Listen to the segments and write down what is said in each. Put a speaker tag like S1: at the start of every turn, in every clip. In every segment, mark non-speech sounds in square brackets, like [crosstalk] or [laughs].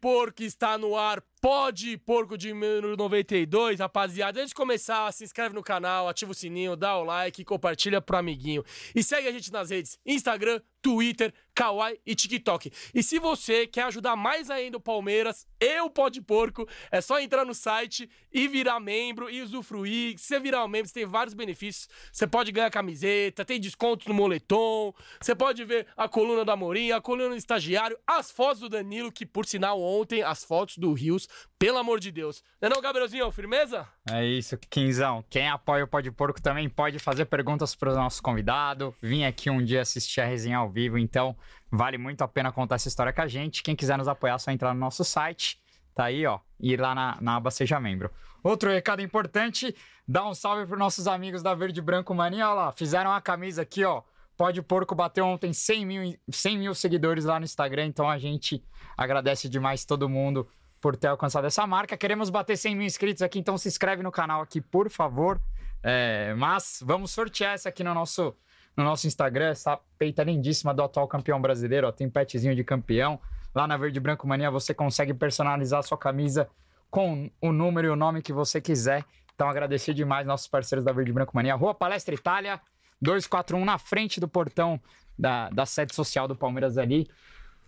S1: Porco está no ar. Pode Porco de número 92, rapaziada. Antes de começar, se inscreve no canal, ativa o sininho, dá o like, compartilha pro amiguinho. E segue a gente nas redes Instagram, Twitter, Kawaii e TikTok. E se você quer ajudar mais ainda o Palmeiras e o de Porco, é só entrar no site e virar membro e usufruir. Se você virar um membro, você tem vários benefícios. Você pode ganhar camiseta, tem desconto no moletom, você pode ver a coluna da Morinha, a coluna do estagiário, as fotos do Danilo, que por sinal ontem, as fotos do Rios, pelo amor de Deus. Não é não, Gabrielzinho? Firmeza?
S2: É isso, Quinzão. Quem apoia o Pó de Porco também pode fazer perguntas para o nosso convidado. Vim aqui um dia assistir a resenha ao vivo, então vale muito a pena contar essa história com a gente. Quem quiser nos apoiar, é só entrar no nosso site. Tá aí, ó. E ir lá na, na aba Seja Membro. Outro recado importante: dá um salve para nossos amigos da Verde Branco Mania. Olha lá, fizeram a camisa aqui, ó. Pode Porco bateu ontem 100 mil, 100 mil seguidores lá no Instagram, então a gente agradece demais todo mundo por ter alcançado essa marca. Queremos bater 100 mil inscritos aqui, então se inscreve no canal aqui, por favor. É, mas vamos sortear essa aqui no nosso, no nosso Instagram, essa peita lindíssima do atual campeão brasileiro. Ó, tem petzinho de campeão. Lá na Verde Branco Mania você consegue personalizar a sua camisa com o número e o nome que você quiser. Então agradecer demais nossos parceiros da Verde Branco Mania. Rua Palestra Itália, 241 na frente do portão da, da sede social do Palmeiras ali.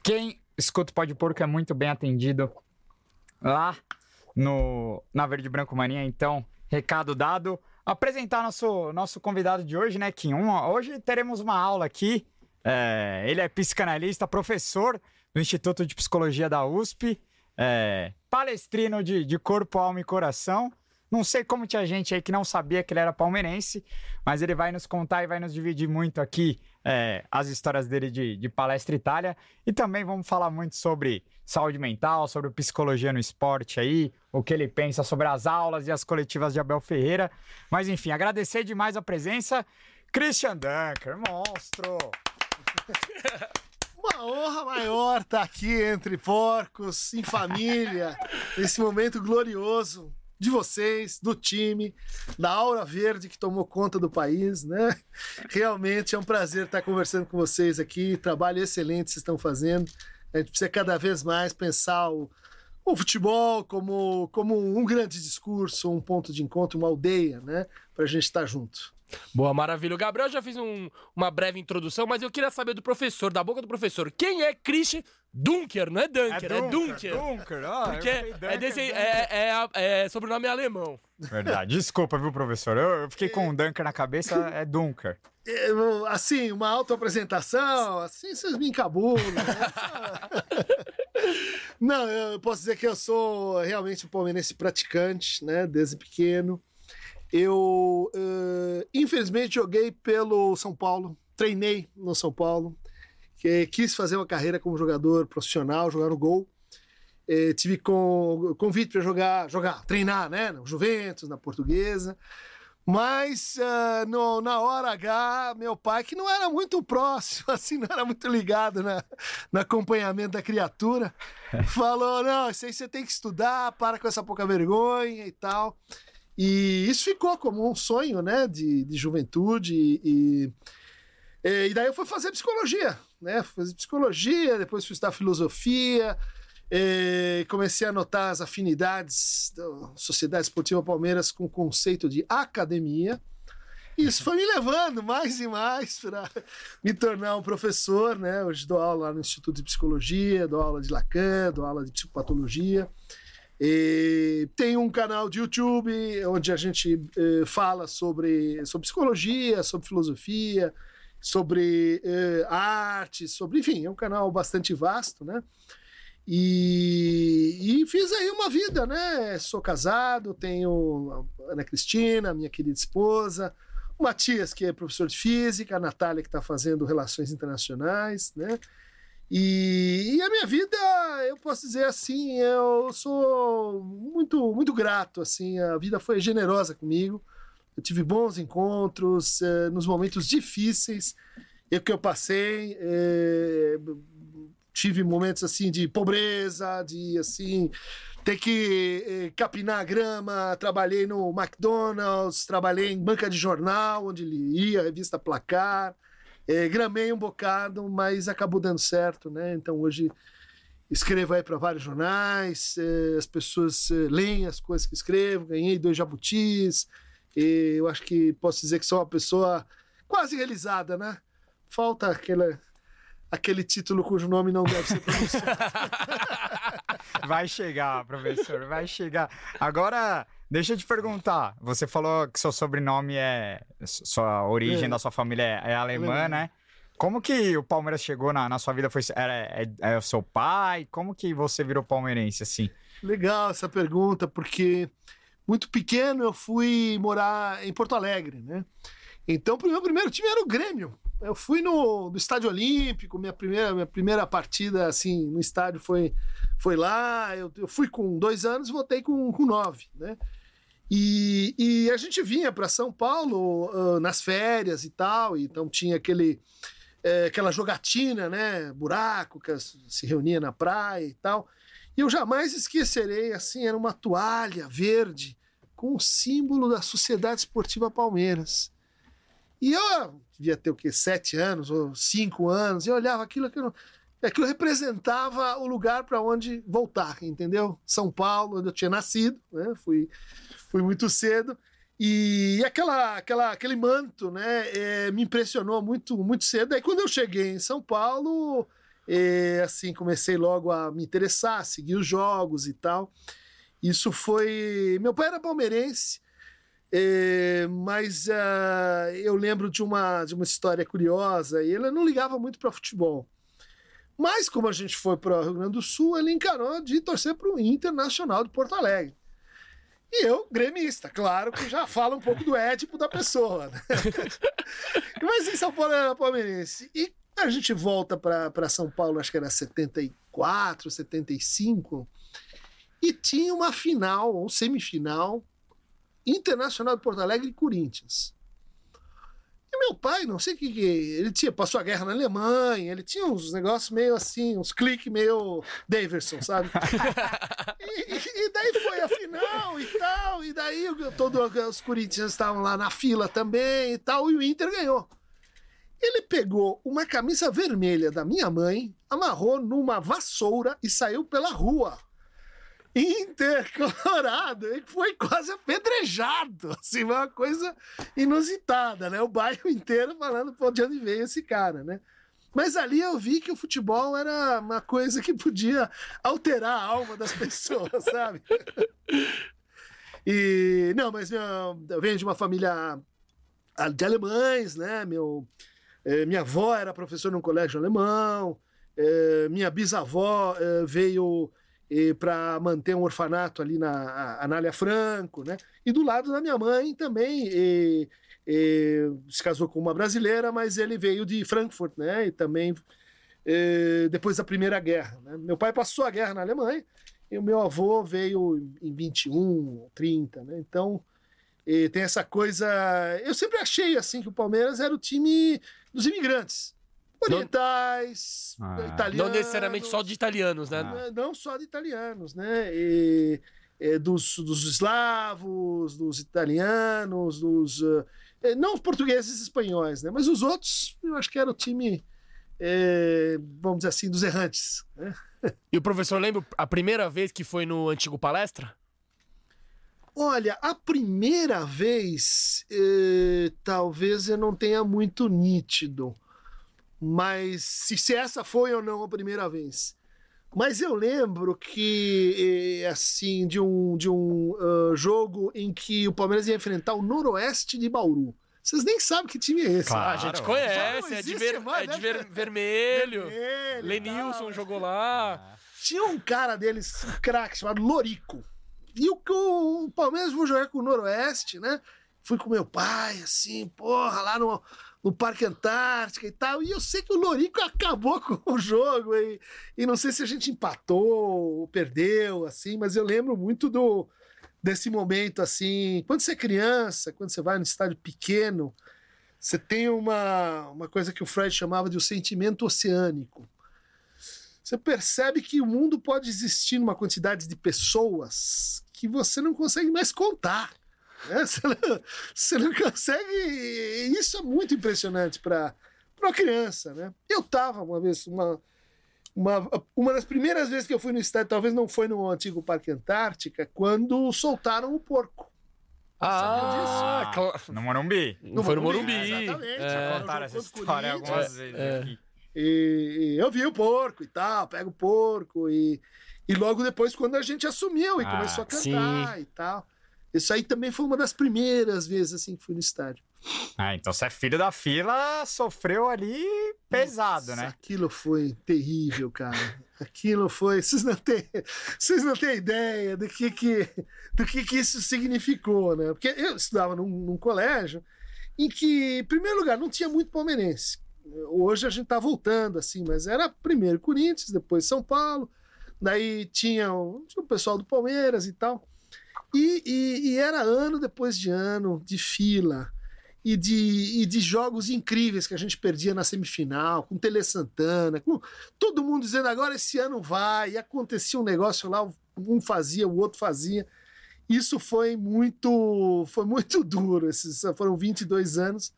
S2: Quem escuta o Pode Porco é muito bem atendido lá no, na Verde Branco Mania. Então, recado dado. Apresentar nosso, nosso convidado de hoje, né, Kim? Um, hoje teremos uma aula aqui. É, ele é psicanalista, professor do Instituto de Psicologia da USP, é, palestrino de, de corpo, alma e coração. Não sei como tinha gente aí que não sabia que ele era palmeirense, mas ele vai nos contar e vai nos dividir muito aqui é, as histórias dele de, de palestra Itália. E também vamos falar muito sobre saúde mental, sobre psicologia no esporte aí, o que ele pensa sobre as aulas e as coletivas de Abel Ferreira. Mas enfim, agradecer demais a presença. Christian Dunker, monstro!
S3: Uma honra maior estar tá aqui entre porcos, em família, nesse momento glorioso de vocês, do time, da Aura Verde que tomou conta do país, né? Realmente é um prazer estar conversando com vocês aqui. Trabalho excelente vocês estão fazendo. A gente precisa cada vez mais pensar o, o futebol como, como um grande discurso, um ponto de encontro, uma aldeia, né? Para a gente estar junto.
S1: Boa, maravilha. O Gabriel já fez um, uma breve introdução, mas eu queria saber do professor, da boca do professor, quem é Christian Dunker? Não é Dunker, é, é Dunker.
S2: Dunker, ah,
S1: Porque é, desse, é, é, é, sobrenome alemão.
S2: Verdade. Desculpa, viu, professor? Eu, eu fiquei com um Dunker na cabeça, é Dunker.
S3: É, assim, uma autoapresentação, assim vocês me encabulam. Né? [laughs] Não, eu posso dizer que eu sou realmente um palmeirense praticante, né, desde pequeno. Eu, uh, infelizmente, joguei pelo São Paulo, treinei no São Paulo, que quis fazer uma carreira como jogador profissional, jogar no gol. Eh, tive com, convite para jogar, jogar, treinar, né? No Juventus, na Portuguesa. Mas uh, no, na hora H, meu pai, que não era muito próximo, [laughs] assim, não era muito ligado na, no acompanhamento da criatura, [laughs] falou: não, isso aí você tem que estudar, para com essa pouca vergonha e tal. E isso ficou como um sonho, né, de, de juventude. E, e, e daí eu fui fazer psicologia, né? Fui fazer psicologia, depois fui estudar filosofia. E comecei a notar as afinidades da Sociedade Esportiva Palmeiras com o conceito de academia. Isso foi me levando mais e mais para me tornar um professor, né? Hoje dou aula lá no Instituto de Psicologia, dou aula de Lacan, dou aula de psicopatologia. E tem um canal de YouTube onde a gente eh, fala sobre, sobre psicologia, sobre filosofia, sobre eh, arte, sobre. Enfim, é um canal bastante vasto, né? E, e, fiz aí uma vida, né? Sou casado, tenho Ana Cristina, minha querida esposa, o Matias, que é professor de física, a Natália, que está fazendo relações internacionais, né? E, e, a minha vida, eu posso dizer assim, eu sou muito, muito grato, assim, a vida foi generosa comigo. Eu tive bons encontros eh, nos momentos difíceis e que eu passei. Eh, tive momentos assim de pobreza, de assim ter que eh, capinar a grama. Trabalhei no McDonald's, trabalhei em banca de jornal, onde ia revista Placar. É, gramei um bocado, mas acabou dando certo, né? Então hoje escrevo aí para vários jornais, eh, as pessoas eh, leem as coisas que escrevo, ganhei dois jabutis, eu acho que posso dizer que sou uma pessoa quase realizada, né? Falta aquele, aquele título cujo nome não deve ser pronunciado. [laughs]
S2: Vai chegar, professor, vai chegar. Agora, deixa eu te perguntar. Você falou que seu sobrenome é. Sua origem
S3: É.
S2: da sua família é, é alemã,
S3: Alemã.
S2: né? Como que o Palmeiras chegou na, na sua vida? Foi, era, é, é o seu pai? Como que você virou palmeirense assim?
S3: Legal essa pergunta, porque muito pequeno eu fui morar em Porto Alegre, né? Então, o meu primeiro time era o Grêmio. Eu fui no, no Estádio Olímpico, minha primeira, minha primeira partida assim no estádio foi, foi lá. Eu, eu fui com dois anos e voltei com, com nove, né? E, e a gente vinha para São Paulo ah, nas férias e tal, então tinha aquele eh, aquela jogatina, né? Buraco que se reunia na praia e tal. E eu jamais esquecerei, assim, era uma toalha verde com o símbolo da Sociedade Esportiva Palmeiras. E eu devia ter o quê? Sete anos ou cinco anos, e eu olhava aquilo, aquilo, aquilo representava o lugar para onde voltar, entendeu? São Paulo, onde eu tinha nascido, né? Fui, fui muito cedo. E aquela, aquela, aquele manto, né, eh, me impressionou muito, muito cedo. Aí quando eu cheguei em São Paulo, e, assim, comecei logo a me interessar, seguir os jogos e tal. Isso foi. Meu pai era palmeirense, eh, mas ah, eu lembro de uma, de uma história curiosa, e ele não ligava muito para futebol. Mas, como a gente foi para o Rio Grande do Sul, ele encarou de torcer para o Internacional de Porto Alegre. E eu, gremista, claro que já fala um pouco do ético da pessoa. Né? [laughs] Mas em São Paulo era palmeirense. E a gente volta para São Paulo, acho que era 74, 75, e tinha uma final, ou semifinal, Internacional de Porto Alegre e Corinthians. E meu pai, não sei o que, que ele tinha, passou a guerra na Alemanha, ele tinha uns negócios meio assim, uns cliques meio Daverson, sabe? [laughs] e, e- e daí foi a final e tal, e daí o- todo, os Corinthians estavam lá na fila também e tal, e o Inter ganhou. Ele pegou uma camisa vermelha da minha mãe, amarrou numa vassoura e saiu pela rua. Inter, Colorado, e foi quase apedrejado, assim, uma coisa inusitada, né? O bairro inteiro falando, pô, de onde veio esse cara, né? Mas ali eu vi que o futebol era uma coisa que podia alterar a alma das [laughs] pessoas, sabe? E, não, mas meu, eu venho de uma família ah, de alemães, né? Meu, eh, minha avó era professora num colégio alemão, eh, minha bisavó eh, veio para manter um orfanato ali na Anália Franco, né? E do lado da minha mãe também eh, eh, se casou com uma brasileira, mas ele veio de Frankfurt, né? E também eh, depois da Primeira Guerra. Né? Meu pai passou a guerra na Alemanha e o meu avô veio em 21, 30, né? Então tem essa coisa. Eu sempre achei assim que o Palmeiras era o time dos imigrantes. Orientais,
S2: Ah.
S3: italianos.
S1: Não necessariamente só de italianos, né?
S2: Ah.
S3: Não- só de italianos, né? E, é, dos, dos eslavos, dos italianos, dos. eh, não os portugueses e espanhóis, né? Mas os outros, eu acho que era o time, eh, vamos dizer assim, dos errantes. Né? [laughs]
S1: E o professor lembra a primeira vez que foi no antigo palestra?
S3: Olha, a primeira vez, eh, talvez eu não tenha muito nítido, mas se, se essa foi ou não a primeira vez. Mas eu lembro que, assim, de um, de um ah, jogo em que o Palmeiras ia enfrentar o Noroeste de Bauru. Vocês nem sabem que time é esse.
S2: Claro.
S1: Ah, a gente conhece, é de, ver-
S3: mais,
S1: é de
S3: né?
S1: ver- vermelho.
S3: Vermelho
S1: Lenilson
S3: tal.
S1: jogou lá.
S3: Tinha um cara deles, um craque, chamado Lorico. E o, o Palmeiras foi jogar com o Noroeste, né? Fui com meu pai, assim, porra, lá no, no Parque Antártica e tal. E eu sei que o Lorico acabou [laughs] com o jogo. E, e não sei se a gente empatou ou perdeu, assim, mas eu lembro muito do desse momento, assim. Quando você é criança, quando você vai no estádio pequeno, você tem uma, uma coisa que o Freud chamava de o sentimento oceânico você percebe que o mundo pode existir numa quantidade de pessoas que você não consegue mais contar. Né? [laughs] Você, não, você não consegue. e Isso é muito impressionante para uma criança. Né? Eu estava uma vez, uma, Uma, uma das primeiras vezes que eu fui no estádio, talvez não foi no antigo Parque Antártica, quando soltaram o porco.
S1: Ah, cla-
S2: No Morumbi.
S1: não foi no Morumbi.
S3: Exatamente.
S1: É.
S2: Já contaram essa história algumas vezes
S1: é.
S2: aqui.
S3: E, e eu vi o porco e tal, pega o porco. E, e logo depois, quando a gente assumiu e
S2: Ah,
S3: começou a cantar e tal. Isso aí também foi uma das primeiras vezes assim que fui no estádio.
S2: Ah, então você é filho da fila, sofreu ali pesado,
S3: Nossa,
S2: né?
S3: Aquilo foi terrível, cara. Aquilo foi. [laughs] Vocês não têm, vocês não têm ideia do que, que, do que, que isso significou, né? Porque eu estudava num, num colégio em que, em primeiro lugar, não tinha muito palmeirense. Hoje a gente tá voltando, assim, mas era primeiro Corinthians, depois São Paulo, daí tinha o, tinha o pessoal do Palmeiras e tal. E, e- e era ano depois de ano de fila e de, e de jogos incríveis que a gente perdia na semifinal, com Tele Santana, com todo mundo dizendo agora esse ano vai, e acontecia um negócio lá, um fazia, o outro fazia. Isso foi muito, foi muito [laughs] duro, esses foram 22 anos.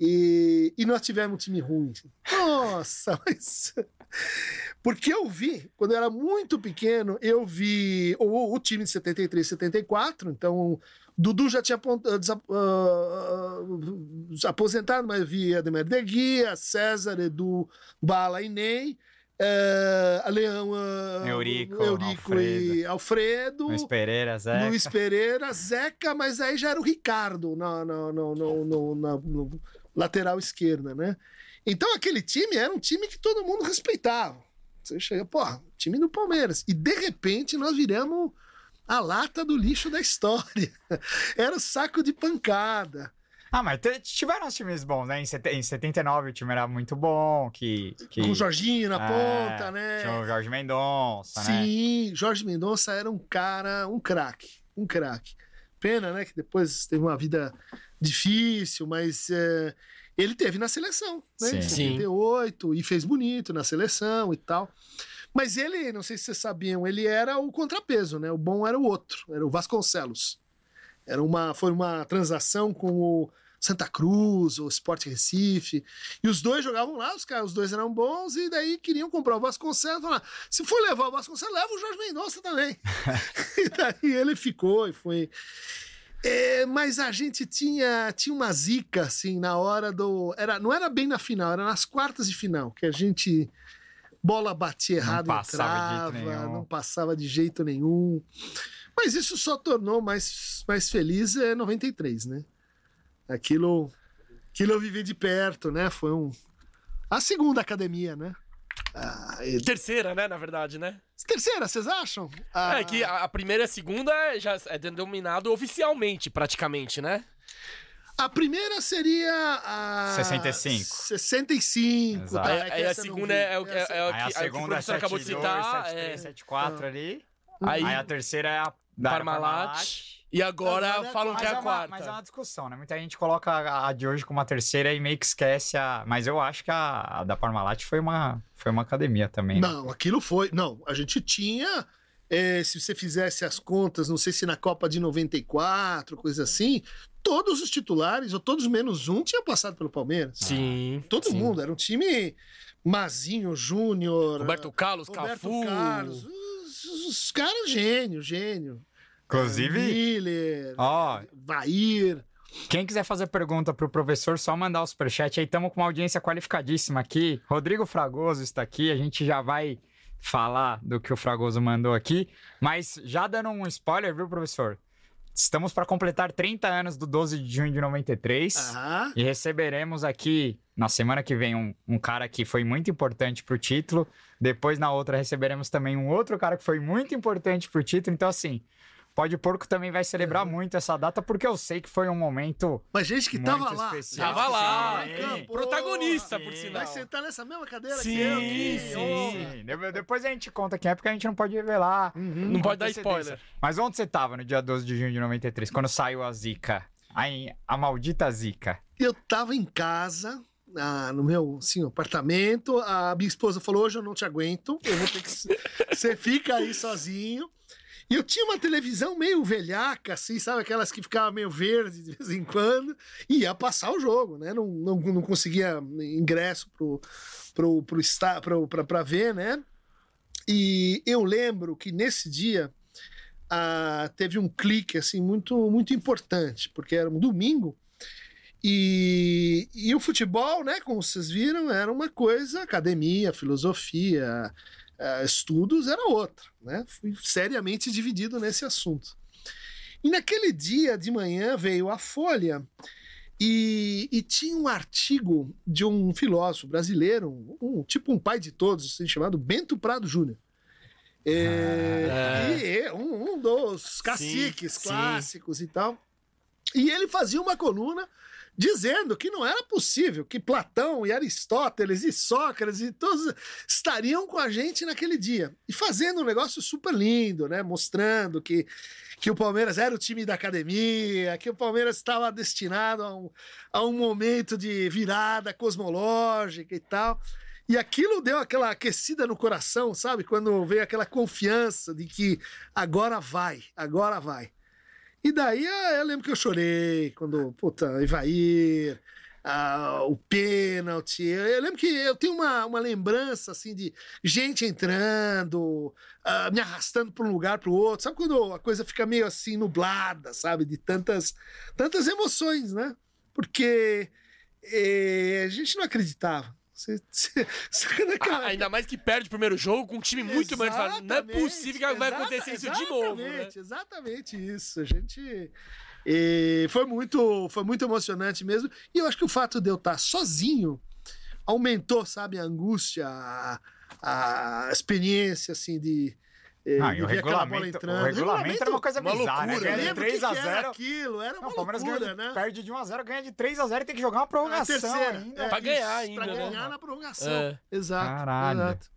S3: E, e nós tivemos um time ruim. Nossa, [laughs] mas. Porque eu vi, quando eu era muito pequeno, eu vi o, o time de 73, 74, então Dudu já tinha ah, aposentado, mas via Ademir de Guia, César, Edu, Bala e Ney, eh, Leão, ah,
S2: Eurico,
S3: Eurico e Alfredo,
S2: Luiz Pereira, Zé.
S3: Luiz Pereira, Zeca, mas aí já era o Ricardo na, lateral esquerda, né? Então aquele time era um time que todo mundo respeitava. Você chega, porra, time do Palmeiras. E de repente nós viramos a lata do lixo da história. [laughs] Era o saco de pancada.
S2: Ah, mas tiveram uns times bons, né? Em, em 79 o time era muito bom, que... que...
S3: Com o Jorginho na
S2: É,
S3: ponta, né?
S2: Tinha o Jorge Mendonça, né?
S3: Sim, Jorge Mendonça era um cara, um craque, um craque. Pena, né, que depois teve uma vida difícil, mas é, ele teve na seleção, né, em
S2: Sim.
S1: Sim.
S3: 78, e fez bonito na seleção e tal. Mas ele, não sei se vocês sabiam, ele era o contrapeso, né? O bom era o outro, era o Vasconcelos. Era uma, foi uma transação com o Santa Cruz, o Sport Recife. E os dois jogavam lá, os caras, os dois eram bons, e daí queriam comprar o Vasconcelos. Falaram, se for levar o Vasconcelos, leva o Jorge Mendonça também. [laughs] e daí ele ficou e foi. É, mas a gente tinha, tinha uma zica, assim, na hora do. Era, não era bem na final, era nas quartas de final, que a gente. Bola batia
S2: Não
S3: errado,
S2: passava de jeito
S3: entrava, não passava de jeito nenhum. Mas isso só tornou mais, mais feliz é 93, né? Aquilo, aquilo eu vivi de perto, né? Foi um. A segunda academia, né? Ah, e-
S1: Terceira, né, na verdade, né?
S3: Terceira, vocês acham? Ah,
S1: É que a, a primeira e a segunda é- já é denominado oficialmente, praticamente, né?
S3: A primeira seria a.
S2: 65.
S3: 65.
S2: Exato.
S3: tá,
S1: Aí,
S3: é
S1: a segunda é, é o que é, é o
S2: Aí
S1: que,
S2: a
S1: aí o que o
S2: segunda é
S1: professor acabou de
S2: 72,
S1: citar.
S2: 73,
S1: é,
S2: 74 ali.
S1: Aí,
S2: Aí a terceira é a da
S1: Parmalat. E agora
S3: Agora é
S1: falam que é a
S2: Mas é, uma,
S1: quarta.
S2: mas é uma discussão, né? Muita gente coloca a, a de hoje como a terceira e meio que esquece a. Mas eu acho que a, a da Parmalat foi uma, foi uma academia também. né?
S3: Não, aquilo foi. Não, a gente tinha. é, se você fizesse as contas, não sei se na Copa de 94, coisa assim, todos os titulares, ou todos menos um, tinham passado pelo Palmeiras.
S1: Sim.
S3: Todo
S1: sim.
S3: mundo. Era um time Mazinho, Júnior.
S1: Roberto Carlos,
S3: Roberto
S1: Cafu.
S3: Carlos. Os, os caras, gênio, gênio.
S2: Inclusive,
S3: Miller,
S2: ó,
S3: Vair.
S2: quem quiser fazer pergunta pro professor, só mandar o superchat aí. Estamos com uma audiência qualificadíssima aqui. Rodrigo Fragoso está aqui. A gente já vai falar do que o Fragoso mandou aqui. Mas já dando um spoiler, viu, professor? Estamos para completar 30 anos do 12 de junho de 93.
S3: Ah,
S2: E receberemos aqui na semana que vem um, um cara que foi muito importante pro título. Depois, na outra, receberemos também um outro cara que foi muito importante pro título. Então, assim, Pode Porco também vai celebrar muito essa data, porque eu sei que foi um momento
S3: mas gente que
S2: muito
S3: tava lá.
S2: especial.
S1: Tava lá.
S2: Sim.
S1: Protagonista,
S2: Sim.
S1: por
S3: Vai
S1: sinal.
S3: sentar nessa mesma cadeira
S1: Sim,
S3: que eu aqui.
S1: sim.
S2: Sim, de- depois a gente conta quem é, porque a gente não pode revelar.
S3: Uhum.
S1: Não pode dar spoiler.
S2: Mas onde você tava no dia 12 de junho de 93, quando saiu a Zika? A, a maldita Zika.
S3: Eu tava em casa, ah, no meu assim, apartamento. A minha esposa falou: hoje eu não te aguento. Eu vou ter que. [laughs] Você fica aí sozinho. E eu tinha uma televisão meio velhaca, assim, sabe? Aquelas que ficavam meio verde de vez em quando. E ia passar o jogo, né? Não, não, não conseguia ingresso pro, pro, pro, pro, pra, pra ver, né? E eu lembro que nesse dia teve um clique, assim, muito, muito importante, porque era um domingo. E, e o futebol, né, como vocês viram, era uma coisa, academia, filosofia, uh, estudos era outra, né? Fui seriamente dividido nesse assunto. E naquele dia de manhã veio a Folha e, e tinha um artigo de um filósofo brasileiro, um, um tipo um pai de todos, assim, chamado Bento Prado Júnior. É, ah, e é um, um, dos caciques sim, clássicos sim. e tal. E ele fazia uma coluna dizendo que não era possível que Platão e Aristóteles e Sócrates e todos estariam com a gente naquele dia. E fazendo um negócio super lindo, né? Mostrando que, que o Palmeiras era o time da academia, que o Palmeiras estava destinado a um, a um momento de virada cosmológica e tal. E aquilo deu aquela aquecida no coração, sabe? Quando veio aquela confiança de que agora vai, agora vai. E daí ah, eu lembro que eu chorei quando, puta, Ivair, o pênalti. Eu lembro que eu tenho uma, uma lembrança assim de gente entrando, ah, me arrastando para um lugar para o outro. Sabe quando a coisa fica meio assim nublada, sabe? De tantas, tantas emoções, né? Porque eh, a gente não acreditava. Você, você, [laughs]
S1: você ah, ainda mais que perde o primeiro jogo com um time muito mais Não é possível que vai acontecer isso de novo. Né?
S3: Exatamente isso. A gente. E foi muito, foi muito emocionante mesmo. E eu acho que o fato de eu estar sozinho aumentou, sabe, a angústia, a, a experiência, assim, de,
S2: ah, e o regulamento, o regulamento era uma coisa uma bizarra,
S3: loucura, né? Ganha de 3 a 0 era aquilo, era uma não, Palmeiras loucura,
S2: ganha, né? Perde de 1 a 0 ganha de 3 a 0 e tem que jogar uma prorrogação terceira, ainda.
S1: É, pra ganhar ainda,
S3: Pra
S1: né?
S3: ganhar na prorrogação. É. Exato,
S2: Caralho.
S3: exato.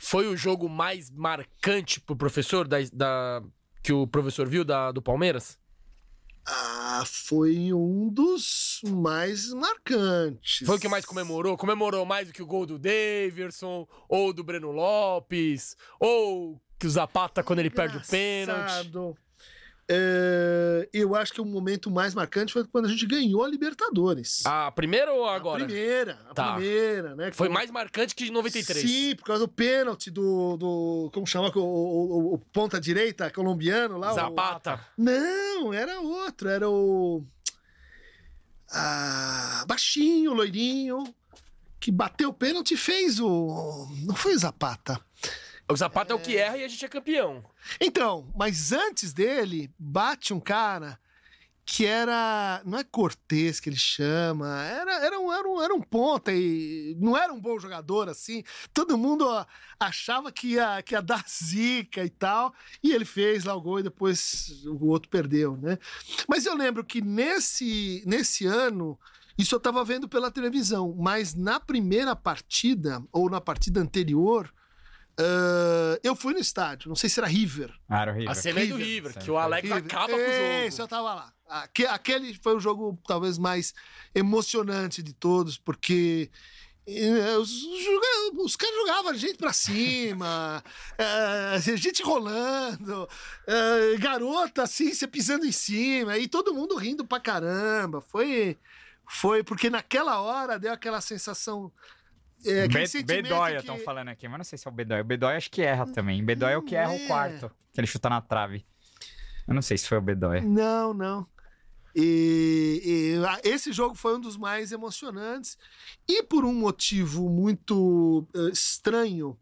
S1: Foi o jogo mais marcante pro professor da, da que o professor viu da, do Palmeiras?
S3: Ah, foi um dos mais marcantes.
S1: Foi o que mais comemorou? Comemorou mais do que o gol do Daverson, ou do Breno Lopes, ou que o Zapata quando ele perde o pênalti.
S3: É, eu acho que o momento mais marcante foi quando a gente ganhou a Libertadores.
S1: A primeira ou agora?
S3: A primeira, a tá. primeira, né?
S1: Foi mais marcante que de 93.
S3: Sim, por causa do pênalti do. do como chama o, o, o ponta direita colombiano lá?
S1: Zapata.
S3: O... Não, era outro, era o. Ah, baixinho, loirinho, que bateu o pênalti e fez o. Não foi o Zapata.
S1: O Zapata é... é o que erra e a gente é campeão.
S3: Então, mas antes dele, bate um cara que era. Não é Cortez que ele chama, era, era, um, era, um, era um ponta e não era um bom jogador assim. Todo mundo achava que ia, que ia dar zica e tal. E ele fez lá o gol e depois o outro perdeu, né? Mas eu lembro que nesse, nesse ano. Isso eu estava vendo pela televisão, mas na primeira partida, ou na partida anterior, Uh, eu fui no estádio, não sei se era River.
S2: Ah, era o River.
S1: A cena River. do River, que o Alex River. acaba com o jogo.
S3: Isso, eu tava lá. Aquele foi o jogo talvez mais emocionante de todos, porque eh, os, os caras jogavam a gente pra cima, [laughs] uh, gente rolando, uh, garota assim, você pisando em cima, e todo mundo rindo pra caramba. Foi, foi porque naquela hora deu aquela sensação
S2: é, Be Bedóia estão que... falando aqui, mas não sei se é o Bedóia. O Bedóia acho que erra também. Bedóia é o que erra é. o quarto, que ele chuta na trave. Eu não sei se foi o Bedóia.
S3: Não, não. E, e, esse jogo foi um dos mais emocionantes. E por um motivo muito uh, estranho,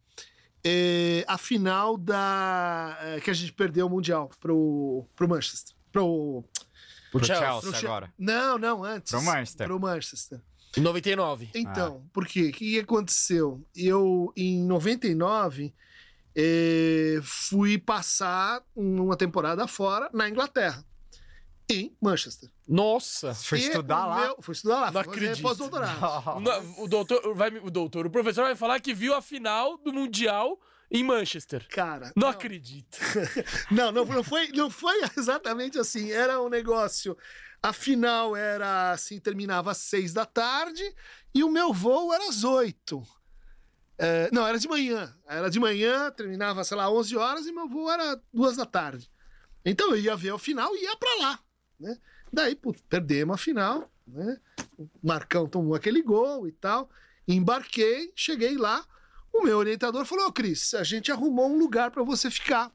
S3: é, a final da. Uh, que a gente perdeu o Mundial pro, pro Manchester. Pro,
S2: pro, pro Chelsea, Chelsea agora.
S3: Não, não, antes.
S2: Pro Manchester.
S3: Pro Manchester.
S1: Em 99.
S3: Então, ah. por quê? O que aconteceu? Eu, em 99, eh, fui passar uma temporada fora na Inglaterra. Em Manchester.
S1: Nossa!
S2: Foi estudar lá?
S3: Meu, foi estudar lá.
S1: Não acredito.
S3: Pós-doutorado.
S1: O doutor, vai, o doutor, o professor vai falar que viu a final do Mundial em Manchester.
S3: Cara.
S1: Não, não. acredito. [laughs]
S3: não, não, não, foi, não foi [laughs] exatamente assim. Era um negócio a final era assim, terminava às seis da tarde e o meu voo era às oito. É, não, era de manhã. Era de manhã, terminava, sei lá, 11 horas e meu voo era duas da tarde. Então eu ia ver o final e ia para lá, né? Daí, putz, perdemos a final, né? O Marcão tomou aquele gol e tal. Embarquei, cheguei lá. O meu orientador falou: Cris, a gente arrumou um lugar para você ficar.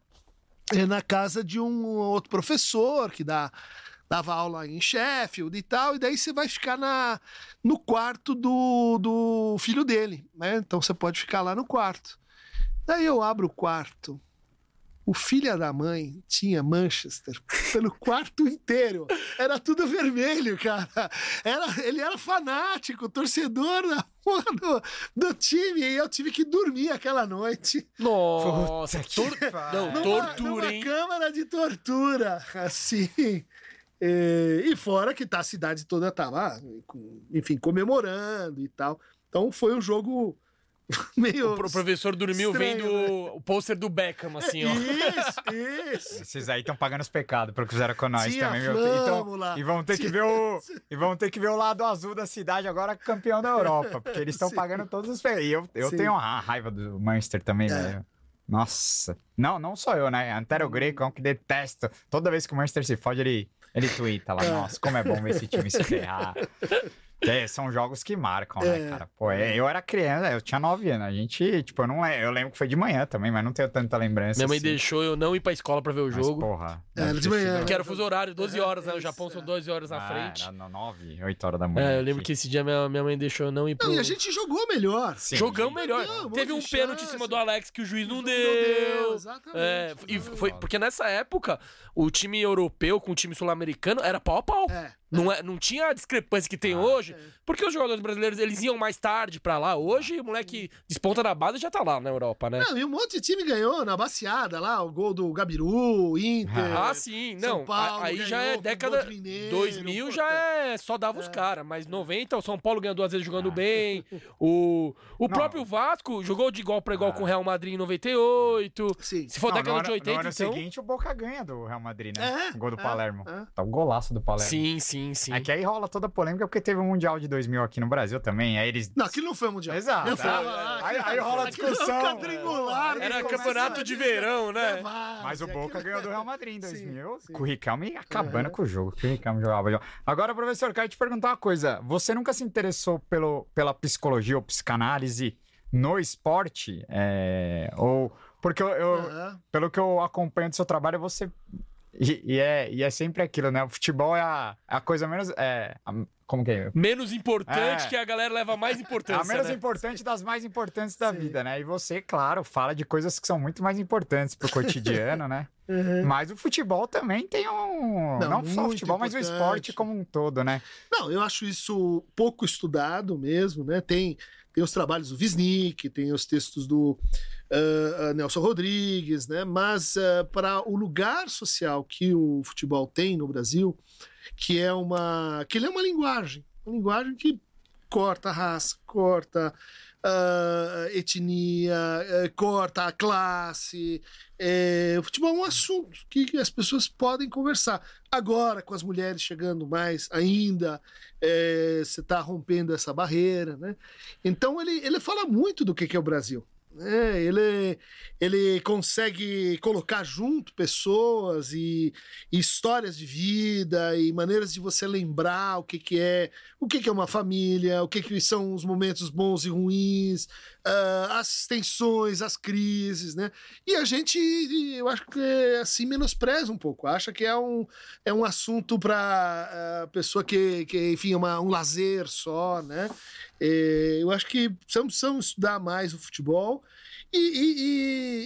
S3: É na casa de um outro professor que dá dava aula em Sheffield e tal, e daí você vai ficar na, no quarto do, do filho dele, né? Então você pode ficar lá no quarto. Daí eu abro o quarto, o filho da mãe tinha Manchester pelo [laughs] quarto inteiro. Era tudo vermelho, cara. Era, ele era fanático, torcedor da [laughs] porra do, do time. E eu tive que dormir aquela noite.
S1: Nossa,
S2: que
S1: tor... não,
S3: Numa,
S1: tortura,
S3: numa
S1: hein?
S3: câmara de tortura, assim. E, e fora que tá, a cidade toda tava, com- enfim, comemorando e tal. Então foi um jogo [laughs] meio.
S1: O pro- professor dormiu
S3: Estranho,
S1: vendo
S3: né?
S1: o pôster do Beckham, assim, ó.
S3: Isso, isso.
S2: Esses aí estão pagando os pecados pelo que fizeram com nós
S3: Tinha
S2: também, meu. Então, e vão ter que ver o e vão ter que ver o lado azul da cidade agora campeão da Europa, porque eles estão pagando todos os pecados. E eu, eu
S3: Sim.
S2: tenho uma raiva do Manchester também,
S3: É.
S2: velho. Nossa. Não, não sou eu, né? Antero Greco é um que detesto. Toda vez que o Manchester se fode, ele, ele twitta lá.
S3: É.
S2: Nossa, como é bom ver esse time se ferrar. [laughs] É, são jogos que marcam, né,
S3: É.
S2: cara? Pô, é, eu era criança, eu tinha nove anos. A gente, tipo, eu não le- eu lembro que foi de manhã também, mas não tenho tanta lembrança.
S1: Minha mãe
S2: assim.
S1: deixou eu não ir pra escola pra ver o
S2: Mas,
S1: jogo.
S2: porra.
S3: Era
S2: deve
S3: de manhã,
S2: sido-
S3: né?
S1: Que era o fuso horário, 12 horas, né? O
S3: Isso,
S1: Japão são
S3: é.
S1: 12 horas na
S2: Ah,
S1: frente.
S2: Era no 9, 8 horas da manhã.
S1: É, eu lembro
S2: aqui.
S1: que esse dia minha, minha mãe deixou eu não ir pro...
S3: Não, e a gente jogou melhor.
S2: Sim.
S1: Jogamos melhor.
S3: Não,
S1: Teve um pênalti em cima do Alex que o juiz não,
S3: Não
S1: deu.
S3: deu, exatamente.
S1: É, e foi porque nessa época o time europeu com o time sul-americano era pau a pau.
S3: É.
S1: Não, é, não tinha a discrepância que tem hoje, porque os jogadores brasileiros eles iam mais tarde pra lá. Hoje o moleque desponta da base e já tá lá na Europa, né?
S3: Não, e um monte de time ganhou na baciada lá, o gol do Gabiru, Inter.
S1: Ah, sim,
S3: São
S1: não.
S3: Paulo
S1: aí já é década.
S3: Mineiro,
S1: 2000
S3: puta.
S1: já é só dava os caras, mas 90 o São Paulo ganhou duas vezes jogando bem. O, o
S2: Não.
S1: próprio Vasco jogou de igual pra igual
S2: Ah.
S1: com o Real Madrid em 98.
S3: Sim.
S1: Se for
S2: Não,
S1: década
S2: no
S1: de
S2: ano,
S1: 80,
S2: no ano
S1: então.
S2: seguinte, o Boca ganha do Real Madrid, né?
S3: É,
S2: o gol do
S3: é,
S2: Palermo.
S3: é.
S2: Tá o golaço do Palermo.
S1: Sim, sim, sim.
S2: É que aí rola toda a polêmica porque teve o Mundial de 2000 aqui no Brasil também. Aí eles.
S3: Não, aquilo não foi o Mundial.
S2: Exato.
S3: Eu
S2: É,
S3: tava
S2: é.
S3: lá.
S2: Aí- aí rola a
S3: é um
S2: discussão.
S3: quadrangular.
S1: Era
S3: eles
S1: campeonato de verão, né?
S3: É, vai,
S2: Mas o
S3: e
S2: Boca
S3: aquilo-
S2: ganhou do Real Madrid em [laughs]
S3: Sim,
S2: 2000,
S3: sim.
S2: com o Riquelme acabando
S3: Uhum.
S2: com o jogo. Que o Riquelme jogava. jogo. Agora, professor, quero te perguntar uma coisa. Você nunca se interessou pelo, pela psicologia ou psicanálise no esporte? É, ou. Porque eu, eu-
S3: Aham.
S2: pelo que eu acompanho do seu trabalho, você. E, e é, e é sempre aquilo, né? O futebol é a, a coisa menos. É, a- como que é?
S1: Menos importante
S2: É.
S1: que a galera leva mais
S2: É [laughs]
S1: importância.
S2: a menos
S1: né?
S2: importante das mais importantes da
S3: Sim.
S2: vida, né? E você, claro, fala de coisas que são muito mais importantes pro cotidiano, né? [laughs]
S3: Uhum.
S2: Mas o futebol também tem um. Não,
S3: Não,
S2: só o futebol, mas o
S3: importante.
S2: esporte como um todo, né?
S3: Não, eu acho isso pouco estudado mesmo, né? Tem, tem os trabalhos do Wisnik, tem os textos do ah, Nelson Rodrigues, né? Mas para o lugar social que o futebol tem no Brasil, que é uma, que ele é uma linguagem, uma linguagem que corta a raça, corta a etnia, eh, corta a classe. Eh, o futebol é um assunto que as pessoas podem conversar. Agora, com as mulheres chegando mais ainda, eh, você está rompendo essa barreira. Né? Então, ele, ele fala muito do que, que é o Brasil. Né? ele, ele consegue colocar junto pessoas e, e histórias de vida e maneiras de você lembrar o que, que é o que, que é uma família, o que, que são os momentos bons e ruins, ah, as tensões, as crises, né? E a gente, eu acho que assim menospreza um pouco, acha que é um, é um assunto para pessoa que, que, enfim, é uma, um lazer só, né? Eh, eu acho que precisamos, precisamos estudar mais o futebol e, e-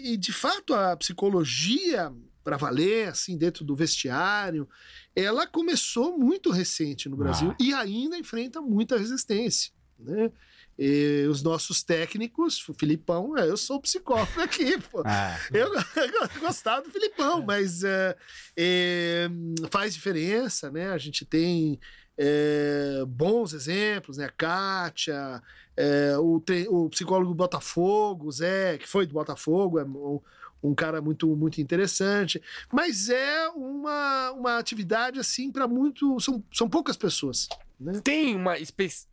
S3: e- e, de fato a psicologia para valer assim dentro do vestiário ela começou muito recente no Brasil
S2: Ah.
S3: e ainda enfrenta muita resistência né? E os nossos técnicos, o Filipão, é, eu sou psicólogo aqui, pô.
S2: É.
S3: Eu, [laughs] eu gostava do Filipão, mas é, é, faz diferença, né? A gente tem é, bons exemplos, né? A Kátia, é, o, o psicólogo do Botafogo, o Zé, que foi do Botafogo, é um, um cara muito, muito interessante. Mas é uma, uma atividade, assim, para muito. São, são poucas pessoas Né?
S1: Tem uma.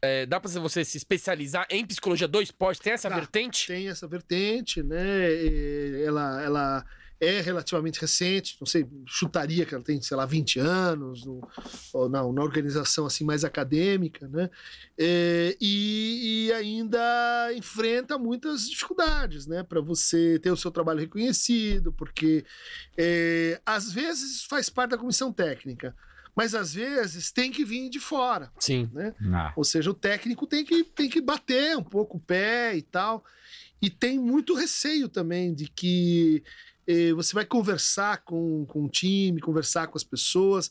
S1: é, dá pra você se especializar em psicologia do esporte? Tem essa
S3: Dá.
S1: vertente?
S3: Tem essa vertente, né? Ela, ela é relativamente recente, não sei, chutaria que ela tem, sei lá, 20 anos, no, ou na, na organização assim mais acadêmica, né? É, e, e ainda enfrenta muitas dificuldades, né? Para você ter o seu trabalho reconhecido, porque é, às vezes faz parte da comissão técnica, mas às vezes tem que vir de fora.
S1: Sim.
S3: Né?
S2: Ah,
S3: Ou seja, o técnico tem que, tem que bater um pouco o pé e tal. E tem muito receio também de que eh, você vai conversar com, com o time, conversar com as pessoas.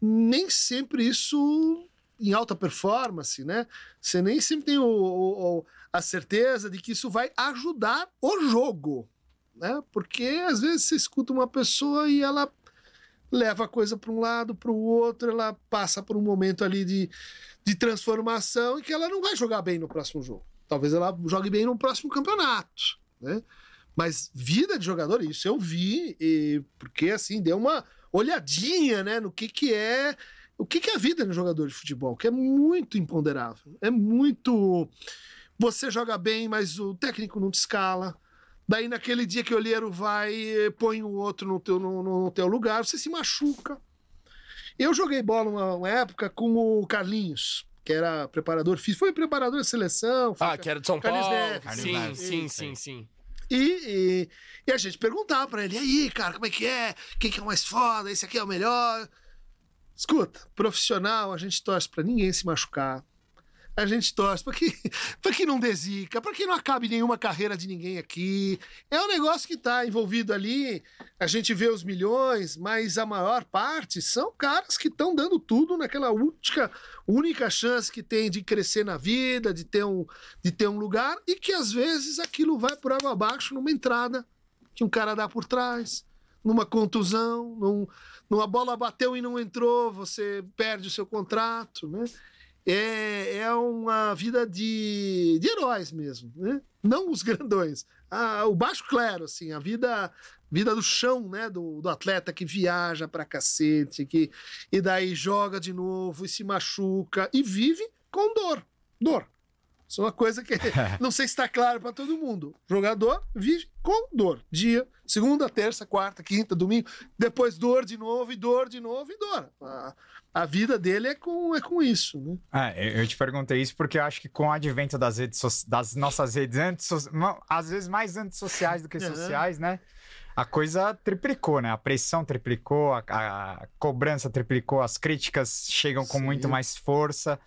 S3: Nem sempre isso em alta performance, né? Você nem sempre tem o- o- o- a certeza de que isso vai ajudar o jogo, né? Porque às vezes você escuta uma pessoa e ela leva a coisa para um lado, para o outro, ela passa por um momento ali de, de transformação e que ela não vai jogar bem no próximo jogo. Talvez ela jogue bem no próximo campeonato, né? Mas vida de jogador, isso eu vi, e- porque assim, deu uma olhadinha, né, no que que é, o que que é a vida um jogador de futebol, que é muito imponderável, é muito... Você joga bem, mas o técnico não te escala, Daí, naquele dia que o olheiro vai, põe o outro no teu, no, no teu lugar, você se machuca. Eu joguei bola uma, uma época com o Carlinhos, que era preparador físico. Foi preparador de seleção.
S1: Ah, que era de São
S3: Carlos
S1: Paulo.
S3: Neves,
S1: sim,
S2: Carlos
S1: sim,
S2: Neves.
S1: sim, sim.
S3: E, e, e a gente perguntava pra ele, e aí, cara, como é que é? Quem que é o mais foda? Esse aqui é o melhor? Escuta, profissional, a gente torce pra ninguém se machucar. A gente torce pra que, [laughs] que não desica, pra que não acabe nenhuma carreira de ninguém aqui. É um negócio que tá envolvido ali, a gente vê os milhões, mas a maior parte são caras que estão dando tudo naquela única, única chance que tem de crescer na vida, de ter, um, de ter um lugar, e que às vezes aquilo vai por água abaixo numa entrada que um cara dá por trás, numa contusão, num, numa bola bateu e não entrou, você perde o seu contrato, né? É, é uma vida de, de heróis mesmo, né? Não os [laughs] grandões. Ah, o baixo clero, assim, a vida vida do chão, né, do, do atleta que viaja pra cacete, que e daí joga de novo e se machuca e vive com dor, dor. Isso é uma coisa que [laughs] não sei se está claro para todo mundo. Jogador vive com dor. Dia, segunda, terça, quarta, quinta, domingo, depois dor de novo, e dor de novo, e dor. A, a vida dele é com, é com isso, né?
S2: É, eu- te perguntei isso porque eu acho que com o advento das redes so- das nossas redes antes, às vezes mais antissociais do que [laughs] sociais, né? A coisa triplicou, né? A pressão triplicou, a, a cobrança triplicou, as críticas chegam com
S3: Sim.
S2: muito mais força.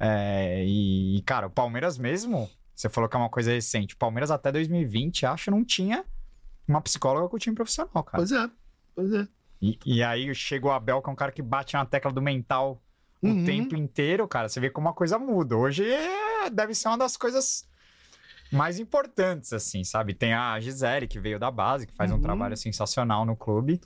S2: É, e, cara, o Palmeiras mesmo, você falou que é uma coisa recente. O Palmeiras até 2020, acho, não tinha uma psicóloga com o time profissional, cara.
S3: Pois é, pois é.
S2: E, e aí chega o Abel, que é um cara que bate na tecla do mental o
S3: Uhum.
S2: tempo inteiro, cara. Você vê como a coisa muda. Hoje é- deve ser uma das coisas mais importantes, assim, sabe? Tem a Gisele, que veio da base, que faz um
S3: Uhum.
S2: trabalho sensacional no clube.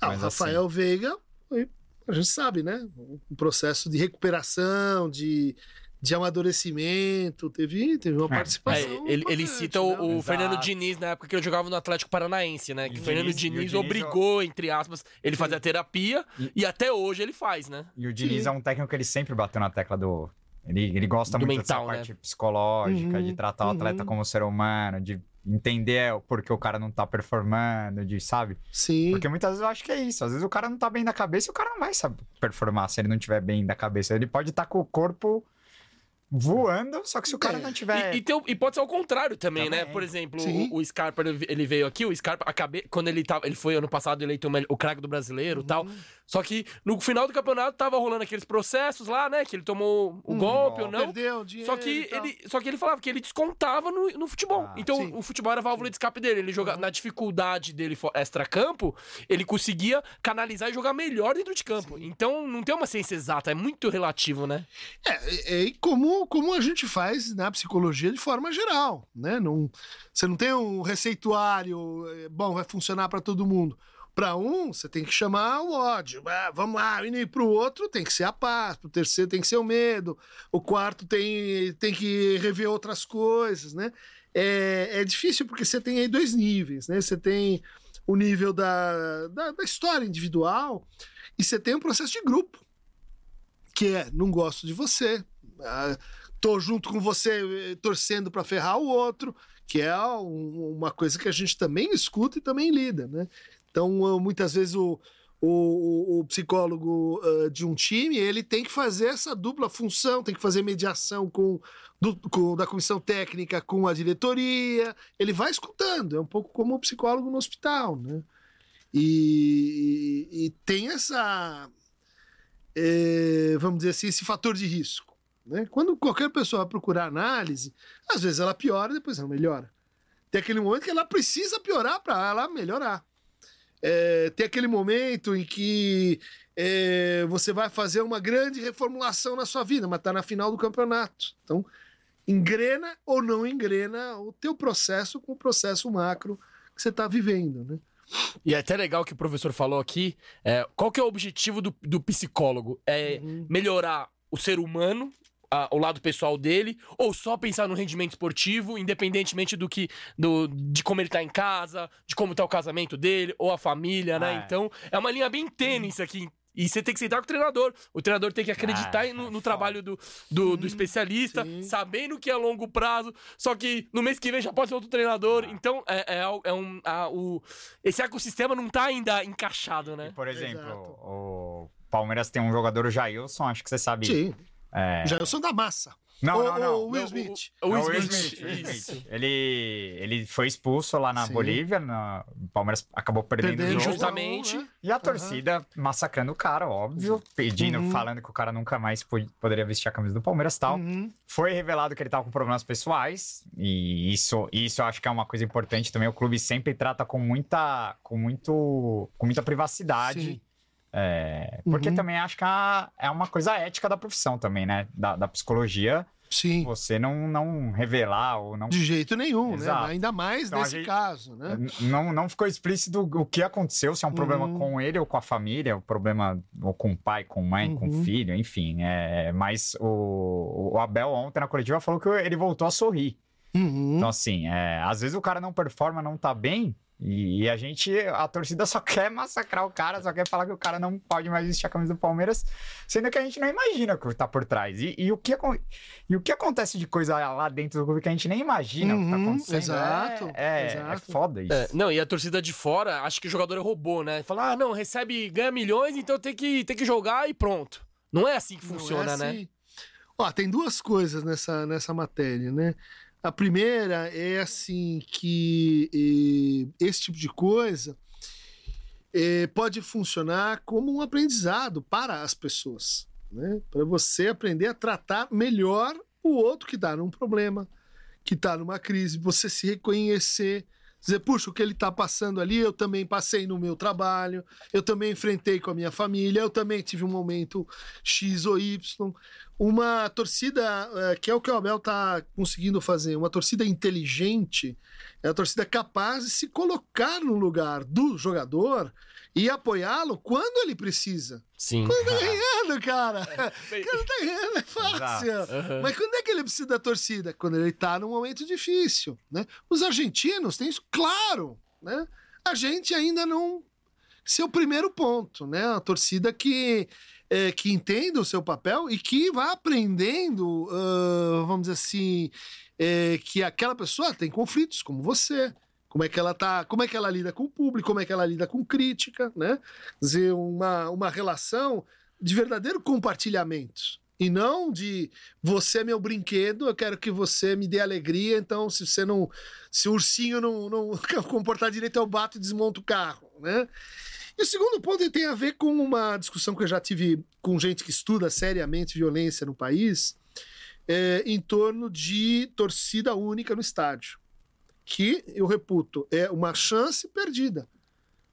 S3: Ah, o
S2: Mas,
S3: Rafael Veiga, foi- a gente sabe, né? Um processo de recuperação, de, de amadurecimento, teve, teve uma
S2: É,
S1: É,
S3: participação.
S1: ele, ele
S3: importante,
S1: cita o,
S3: né?
S1: o
S2: Exato.
S1: Fernando Diniz na época que ele jogava no Atlético Paranaense, né?
S2: E
S1: Que
S2: o
S1: o Fernando
S2: Diniz- o
S1: Diniz,
S2: Diniz-
S1: obrigou, entre aspas, ele fazer a terapia
S2: E-
S1: e até hoje ele faz, né?
S2: E o Diniz
S3: Sim.
S2: é um técnico que ele sempre bateu na tecla do. Ele, ele gosta
S1: Do
S2: muito
S1: mental,
S2: dessa
S1: né?
S2: parte psicológica,
S3: Uhum,
S2: de tratar o atleta
S3: uhum.
S2: como ser humano, de entender por que o cara não tá performando, de, sabe?
S3: Sim.
S2: Porque muitas vezes eu acho que é isso. Às vezes o cara não tá bem da cabeça e o cara não vai saber performar se ele não tiver bem da cabeça. Ele pode estar com o corpo voando, só que se o cara
S3: É.
S2: não tiver.
S1: E, e tem e pode ser ao contrário também, né?
S2: Também.
S1: Por exemplo, o, o Scarpa, ele veio aqui, o Scarpa, acabei, quando ele tava, ele foi ano passado eleito o, o craque do brasileiro e tal. Só que no final do campeonato tava rolando aqueles processos lá, né? Que ele tomou o
S3: Hum,
S1: golpe ou não.
S3: Perdeu dinheiro.
S1: Só que, ele, só que ele falava que ele descontava no, no futebol.
S2: Ah,
S1: então
S3: sim.
S1: o futebol era a válvula de escape dele. Ele jogava na dificuldade dele extra-campo, ele conseguia canalizar e jogar melhor dentro de campo. Então não tem uma ciência exata, é muito relativo, né?
S3: É, é, é como, como a gente faz na psicologia de forma geral, né? Não, você não tem um receituário, é, bom, vai funcionar para todo mundo. Para um, você tem que chamar o ódio. Ah, vamos lá, e para o outro tem que ser a paz, para o terceiro tem que ser o medo, o quarto tem, tem que rever outras coisas, né? É, é difícil porque você tem aí dois níveis, né? Você tem o nível da, da, da história individual e você tem um processo de grupo que é não gosto de você, ah, tô junto com você eh, torcendo para ferrar o outro, que é um- uma coisa que a gente também escuta e também lida, né? Então, ah, muitas vezes o, o, o- psicólogo ah, de um time, ele tem que fazer essa dupla função, tem que fazer mediação com, do- com- da comissão técnica com a diretoria, ele vai escutando, é um pouco como o psicólogo no hospital, né? E, e- e tem essa, eh, vamos dizer assim, esse fator de risco. Né? Quando qualquer pessoa procurar análise, às vezes ela piora depois ela melhora. Tem aquele momento que ela precisa piorar para ela melhorar. É, tem aquele momento em que é, você vai fazer uma grande reformulação na sua vida, mas está na final do campeonato. Então, engrena ou não engrena o teu processo com o processo macro que você está vivendo, né?
S1: E é até legal que o professor falou aqui. é, qual que é o objetivo do, do psicólogo? É
S3: Uhum.
S1: melhorar o ser humano, a- o lado pessoal dele, ou só pensar no rendimento esportivo, independentemente do que. Do, de como ele tá em casa, de como tá o casamento dele, ou a família, né?
S2: É.
S1: Então, é uma linha bem tênue isso aqui. E você tem que sentar com o treinador. O treinador tem que acreditar
S2: Ah,
S1: no,
S2: é
S1: no trabalho do, do, do especialista,
S3: sim.
S1: sabendo que é a longo prazo. Só que no mês que vem já pode ser outro treinador.
S2: Ah.
S1: Então, é, é, al- é um. a- o, esse ecossistema não tá ainda encaixado, né?
S2: Por exemplo,
S3: Exato.
S2: o Palmeiras tem um jogador, o Jailson, acho que você sabe.
S3: Sim,
S2: É...
S3: já eu sou da massa.
S2: Não,
S3: Ou-
S2: não, não.
S3: ou Will Smith.
S1: O, o Will
S2: É o Will
S1: Smith.
S2: Ele, ele foi expulso lá na
S3: Sim.
S2: Bolívia, na- o Palmeiras acabou perdendo,
S3: Perdendo
S2: o jogo.
S1: Injustamente.
S3: né?
S2: E a torcida massacrando o cara, óbvio, pedindo,
S3: Uhum.
S2: falando que o cara nunca mais po- poderia vestir a camisa do Palmeiras e tal.
S3: Uhum.
S2: Foi revelado que ele tava com problemas pessoais, e isso, isso eu acho que é uma coisa importante também. O clube sempre trata com muita, com muito, com muita privacidade.
S3: Sim.
S2: É, porque
S3: Uhum.
S2: também acho que é uma- é uma coisa ética da profissão também, né? Da, da psicologia,
S3: Sim.
S2: você não, não revelar ou não
S3: De jeito nenhum,
S2: Exato.
S3: né? Ainda mais
S2: Então, a
S3: nesse
S2: gente-
S3: caso, né?
S2: Não, não ficou explícito o que aconteceu, se é um problema
S3: Uhum.
S2: com ele ou com a família, o problema ou com o pai, com mãe, com
S3: Uhum.
S2: filho, enfim. É, mas o, o Abel ontem na coletiva falou que ele voltou a sorrir.
S3: Uhum.
S2: Então, assim, é, às vezes o cara não performa, não tá bem, e, e a gente, a torcida só [laughs] quer massacrar o cara, só quer falar que o cara não pode mais vestir a camisa do Palmeiras, sendo que a gente não imagina o que tá por trás. E, e o, que, e o que acontece de coisa lá dentro do clube que a gente nem imagina o que tá
S3: Uhum,
S2: acontecendo.
S3: exato,
S2: é, é, é
S3: exato.
S2: foda isso.
S1: É, não, e a torcida de fora acha que o jogador é robô, né? Fala, ah, não, recebe, ganha milhões, então tem que, tem que jogar e pronto. Não é assim que
S3: Não é
S1: funciona, né?
S3: assim. Ó, tem duas coisas nessa, nessa matéria, né? A primeira é assim que esse tipo de coisa eh, pode funcionar como um aprendizado para as pessoas, né? Para você aprender a tratar melhor o outro que está num problema, que está numa crise, você se reconhecer, dizer, puxa, o que ele está passando ali, eu também passei no meu trabalho, eu também enfrentei com a minha família, eu também tive um momento X ou Y. Uma torcida, eh, que é o que o Abel está conseguindo fazer, uma torcida inteligente, é a torcida capaz de se colocar no lugar do jogador e apoiá-lo quando ele precisa.
S1: Sim.
S3: Quando tá ganhando, cara. [laughs] Quando tá ganhando é fácil.
S1: Aham.
S3: Mas quando é que ele precisa da torcida? Quando ele tá num momento difícil, né? Os argentinos têm isso claro, né? A gente ainda não... Esse é o primeiro ponto, né? A torcida que, é, que entende o seu papel e que vai aprendendo, ah, vamos dizer assim, é, que aquela pessoa tem conflitos, como você. Como é que ela tá, como é que ela lida com o público, como é que ela lida com crítica, né? Quer dizer, uma, uma relação de verdadeiro compartilhamento. E não de você é meu brinquedo, eu quero que você me dê alegria, então se você não. Se o ursinho não, não [laughs] comportar direito, eu bato e desmonto o carro, né? E o segundo ponto tem a ver com uma discussão que eu já tive com gente que estuda seriamente violência no país, é, em torno de torcida única no estádio. Que, eu reputo, é uma chance perdida.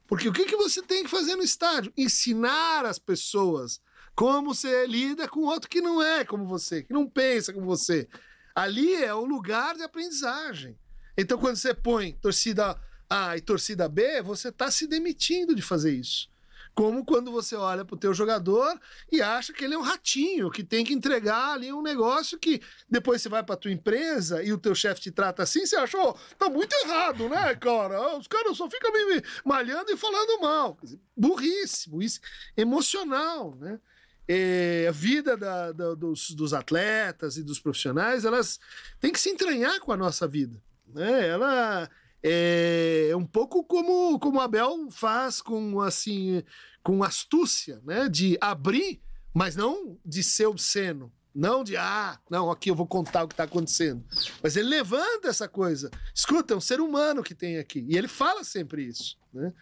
S3: Porque o que, que você tem que fazer no estádio? Ensinar as pessoas como você lida com outro que não é como você, que não pensa como você. Ali é o lugar de aprendizagem. Então, quando você põe torcida A e torcida B, você está se demitindo de fazer isso. Como quando você olha para o teu jogador e acha que ele é um ratinho, que tem que entregar ali um negócio que depois você vai para tua empresa e o teu chefe te trata assim, você acha, oh, tá muito errado, né, cara? Os caras só ficam me malhando e falando mal. Burrice, burrice emocional, né? é, a vida da- da- dos, dos atletas e dos profissionais, elas têm que se entranhar com a nossa vida. Né? Ela é um pouco como, como Abel faz com assim com astúcia, né? De abrir, mas não de ser obsceno. Não de, ah, não, aqui eu vou contar o que está acontecendo. Mas ele levanta essa coisa. Escuta, é um ser humano que tem aqui. E ele fala sempre isso. Né?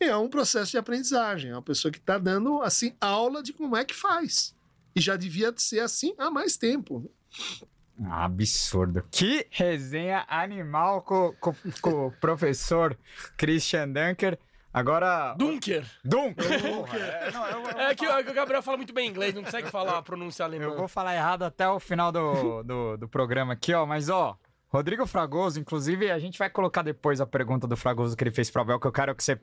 S3: E é um processo de aprendizagem. É uma pessoa que está dando, assim, aula de como é que faz. E já devia ser assim há mais tempo.
S2: Absurdo. Que resenha animal com, com, com o professor Christian Dunker. Agora.
S1: Dunker. [laughs]
S2: Dunker! Porra, é, não, eu- eu-
S1: É que o Gabriel fala muito bem inglês, não consegue falar a pronúncia alemã.
S2: Eu vou falar errado até o final do, do, do programa aqui, ó. Mas, ó, Rodrigo Fragoso, inclusive, a gente vai colocar depois a pergunta do Fragoso que ele fez pro Abel, que eu quero que você.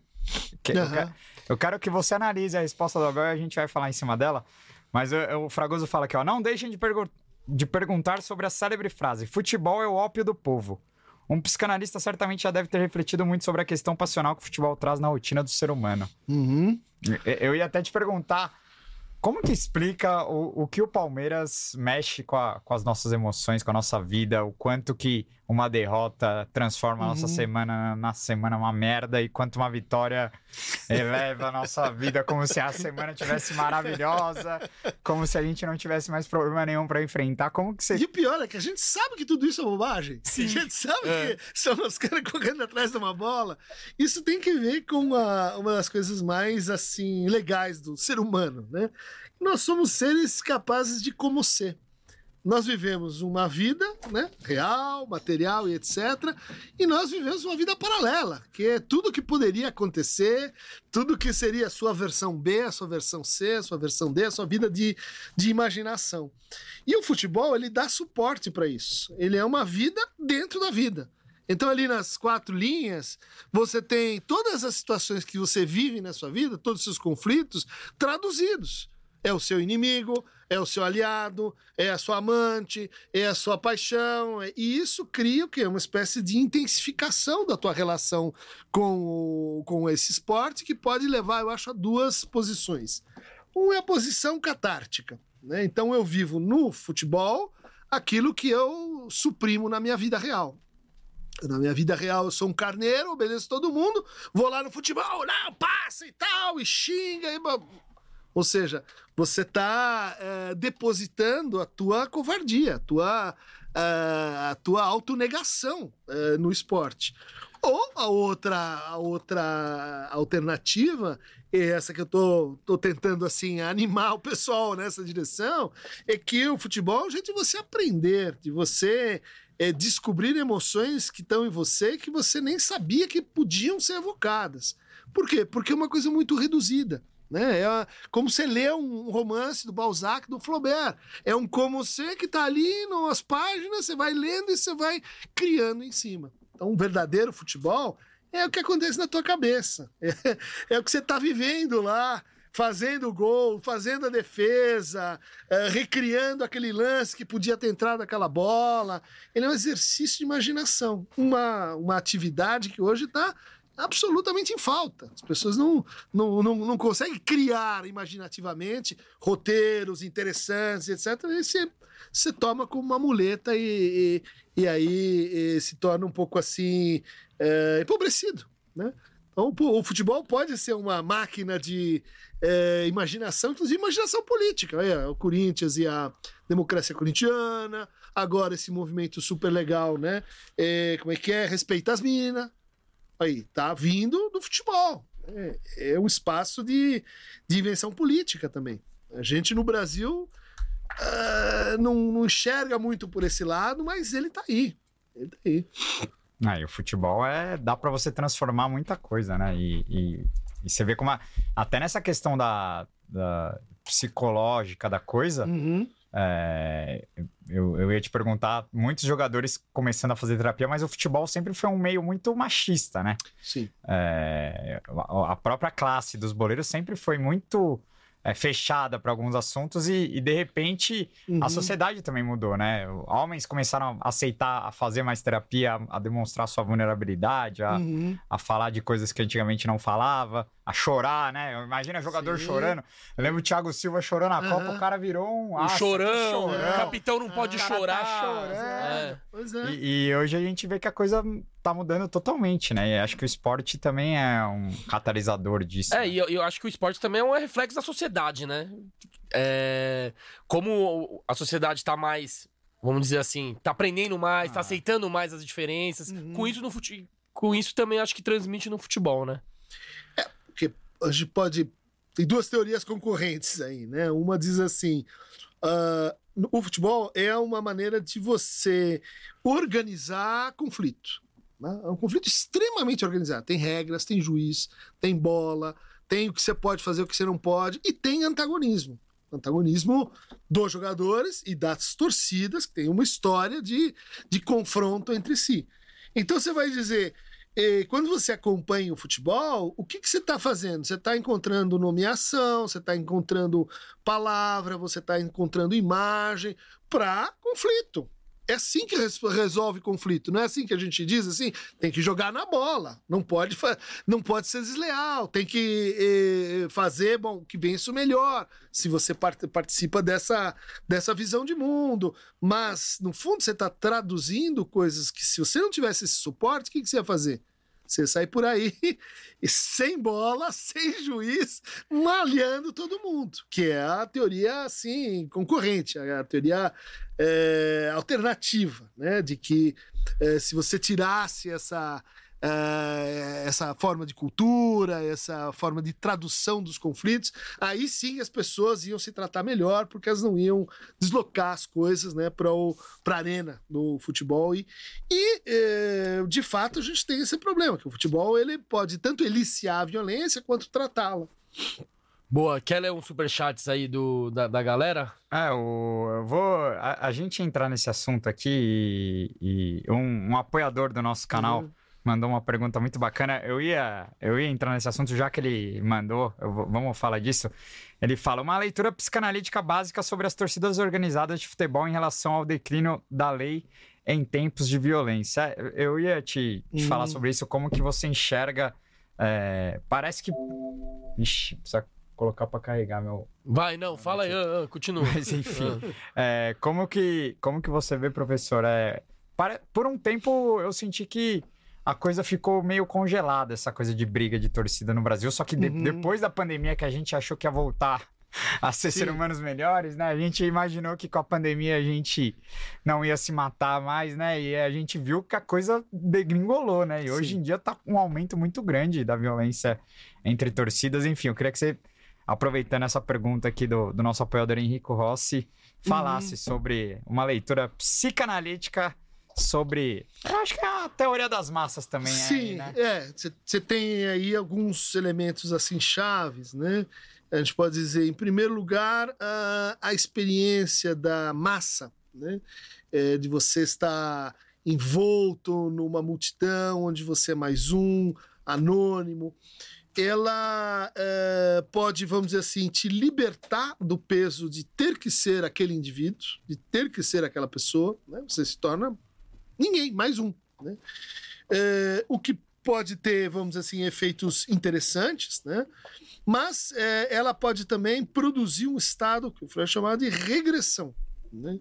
S2: que- eu,
S3: Aham.
S2: quero, eu quero que você analise a resposta do Abel e a gente vai falar em cima dela. Mas eu- eu- o Fragoso fala aqui, ó. Não deixem de, pergu- de perguntar sobre a célebre frase: futebol é o ópio do povo. Um psicanalista certamente já deve ter refletido muito sobre a questão passional que o futebol traz na rotina do ser humano.
S3: Uhum.
S2: Eu- Eu ia até te perguntar como que explica o, o que o Palmeiras mexe com, a- com as nossas emoções, com a nossa vida, o quanto que uma derrota transforma a nossa
S3: Uhum.
S2: semana na semana uma merda e quanto uma vitória eleva a nossa vida como se a semana tivesse maravilhosa, como se a gente não tivesse mais problema nenhum para enfrentar. Como que você
S3: E o pior é que a gente sabe que tudo isso é bobagem.
S1: Sim.
S3: A gente sabe
S1: É.
S3: que são os caras correndo atrás de uma bola. Isso tem que ver com uma, uma das coisas mais, assim, legais do ser humano, né? Nós somos seres capazes de como ser. Nós vivemos uma vida, né, real, material e etc. E nós vivemos uma vida paralela, que é tudo que poderia acontecer, tudo que seria a sua versão B, a sua versão C, a sua versão D, a sua vida de, de imaginação. E o futebol, ele dá suporte para isso. Ele é uma vida dentro da vida. Então, ali nas quatro linhas, você tem todas as situações que você vive na sua vida, todos os seus conflitos, traduzidos. É o seu inimigo, é o seu aliado, é a sua amante, é a sua paixão. é- E isso cria o quê? Uma espécie de intensificação da tua relação com, o- com esse esporte que pode levar, eu acho, a duas posições. Uma é a posição catártica. Né? Então eu vivo no futebol aquilo que eu suprimo na minha vida real. Na minha vida real eu sou um carneiro, obedeço todo mundo, vou lá no futebol, não, passa e tal, e xinga. E... Ou seja, você está depositando a tua covardia, a tua, eh, a tua autonegação eh, no esporte. Ou a outra, a outra alternativa, e essa que eu tô, tô tentando assim animar o pessoal nessa direção, é que o futebol é um jeito de você aprender, de você é, descobrir emoções que estão em você que você nem sabia que podiam ser evocadas. Por quê? Porque é uma coisa muito reduzida. Né? É como você lê um romance do Balzac, do Flaubert. É um como você que está ali nas páginas, você vai lendo e você vai criando em cima. Então, um verdadeiro futebol é o que acontece na tua cabeça. [laughs] É, é o que você está vivendo lá, fazendo o gol, fazendo a defesa, eh, recriando aquele lance que podia ter entrado aquela bola. Ele é um exercício de imaginação. Uma, uma atividade que hoje está absolutamente em falta. As pessoas não, não, não, não conseguem criar imaginativamente roteiros interessantes, etc. E você, você toma como uma muleta e, e, e aí e se torna um pouco assim é, empobrecido, né? Então, o futebol pode ser uma máquina de é, imaginação, inclusive imaginação política. Olha, o Corinthians e a democracia corintiana, agora esse movimento super legal, né? É, como é que é? Respeita as minas. Aí, tá vindo do futebol. É, é um espaço de, de invenção política também. A gente no Brasil ah, não, não enxerga muito por esse lado, mas ele tá aí. Ele tá aí.
S2: Ah, e o futebol é. dá pra você transformar muita coisa, né? E, e- e você vê como. a- até nessa questão da, da psicológica da coisa,
S3: Uhum.
S2: É, eu, eu ia te perguntar: muitos jogadores começando a fazer terapia, mas o futebol sempre foi um meio muito machista, né?
S3: Sim.
S2: É, a a própria classe dos boleiros sempre foi muito é, fechada para alguns assuntos e, e, de repente
S3: Uhum.
S2: a sociedade também mudou, né? Homens começaram a aceitar, a fazer mais terapia, a, a demonstrar sua vulnerabilidade, a,
S3: Uhum.
S2: a falar de coisas que antigamente não falava, a chorar, né? Imagina jogador
S3: Sim.
S2: chorando. Eu lembro o Thiago Silva chorando na
S3: Aham.
S2: Copa, o cara virou um,
S1: O
S2: aço,
S1: chorão,
S2: chorão.
S1: o capitão não pode
S2: O cara tá
S1: chorar.
S2: chorando.
S1: É.
S3: Pois é.
S2: E, e hoje a gente vê que a coisa tá mudando totalmente, né? E acho que o esporte também é um catalisador disso.
S1: É,
S2: né?
S1: e eu, eu acho que o esporte também é um reflexo da sociedade, né? É, como a sociedade tá mais, vamos dizer assim, tá aprendendo mais, tá
S2: Ah.
S1: aceitando mais as diferenças.
S3: Uhum.
S1: Com isso no fute... com isso também acho que transmite no futebol, né?
S3: Porque a gente pode. Tem duas teorias concorrentes aí, né? Uma diz assim: ah, o futebol é uma maneira de você organizar conflito. né? É um conflito extremamente organizado. Tem regras, tem juiz, tem bola, tem o que você pode fazer, o que você não pode, e tem antagonismo. Antagonismo dos jogadores e das torcidas, que tem uma história de, de confronto entre si. Então você vai dizer, quando você acompanha o futebol, o que, que você está fazendo? Você está encontrando nomeação, você está encontrando palavra, você está encontrando imagem para conflito. É assim que res- resolve conflito, não é assim que a gente diz assim? Tem que jogar na bola, não pode, não pode ser desleal, tem que eh, fazer bom que vença o melhor, se você part- participa dessa, dessa visão de mundo. Mas, no fundo, você está traduzindo coisas que, se você não tivesse esse suporte, o que, que você ia fazer? Você ia sair por aí [laughs] sem bola, sem juiz, malhando todo mundo, que é a teoria assim concorrente, a teoria é, alternativa, né? De que é, se você tirasse essa é, essa forma de cultura, essa forma de tradução dos conflitos, aí sim as pessoas iam se tratar melhor, porque elas não iam deslocar as coisas né, para a arena do futebol. E, e eh, de fato, a gente tem esse problema, que o futebol ele pode tanto eliciar a violência quanto tratá-la.
S1: Boa, quer ler uns superchats aí do, da, da galera?
S2: É, o, eu vou. A, a gente entrar nesse assunto aqui e, e um, um apoiador do nosso canal
S3: Uhum.
S2: Mandou uma pergunta muito bacana. Eu ia, eu ia entrar nesse assunto já que ele mandou, vou- vamos falar disso. Ele fala: uma leitura psicanalítica básica sobre as torcidas organizadas de futebol em relação ao declínio da lei em tempos de violência. Eu- ia te, te
S3: Uhum.
S2: falar sobre isso, como que você enxerga. é, parece que. Ixi, precisa colocar pra carregar meu,
S1: Vai, não, fala aí, ah, ah, continua. [laughs]
S2: mas enfim, é, como, que, como que você vê, professor? É, para- por um tempo eu senti que a coisa ficou meio congelada, essa coisa de briga de torcida no Brasil. Só que de-
S3: Uhum.
S2: depois da pandemia que a gente achou que ia voltar a ser
S3: Sim.
S2: seres humanos melhores, né? A gente imaginou que com a pandemia a gente não ia se matar mais, né? E a gente viu que a coisa degringolou, né? E hoje
S3: Sim.
S2: em dia tá um aumento muito grande da violência entre torcidas. Enfim, eu queria que você, aproveitando essa pergunta aqui do, do nosso apoiador Henrico Rossi, falasse
S3: Uhum.
S2: sobre uma leitura psicanalítica sobre. Eu acho que é a teoria das massas também, aí,
S3: Sim,
S2: né?
S3: é. Você tem aí alguns elementos assim chaves, né? A gente pode dizer, em primeiro lugar, a, a experiência da massa, né? É, de você estar envolto numa multidão onde você é mais um, anônimo. Ela é, pode, vamos dizer assim, te libertar do peso de ter que ser aquele indivíduo, de ter que ser aquela pessoa, né? Você se torna ninguém, mais um, né? É, o que pode ter, vamos assim, efeitos interessantes, né? Mas é, ela pode também produzir um estado que foi chamado de regressão. Né?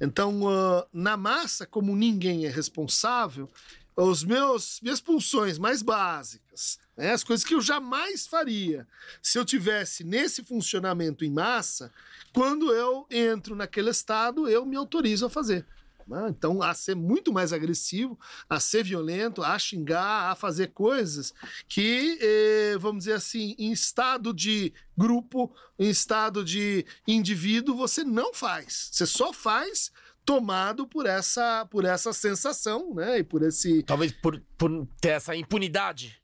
S3: Então, ah, na massa, como ninguém é responsável, os meus minhas pulsões mais básicas, né? as coisas que eu jamais faria se eu tivesse nesse funcionamento em massa, quando eu entro naquele estado, eu me autorizo a fazer. Né? Então, a ser muito mais agressivo, a ser violento, a xingar, a fazer coisas que, eh, vamos dizer assim, em estado de grupo, em estado de indivíduo, você não faz. Você só faz tomado por essa, por essa sensação, né? E por esse.
S1: Talvez por, por ter essa impunidade.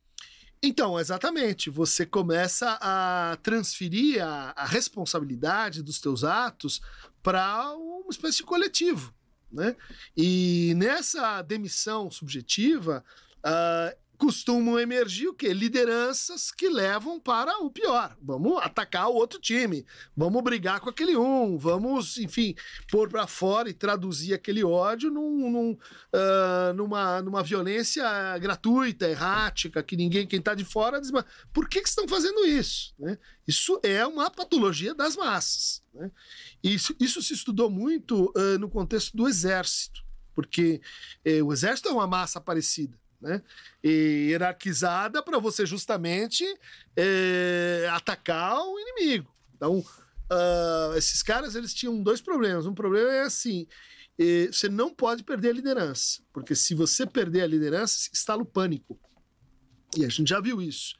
S3: Então, exatamente. Você começa a transferir a, a responsabilidade dos teus atos para uma espécie de coletivo. Né? E nessa demissão subjetiva, ah, costumam emergir o quê? Lideranças que levam para o pior. Vamos atacar o outro time, vamos brigar com aquele um, vamos, enfim, pôr para fora e traduzir aquele ódio num, num, uh, numa, numa violência gratuita, errática, que ninguém, quem está de fora, diz, mas por que, que estão fazendo isso? Né? Isso é uma patologia das massas. Né? Isso, isso se estudou muito uh, no contexto do exército, porque uh, o exército é uma massa parecida né? E hierarquizada para você justamente é, atacar o inimigo. Então, uh, esses caras eles tinham dois problemas. Um problema é assim: é, você não pode perder a liderança, porque se você perder a liderança, se o pânico. E a gente já viu isso.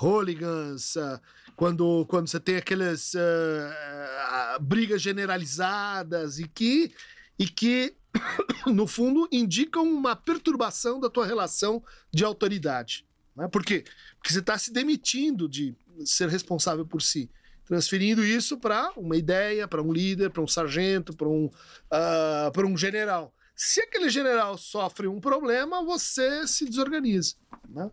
S3: Hooligans, uh, quando, quando você tem aquelas uh, brigas generalizadas e que, e que [coughs] no fundo, indicam uma perturbação da tua relação de autoridade. Né? Por quê? Porque você está se demitindo de ser responsável por si, transferindo isso para uma ideia, para um líder, para um sargento, para um, uh, um general. Se aquele general sofre um problema, você se desorganiza. Né?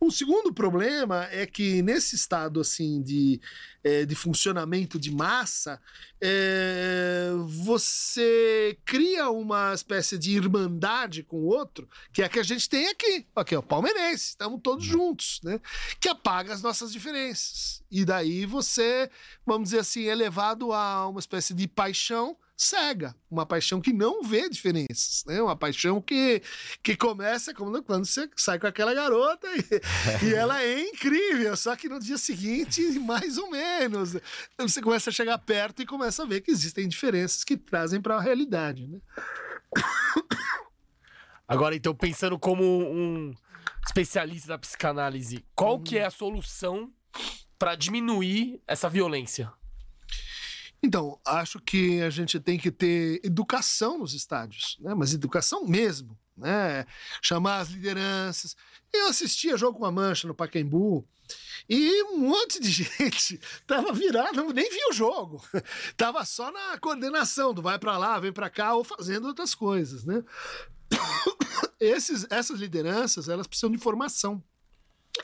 S3: O segundo problema é que nesse estado assim de, é, de funcionamento de massa, é, você cria uma espécie de irmandade com o outro, que é a que a gente tem aqui. Aqui, ó, palmeirense, estamos todos uhum. juntos, né? Que apaga as nossas diferenças. E daí você, vamos dizer assim, é levado a uma espécie de paixão cega, uma paixão que não vê diferenças, né? Uma paixão que, que começa quando, quando você sai com aquela garota e, [laughs] e ela é incrível, só que no dia seguinte, mais ou menos, você começa a chegar perto e começa a ver que existem diferenças que trazem para a realidade, né?
S1: Agora, então, pensando como um especialista da psicanálise, qual que é a solução para diminuir essa violência?
S3: Então, acho que a gente tem que ter educação nos estádios, né? mas educação mesmo. Né? Chamar as lideranças. Eu assistia jogo com a mancha no Pacaembu e um monte de [laughs] gente tava virado, nem via o jogo. Tava só na coordenação do vai para lá, vem para cá ou fazendo outras coisas, né? [coughs] Esses, essas lideranças, elas precisam de formação.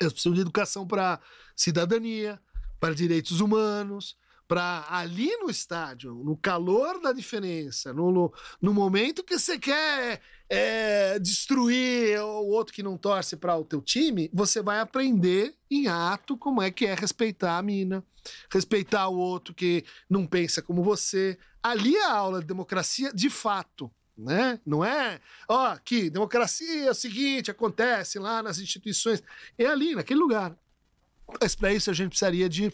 S3: Elas precisam de educação para cidadania, para direitos humanos, para ali no estádio, no calor da diferença, no, no momento que você quer é, destruir o outro que não torce para o teu time, você vai aprender em ato como é que é respeitar a mina, respeitar o outro que não pensa como você. Ali é a aula de democracia de fato. Né? Não é, ó, aqui, democracia é o seguinte, acontece lá nas instituições, é ali, naquele lugar. Mas para isso a gente precisaria de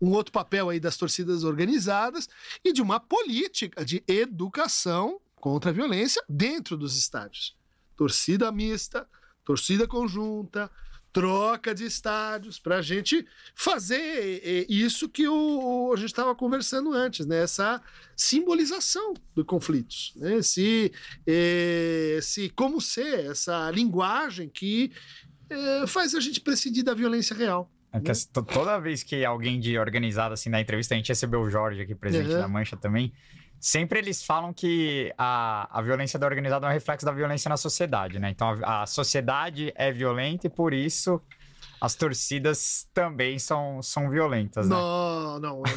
S3: um outro papel aí das torcidas organizadas e de uma política de educação contra a violência dentro dos estádios. Torcida mista, torcida conjunta, troca de estádios, para a gente fazer isso que o, a gente estava conversando antes, né? essa simbolização dos conflitos, né? esse, esse como ser, essa linguagem que é, faz a gente prescindir da violência real.
S2: É que, toda vez que alguém de organizado assim na entrevista, a gente recebeu o Jorge aqui, presidente uhum. da Mancha também. Sempre eles falam que a, a violência da organizada é um reflexo da violência na sociedade, né? Então a, a sociedade é violenta e por isso as torcidas também são, são violentas, né?
S3: Não, não. [laughs]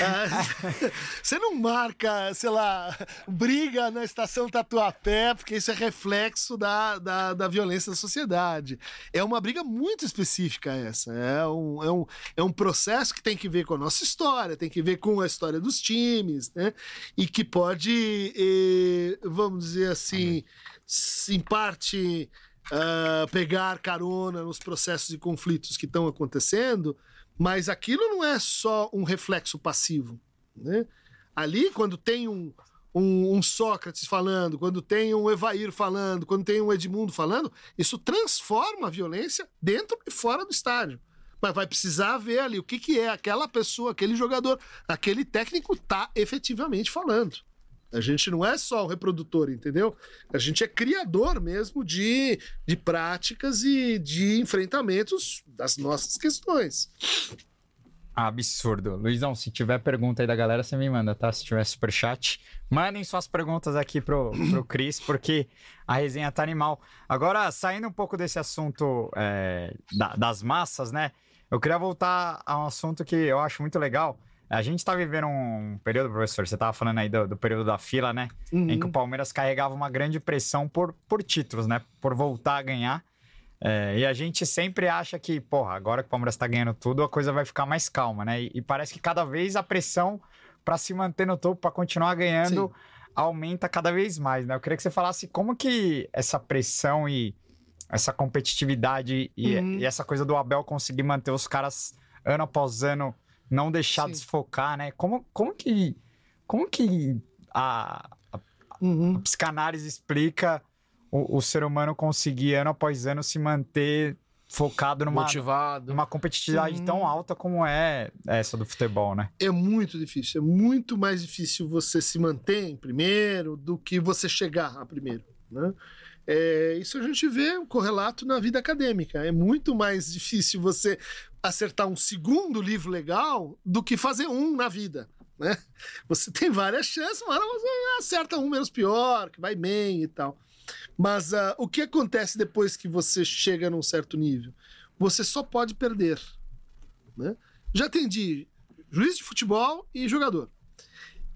S3: É, você não marca, sei lá, briga na estação Tatuapé, porque isso é reflexo da, da, da violência da sociedade. É uma briga muito específica essa. É um, é, um, é um processo que tem que ver com a nossa história, tem que ver com a história dos times, né? E que pode, eh, vamos dizer assim, em parte uh, pegar carona nos processos e conflitos que estão acontecendo, mas aquilo não é só um reflexo passivo. Né? Ali, quando tem um, um, um, Sócrates falando, quando tem um Evair falando, quando tem um Edmundo falando, isso transforma a violência dentro e fora do estádio. Mas vai precisar ver ali o que, que é aquela pessoa, aquele jogador, aquele técnico tá efetivamente falando. A gente não é só o reprodutor, entendeu? A gente é criador mesmo de, de práticas e de enfrentamentos das nossas questões.
S2: Absurdo. Luizão, se tiver pergunta aí da galera, você me manda, tá? Se tiver superchat, mandem suas perguntas aqui pro, pro Cris, porque a resenha tá animal. Agora, saindo um pouco desse assunto é, da- das massas, né? Eu queria voltar a um assunto que eu acho muito legal. A gente tá vivendo um período, professor, você tava falando aí do, do período da fila, né? Em que o Palmeiras carregava uma grande pressão por, por títulos, né? Por voltar a ganhar. É, e a gente sempre acha que, porra, agora que o Palmeiras tá ganhando tudo, a coisa vai ficar mais calma, né? E, e parece que cada vez a pressão pra se manter no topo, pra continuar ganhando, aumenta cada vez mais, né? Eu queria que você falasse como que essa pressão e essa competitividade e,
S3: Uhum.
S2: e essa coisa do Abel conseguir manter os caras ano após ano, não deixar
S3: Sim.
S2: desfocar, né? Como, como que. Como que a,
S3: Uhum.
S2: a psicanálise explica o, o ser humano conseguir ano após ano se manter focado numa,
S1: Motivado.
S2: numa competitividade
S3: Uhum.
S2: tão alta como é essa do futebol, né?
S3: É muito difícil. É muito mais difícil você se manter em primeiro do que você chegar a primeiro. Né? É, isso a gente vê um correlato na vida acadêmica. É muito mais difícil você acertar um segundo livro legal do que fazer um na vida. Né? Você tem várias chances, mas você acerta um menos pior, que vai bem e tal. Mas ah, o que acontece depois que você chega num certo nível? Você só pode perder. Né? Já atendi juiz de futebol e jogador.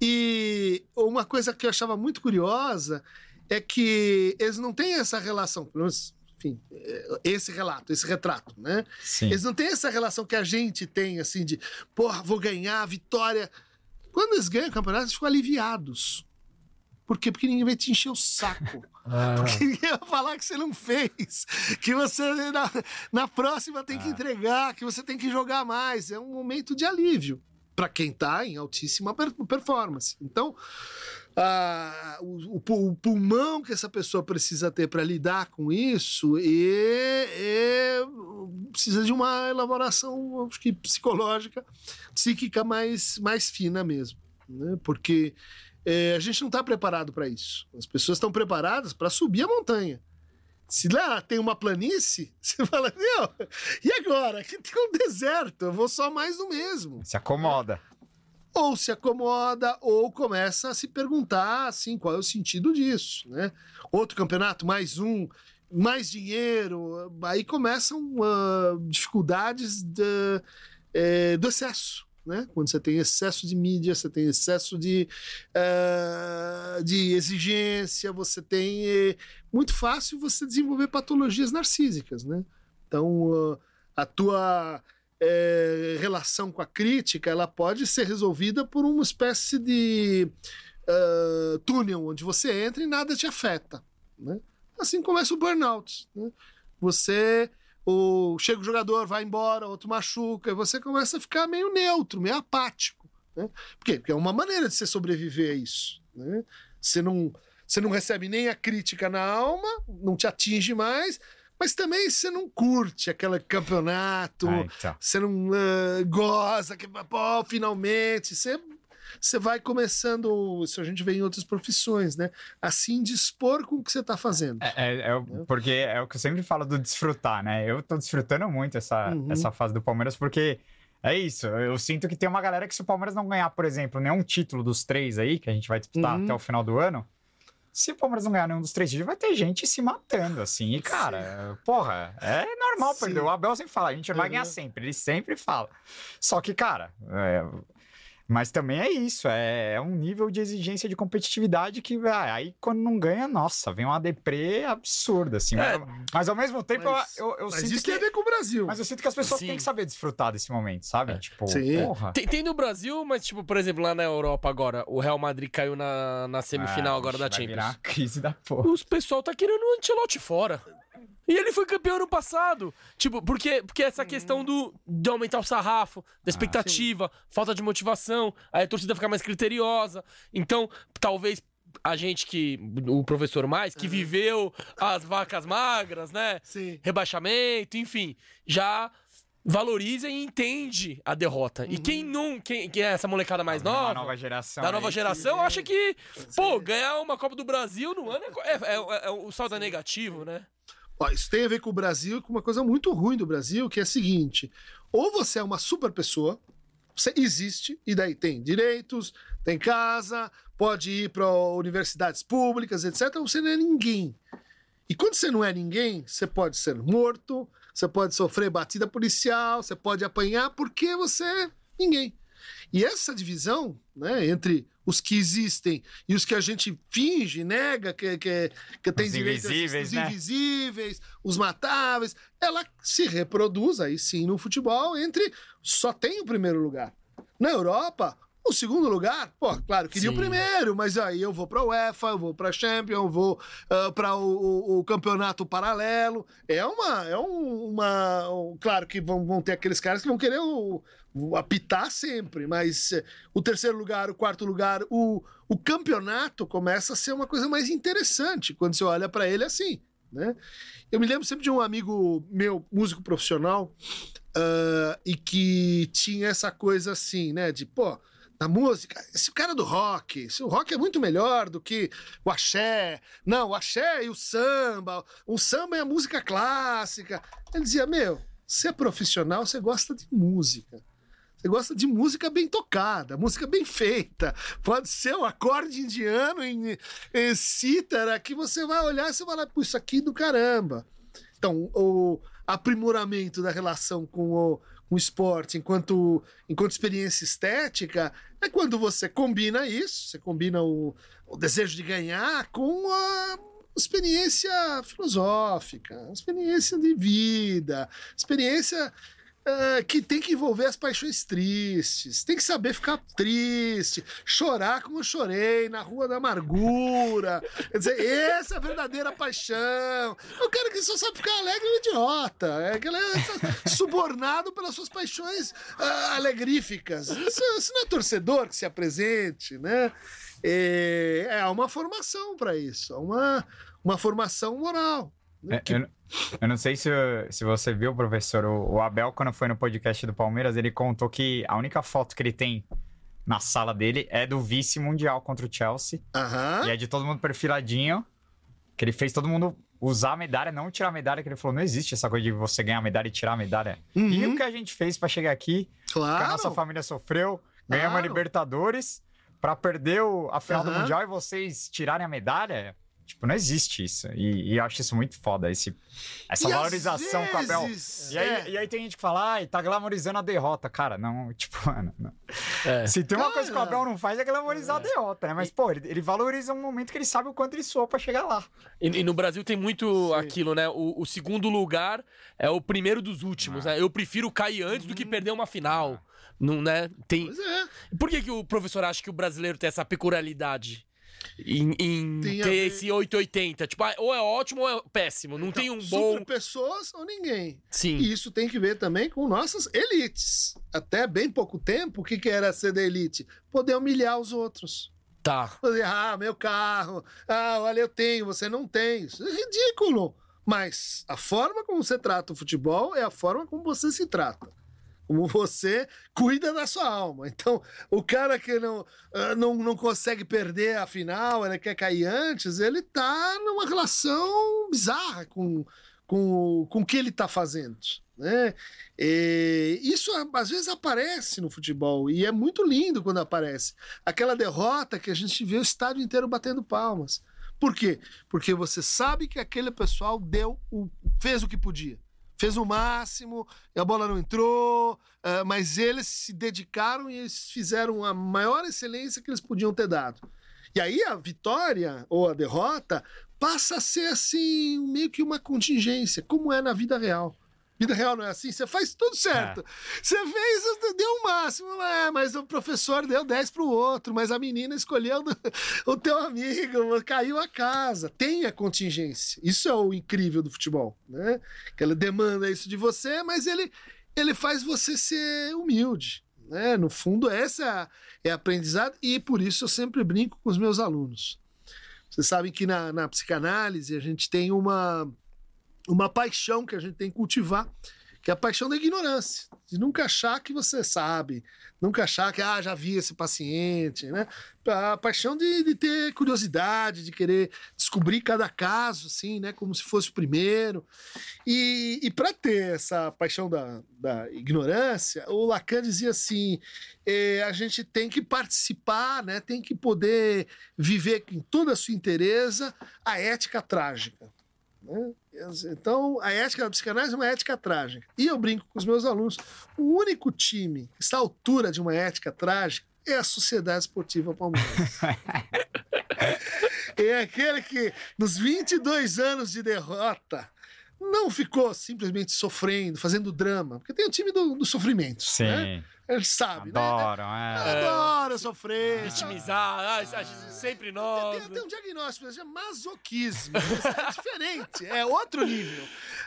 S3: E uma coisa que eu achava muito curiosa é que eles não têm essa relação, pelo menos, enfim, eh, esse relato, esse retrato, né?
S2: Sim.
S3: Eles não têm essa relação que a gente tem, assim, de, porra, vou ganhar, vitória. Quando eles ganham o campeonato, eles ficam aliviados. Por quê? Porque ninguém vai te encher o saco.
S1: Ah, [laughs]
S3: Porque ninguém vai falar que você não fez. Que você, na, na próxima, tem que
S2: Ah.
S3: entregar, que você tem que jogar mais. É um momento de alívio para quem tá em altíssima per- performance. Então, ah, o, o pu- o pulmão que essa pessoa precisa ter para lidar com isso é, é- precisa de uma elaboração, acho que psicológica, psíquica mais, mais fina mesmo. Né? Porque é, a gente não está preparado para isso. As pessoas estão preparadas para subir a montanha. Se lá tem uma planície, [laughs] você fala, meu, e agora? Aqui tem um deserto, eu vou só mais do mesmo
S2: Se acomoda.
S3: Ou se acomoda ou começa a se perguntar assim qual é o sentido disso, né? Outro campeonato, mais um, mais dinheiro, aí começam ah, dificuldades da- eh, do excesso, né? Quando você tem excesso de mídia, você tem excesso de, ah, de exigência, você tem eh, muito fácil você desenvolver patologias narcísicas, né? Então ah, a tua é, relação com a crítica ela pode ser resolvida por uma espécie de ah, túnel onde você entra e nada te afeta. Né? Assim começa o burnout. Né? Você o, chega o jogador, vai embora, outro machuca, e você começa a ficar meio neutro, meio apático. Né? Por quê? Porque é uma maneira de você sobreviver a isso. Né? Você, não, você não recebe nem a crítica na alma, não te atinge mais, mas também você não curte aquele campeonato,
S2: Ah, então.
S3: você não ah, goza, que, pô, finalmente, você, você vai começando, isso a gente vê em outras profissões, né? A se indispor com o que você está fazendo.
S2: É, é- é o- porque é o que eu sempre falo do desfrutar, né? Eu tô desfrutando muito essa,
S3: Uhum.
S2: essa fase do Palmeiras, porque é isso. Eu sinto que tem uma galera que se o Palmeiras não ganhar, por exemplo, nenhum título dos três aí, que a gente vai disputar
S3: Uhum.
S2: até o final do ano, se o Palmeiras não ganhar nenhum dos três títulos, vai ter gente se matando, assim. E, cara, porra, é normal
S3: Sim.
S2: perder. O Abel sempre fala, a gente vai
S3: Uhum.
S2: ganhar sempre. Ele sempre fala. Só que, cara, é, Mas também é isso, é, é um nível de exigência de competitividade que ah, aí quando não ganha, nossa, vem uma deprê absurda, assim.
S1: É,
S2: mas, mas ao mesmo tempo
S3: Mas,
S2: eu, eu,
S3: mas
S2: sinto
S3: isso
S2: que...
S3: tem a ver com o Brasil.
S2: Mas eu sinto que as pessoas
S1: Sim.
S2: têm que saber desfrutar desse momento, sabe?
S1: É.
S2: Tipo,
S3: Sim.
S2: porra.
S1: Tem, tem no Brasil, mas, tipo, por exemplo, lá na Europa agora, o Real Madrid caiu na, na semifinal
S2: Ah,
S1: agora da
S2: virar
S1: Champions.
S2: crise da porra.
S1: Os pessoal tá querendo o Ancelotti fora. E ele foi campeão ano passado. Tipo, porque, porque essa questão do, de aumentar o sarrafo, da expectativa, falta de motivação, aí a torcida fica mais criteriosa. Então, talvez a gente que. O professor mais, que viveu as vacas magras, né?
S3: Sim.
S1: Rebaixamento, enfim, já valoriza e entende a derrota. E quem não. Quem, quem é essa molecada mais
S2: Da
S1: nova?
S2: nova geração.
S1: da nova
S2: que-
S1: geração, acha que, pô, ganhar uma Copa do Brasil no ano é, é- é- é- o saldo é negativo, né?
S3: Ó, isso tem a ver com o Brasil com uma coisa muito ruim do Brasil, que é a seguinte: ou você é uma super pessoa, Você existe e daí tem direitos, tem casa, pode ir para universidades públicas, etc. Você não é ninguém. E quando você não é ninguém, você pode ser morto, você pode sofrer batida policial, você pode apanhar porque você é ninguém. E essa divisão né, entre os que existem e os que a gente finge, nega que, que, que tem
S2: Os
S3: direitos,
S2: invisíveis,
S3: os
S2: né?
S3: invisíveis, os matáveis, ela se reproduz aí sim no futebol entre só tem o primeiro lugar. Na Europa, o segundo lugar, pô, claro, queria
S1: Sim.
S3: o primeiro, mas aí eu vou pra UEFA, eu vou pra Champions, eu vou para o, o- o campeonato paralelo. É uma. É um- uma. um- claro que vão, vão ter aqueles caras que vão querer o apitar sempre, mas eh, o terceiro lugar, o quarto lugar, o, o campeonato começa a ser uma coisa mais interessante quando você olha pra ele assim. Né? Eu me lembro sempre de um amigo meu, músico profissional, ah, e que tinha essa coisa assim, né? De, pô, na música, esse cara do rock, o rock é muito melhor do que o axé. Não, o axé e o samba, o samba é a música clássica. Ele dizia, meu, você é profissional, você gosta de música. Você gosta de música bem tocada, música bem feita. Pode ser um acorde indiano em, em cítara que você vai olhar e você vai falar, pô, isso aqui é do caramba. Então, o aprimoramento da relação com o, com o esporte enquanto, enquanto experiência estética é quando você combina isso, você combina o, o desejo de ganhar com a experiência filosófica, experiência de vida, experiência eh, que tem que envolver as paixões tristes, tem que saber ficar triste, chorar como eu chorei na Rua da Amargura. Quer dizer, essa é a verdadeira paixão. O cara que só sabe ficar alegre é um idiota. É aquele é subornado pelas suas paixões ah, alegríficas. Isso, isso não é torcedor que se apresente, né? É, é uma formação para isso, é uma, uma formação moral.
S2: É, Eu, eu não sei se, se você viu, professor, o, o Abel, quando foi no podcast do Palmeiras, ele contou que a única foto que ele tem na sala dele é do vice mundial contra o Chelsea.
S3: Aham.
S2: E é de todo mundo perfiladinho. Que ele fez todo mundo usar a medalha, não tirar a medalha, que ele falou: não existe essa coisa de você ganhar a medalha e tirar a medalha. E
S3: Uhum.
S2: o que a gente fez pra chegar aqui, que a
S3: Claro.
S2: nossa família sofreu, ganhamos a
S3: Claro.
S2: Libertadores, pra perder o- a final do
S3: Aham.
S2: Mundial e vocês tirarem a medalha. Tipo, não existe isso. E, e eu acho isso muito foda, esse, essa
S3: E
S2: valorização com o Abel.
S3: vezes,
S2: E aí,
S3: é.
S2: e aí tem gente que fala, ai, tá glamorizando a derrota. Cara, não, [laughs] tipo, mano, não.
S1: É.
S2: Se tem uma coisa que o. Abel não faz é glamorizar a derrota, né? Mas, pô, ele, ele valoriza um momento que ele sabe o quanto ele soou pra chegar lá.
S1: E, e no Brasil tem muito
S3: Sim.
S1: aquilo, né? O, o segundo lugar é o primeiro dos últimos,
S2: Ah.
S1: né? Eu prefiro cair antes do que perder uma final. Não, né? Tem...
S3: Pois é.
S1: Por que, que o professor acha que o brasileiro tem essa peculiaridade? Em, em ter esse 880. Tipo, ah, ou é ótimo ou é péssimo. Não tem um bom.
S3: Super pessoas ou ninguém.
S1: Sim.
S3: E isso tem que ver também com nossas elites. Até bem pouco tempo, o que, que era ser da elite? Poder humilhar os outros.
S1: Tá.
S3: Ah, meu carro, ah, olha, eu tenho, você não tem. Isso é ridículo. Mas a forma como você trata o futebol é a forma como você se trata. Como você cuida da sua alma. Então, o cara que não, ah, não, não consegue perder a final, ele quer cair antes, ele tá numa relação bizarra com, com, com o que ele tá fazendo. Né? E isso às vezes aparece no futebol e é muito lindo quando aparece. Aquela derrota que a gente vê o estádio inteiro batendo palmas. Por quê? Porque você sabe que aquele pessoal deu o, fez o que podia. Fez o máximo, a bola não entrou, eh, mas eles se dedicaram e eles fizeram a maior excelência que eles podiam ter dado. E aí a vitória ou a derrota passa a ser assim, meio que uma contingência, como é na vida real. Vida real não é assim, você faz tudo certo. Você fez, deu o máximo, é, mas o professor deu 10 pro outro, mas a menina escolheu do- [laughs] o teu amigo, caiu a casa. Tem a contingência. Isso é o incrível do futebol, né? Que ela demanda isso de você, mas ele, ele faz você ser humilde. Né? No fundo, essa é a aprendizado, e por isso eu sempre brinco com os meus alunos. Vocês sabem que na, na psicanálise a gente tem uma, uma paixão que a gente tem que cultivar, que é a paixão da ignorância, de nunca achar que você sabe, nunca achar que, ah, já vi esse paciente, né? A paixão de, de ter curiosidade, de querer descobrir cada caso, assim, né? Como se fosse o primeiro. E, e para ter essa paixão da, da ignorância, o Lacan dizia assim: eh, a gente tem que participar, né? Tem que poder viver com toda a sua inteireza a ética trágica. Né? Então, a ética da psicanálise é uma ética trágica. E eu brinco com os meus alunos: o único time que está à altura de uma ética trágica é a Sociedade Esportiva Palmeiras. [laughs] é aquele que, nos 22 anos de derrota, não ficou simplesmente sofrendo, fazendo drama, porque tem o time do, do sofrimento.
S2: Sim.
S3: Né? Ele sabe,
S2: Adoram,
S3: né?
S2: é.
S3: Adora sofrer.
S1: Vitimizar, ah, a gente- sempre nós.
S3: Tem, tem um diagnóstico, mas é masoquismo. Isso é diferente, é outro nível.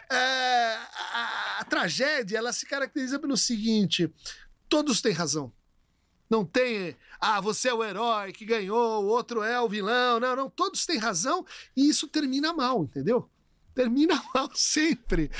S3: É, a, a tragédia, ela se caracteriza pelo seguinte: todos têm razão. Não tem, ah, você é o herói que ganhou, o outro é o vilão. Não, não, todos têm razão e isso termina mal, entendeu? Termina [laughs] mal sempre.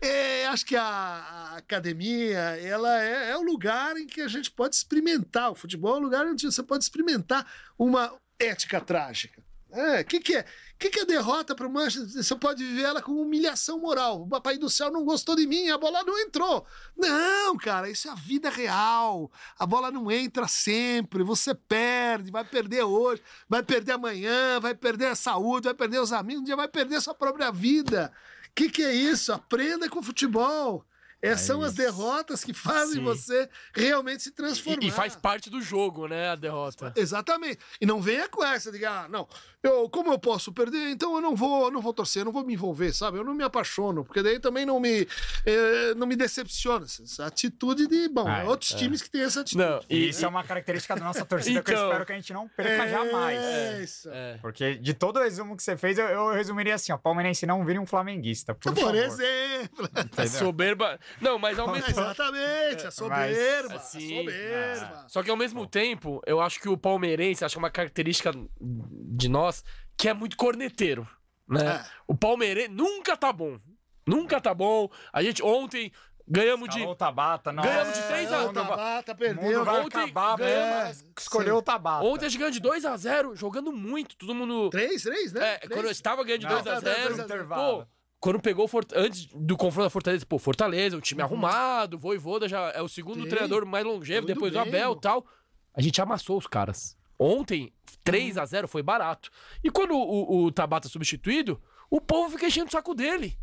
S3: É, acho que a, a academia ela é, é o lugar em que a gente pode experimentar. O futebol é o lugar onde você pode experimentar uma ética trágica. O que, que é? O que, que é derrota para o Manchester? Você pode viver ela como humilhação moral. O papai do céu não gostou de mim, a bola não entrou. Não, cara, isso é a vida real. A bola não entra sempre, você perde, vai perder hoje, vai perder amanhã, vai perder a saúde, vai perder os amigos, um dia vai perder a sua própria vida. O que, que é isso? Aprenda com o futebol. É, são as derrotas que fazem
S1: Sim.
S3: você realmente se transformar.
S1: E, e faz parte do jogo, né? A derrota.
S3: Exatamente. E não venha com essa de ah, não, eu, como eu posso perder, então eu não vou, não vou torcer, eu não vou me envolver, sabe? Eu não me apaixono, porque daí também não me, eh, não me decepciona. Essa atitude de, bom,
S2: Ah,
S3: outros times que têm essa atitude.
S1: Não,
S2: E isso é uma característica da nossa torcida que eu
S1: Então.
S2: espero que a gente não perca jamais.
S3: É isso.
S1: é.
S2: Porque de todo o resumo que você fez, eu, eu resumiria assim, ó, palmeirense não vire um flamenguista, por,
S3: Por,
S2: favor.
S3: exemplo.
S2: Entendeu?
S1: soberba. Não, mas ao mesmo
S3: Exatamente, a soberba. a
S1: assim,
S3: soberba.
S1: Só que ao mesmo tempo, eu acho que o palmeirense, acho que é uma característica de nós, que é muito corneteiro, né?
S3: É.
S1: O palmeirense nunca tá bom. Nunca tá bom. A gente ontem ganhamos de
S2: Escalou o Tabata, não.
S1: Ganhamos de
S3: É,
S1: três a-
S3: o Tabata
S2: O
S3: perdeu.
S2: mundo vai
S1: Ontem
S2: acabar,
S1: ganhamos-
S2: mas escolheu o Tabata.
S1: Ontem a gente ganhou de 2 a 0 jogando muito. Todo mundo.
S3: Três, três, né?
S1: É,
S3: Três.
S1: quando eu estava ganhando de
S2: Não,
S1: 2 a
S3: tá, tá,
S1: 0
S3: dois a zero.
S2: intervalo.
S1: Pô, quando pegou o Fort... antes do confronto da Fortaleza, pô, Fortaleza, o
S3: Uhum.
S1: time arrumado, Voivoda já é o segundo
S3: Sim.
S1: treinador mais longevo, depois do
S3: bem,
S1: Abel e
S3: meu.
S1: tal. A gente amassou os caras. Ontem, 3
S3: Uhum.
S1: a 0 foi barato. E quando o, o, o Tabata substituído, o povo fica enchendo o saco dele.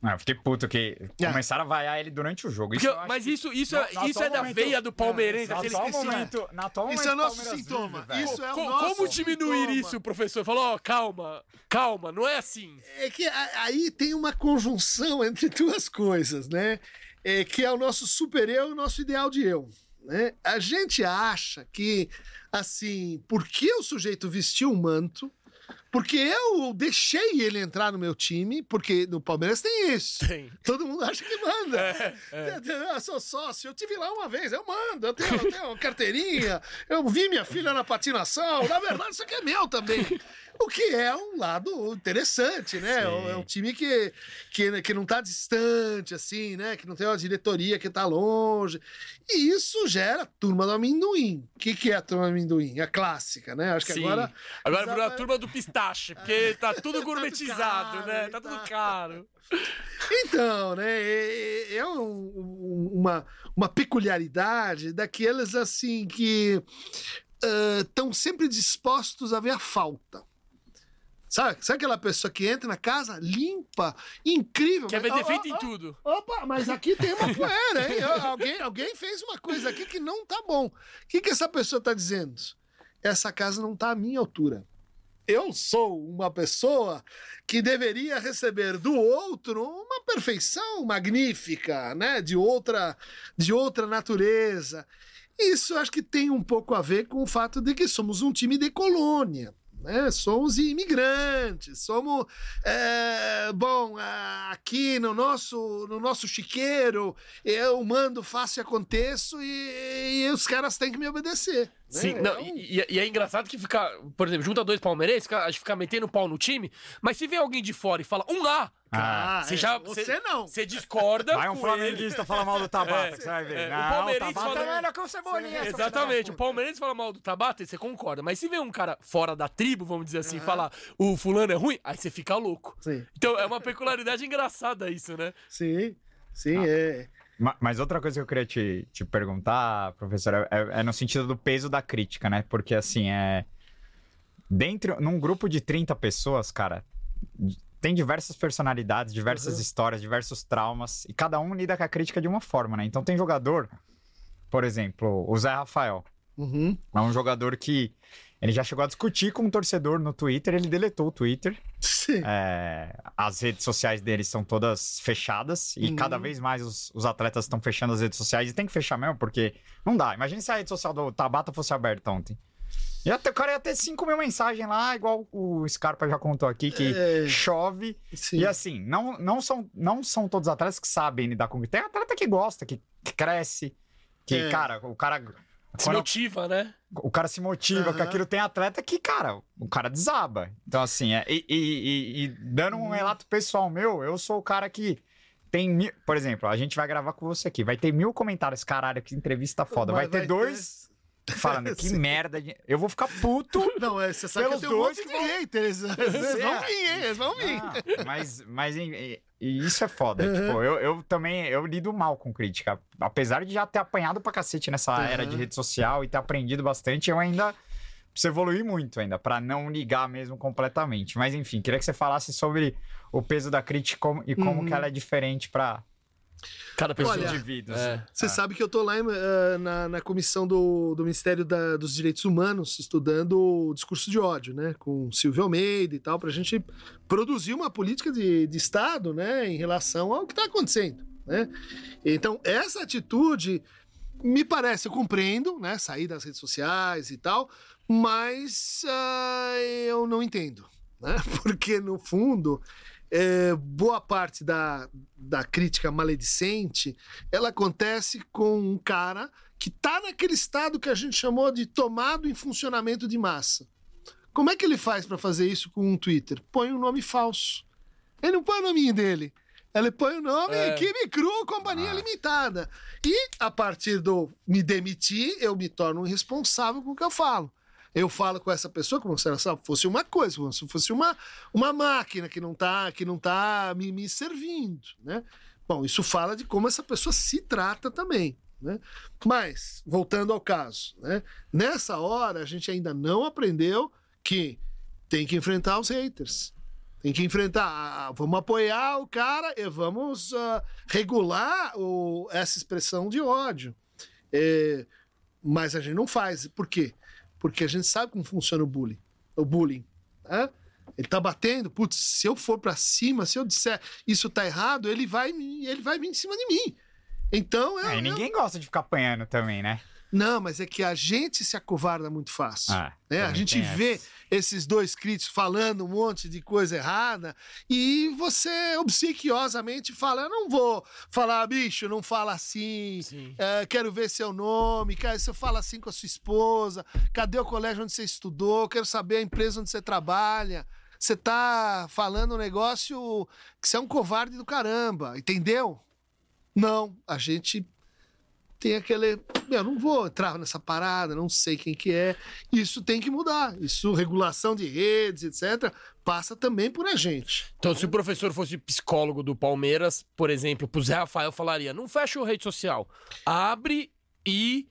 S2: Não, eu fiquei puto que
S3: É.
S2: começaram a vaiar ele durante o jogo.
S1: Porque-
S2: Isso eu
S1: mas isso, isso,
S2: no-
S1: é, isso é da
S2: momento-
S1: veia do palmeirense.
S2: No
S1: aquele-
S2: atual momento, atual
S3: Isso é nosso
S2: Palmeiras
S3: sintoma.
S2: vive.
S3: Isso é o
S1: Co-
S3: nosso
S1: como diminuir
S3: sintoma.
S1: isso, professor? Falou, ó, calma, calma, não é assim.
S3: É que aí tem uma conjunção [laughs] entre duas coisas, né? É, que é o nosso super eu e o nosso ideal de eu. Né? A gente acha que, assim, porque o sujeito vestiu um manto, porque eu deixei ele entrar no meu time, porque no Palmeiras tem isso.
S1: Tem.
S3: Todo mundo acha que manda. [laughs]
S1: É, é.
S3: Eu sou sócio, eu tive lá uma vez, eu mando, eu tenho, eu tenho uma carteirinha, eu vi minha filha na patinação, na verdade isso aqui é meu também. O que é um lado interessante, né?
S2: Sim.
S3: É um time que, que, que não tá distante, assim, né? Que não tem uma diretoria que tá longe. E isso gera turma do amendoim. O que, que é a turma do amendoim? A clássica, né? Acho que
S1: Sim.
S3: agora.
S1: Agora virou a turma do pistache, porque [laughs] tá tudo gourmetizado,
S3: caro,
S1: né? Tá
S3: tá.
S1: tudo caro.
S3: Então, né? É, é um- um- uma, uma peculiaridade daqueles assim que estão sempre dispostos a ver a falta. Sabe, sabe aquela pessoa que entra na casa, limpa, incrível.
S1: Quer ver defeito
S3: ó,
S1: em
S3: ó,
S1: tudo.
S3: Opa, mas aqui tem uma poeira, hein? Alguém, alguém fez uma coisa aqui que não tá bom. O que, que essa pessoa tá dizendo? Essa casa não tá à minha altura. Eu sou uma pessoa que deveria receber do outro uma perfeição magnífica, né? De outra, de outra natureza. Isso acho que tem um pouco a ver com o fato de que somos um time de colônia. Né? Somos imigrantes, somos é, bom aqui no nosso no nosso chiqueiro eu mando, faço e aconteço e, e os caras têm que me obedecer. né?
S1: Sim,
S3: É
S1: não,
S3: um-
S1: e, e é engraçado que fica, por exemplo, junta dois palmeirenses, a gente fica metendo pau no time, mas se vem alguém de fora e fala um A,
S3: Ah,
S1: Você
S3: é,
S1: já-
S3: você,
S1: você-
S3: não.
S1: Você discorda
S2: Vai um
S1: com ele.
S2: flamenguista falar mal do [laughs] Tabata,
S1: É,
S2: que você vai ver.
S1: é, o
S2: Não,
S1: palmeirense
S2: Tabata
S1: fala-
S2: é melhor que o Cebolinha.
S1: Exatamente. O palmeirense fala mal do Tabata e você concorda. Mas se vem um cara fora da tribo, vamos dizer assim, falar o fulano é ruim, aí você fica louco.
S3: Sim,
S1: Então é uma peculiaridade engraçada isso, né?
S3: sim, sim,
S1: Ah.
S3: é.
S2: Ma- Mas outra coisa que eu queria te, te perguntar, professor, é, é no sentido do peso da crítica, né? Porque, assim, é... Dentro, num grupo de 30 pessoas, cara, tem diversas personalidades, diversas
S3: Uhum.
S2: histórias, diversos traumas, e cada um lida com a crítica de uma forma, né? Então tem jogador, por exemplo, o Zé Rafael,
S3: Uhum.
S2: é um jogador que ele já chegou a discutir com um torcedor no Twitter, ele deletou o Twitter,
S3: Sim.
S2: é, as redes sociais deles são todas fechadas e
S3: Uhum.
S2: cada vez mais os, os atletas estão fechando as redes sociais e tem que fechar mesmo, porque não dá. Imagina se a rede social do Tabata fosse aberta ontem. Ter- o cara ia ter 5 mil mensagens lá, igual o Scarpa já contou aqui, que
S3: É.
S2: chove.
S3: Sim.
S2: E assim, não, não, são, não são todos atletas que sabem lidar com. Tem atleta que gosta, que, que cresce, que,
S3: É.
S2: cara, o cara.
S1: Se motiva, né?
S2: o cara se motiva com
S3: Aham.
S2: aquilo. Tem atleta que, cara, o cara desaba. Então, assim, é, e, e- e- e dando
S3: Uhum.
S2: um relato pessoal meu, eu sou o cara que tem mil. Por exemplo, a gente vai gravar com você aqui. Vai ter mil comentários. Caralho, que entrevista foda. Vai, ter dois falando [laughs] que merda. de- Eu vou ficar puto. [laughs]
S3: Não, é, você sabe que eu tenho um monte de
S2: vão-
S3: haters. [laughs] Eles vão vir, hein? Eles vão vir.
S2: Não, mas, mas e- e- isso é foda.
S3: Uhum.
S2: Tipo, eu, eu também eu lido mal com crítica. Apesar de já ter apanhado pra cacete nessa
S3: Uhum.
S2: era de rede social e ter aprendido bastante, eu ainda preciso evoluir muito ainda, pra não ligar mesmo completamente. Mas enfim, queria que você falasse sobre o peso da crítica e como
S3: Uhum.
S2: que ela é diferente pra
S1: Cada pessoa.
S3: Olha,
S2: indivíduos.
S1: é.
S3: Você
S2: Ah.
S3: sabe que eu tô lá em, eh, na, na comissão do, do Ministério da- dos Direitos Humanos estudando o discurso de ódio, né? Com Silvio Almeida e tal, pra gente produzir uma política de, de Estado, né? Em relação ao que tá acontecendo, né? Então, essa atitude me parece, eu compreendo, né? Sair das redes sociais e tal, mas ah, eu não entendo, né? [laughs] Porque, no fundo, é, boa parte da, da crítica maledicente ela acontece com um cara que tá naquele estado que a gente chamou de tomado em funcionamento de massa. Como é que ele faz para fazer isso com um Twitter? Põe um nome falso. Ele não põe o nominho dele. Ele põe o nome
S1: É.
S3: Kibe Cru Companhia
S2: Ah.
S3: Limitada. E a partir do me demitir, eu me torno responsável com o que eu falo. Eu falo com essa pessoa como se ela fosse uma coisa, como se fosse uma, uma máquina que não tá, que não tá me, me servindo, né? Bom, isso fala de como essa pessoa se trata também, né? Mas, voltando ao caso, né? Nessa hora, a gente ainda não aprendeu que tem que enfrentar os haters. Tem que enfrentar. Vamos apoiar o cara e vamos ah, regular o- essa expressão de ódio. É, mas a gente não faz. Por quê? Porque a gente sabe como funciona o bullying. O bullying. né? Ele tá batendo, putz, se eu for pra cima, se eu disser isso tá errado, ele vai, ele vai vir em cima de mim. Então, eu,
S2: É, e
S3: eu-
S2: ninguém gosta de ficar apanhando também, né?
S3: não, mas é que a gente se acovarda muito fácil.
S2: Ah,
S3: né? A gente vê
S2: essa.
S3: Esses dois críticos falando um monte de coisa errada e você obsequiosamente fala: Eu não vou falar, bicho, não fala assim.
S1: Sim.
S3: é, quero ver seu nome, cara, você fala assim com a sua esposa, cadê o colégio onde você estudou, quero saber a empresa onde você trabalha. Você tá falando um negócio que você é um covarde do caramba, entendeu? Não, a gente tem aquele. Eu não vou entrar nessa parada, não sei quem que é. Isso tem que mudar. Isso, regulação de redes, etc., passa também por a gente.
S1: Então, se o professor fosse psicólogo do Palmeiras, por exemplo, pro Zé Rafael falaria: não fecha o rede social. Abre e.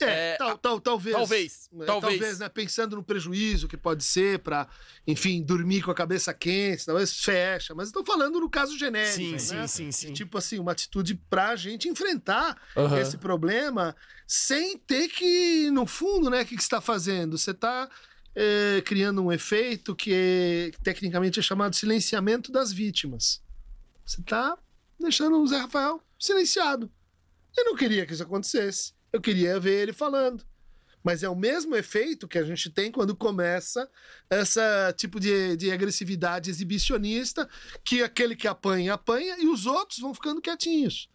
S3: É,
S1: É,
S3: tal, tal, talvez.
S1: talvez,
S3: né,
S1: talvez.
S3: né, pensando no prejuízo que pode ser para, enfim, dormir com a cabeça quente, talvez fecha. Mas estou falando no caso genérico.
S1: Sim,
S3: né?
S1: sim, sim, sim.
S3: Tipo assim, uma atitude para a gente enfrentar
S1: Aham.
S3: esse problema sem ter que, no fundo, né, o que, que você está fazendo? Você está criando um efeito que, é- que tecnicamente é chamado silenciamento das vítimas. Você está deixando o Zé Rafael silenciado. Eu não queria que isso acontecesse. Eu queria ver ele falando. Mas é o mesmo efeito que a gente tem quando começa essa tipo de, de agressividade exibicionista, que aquele que apanha, apanha, e os outros vão ficando quietinhos.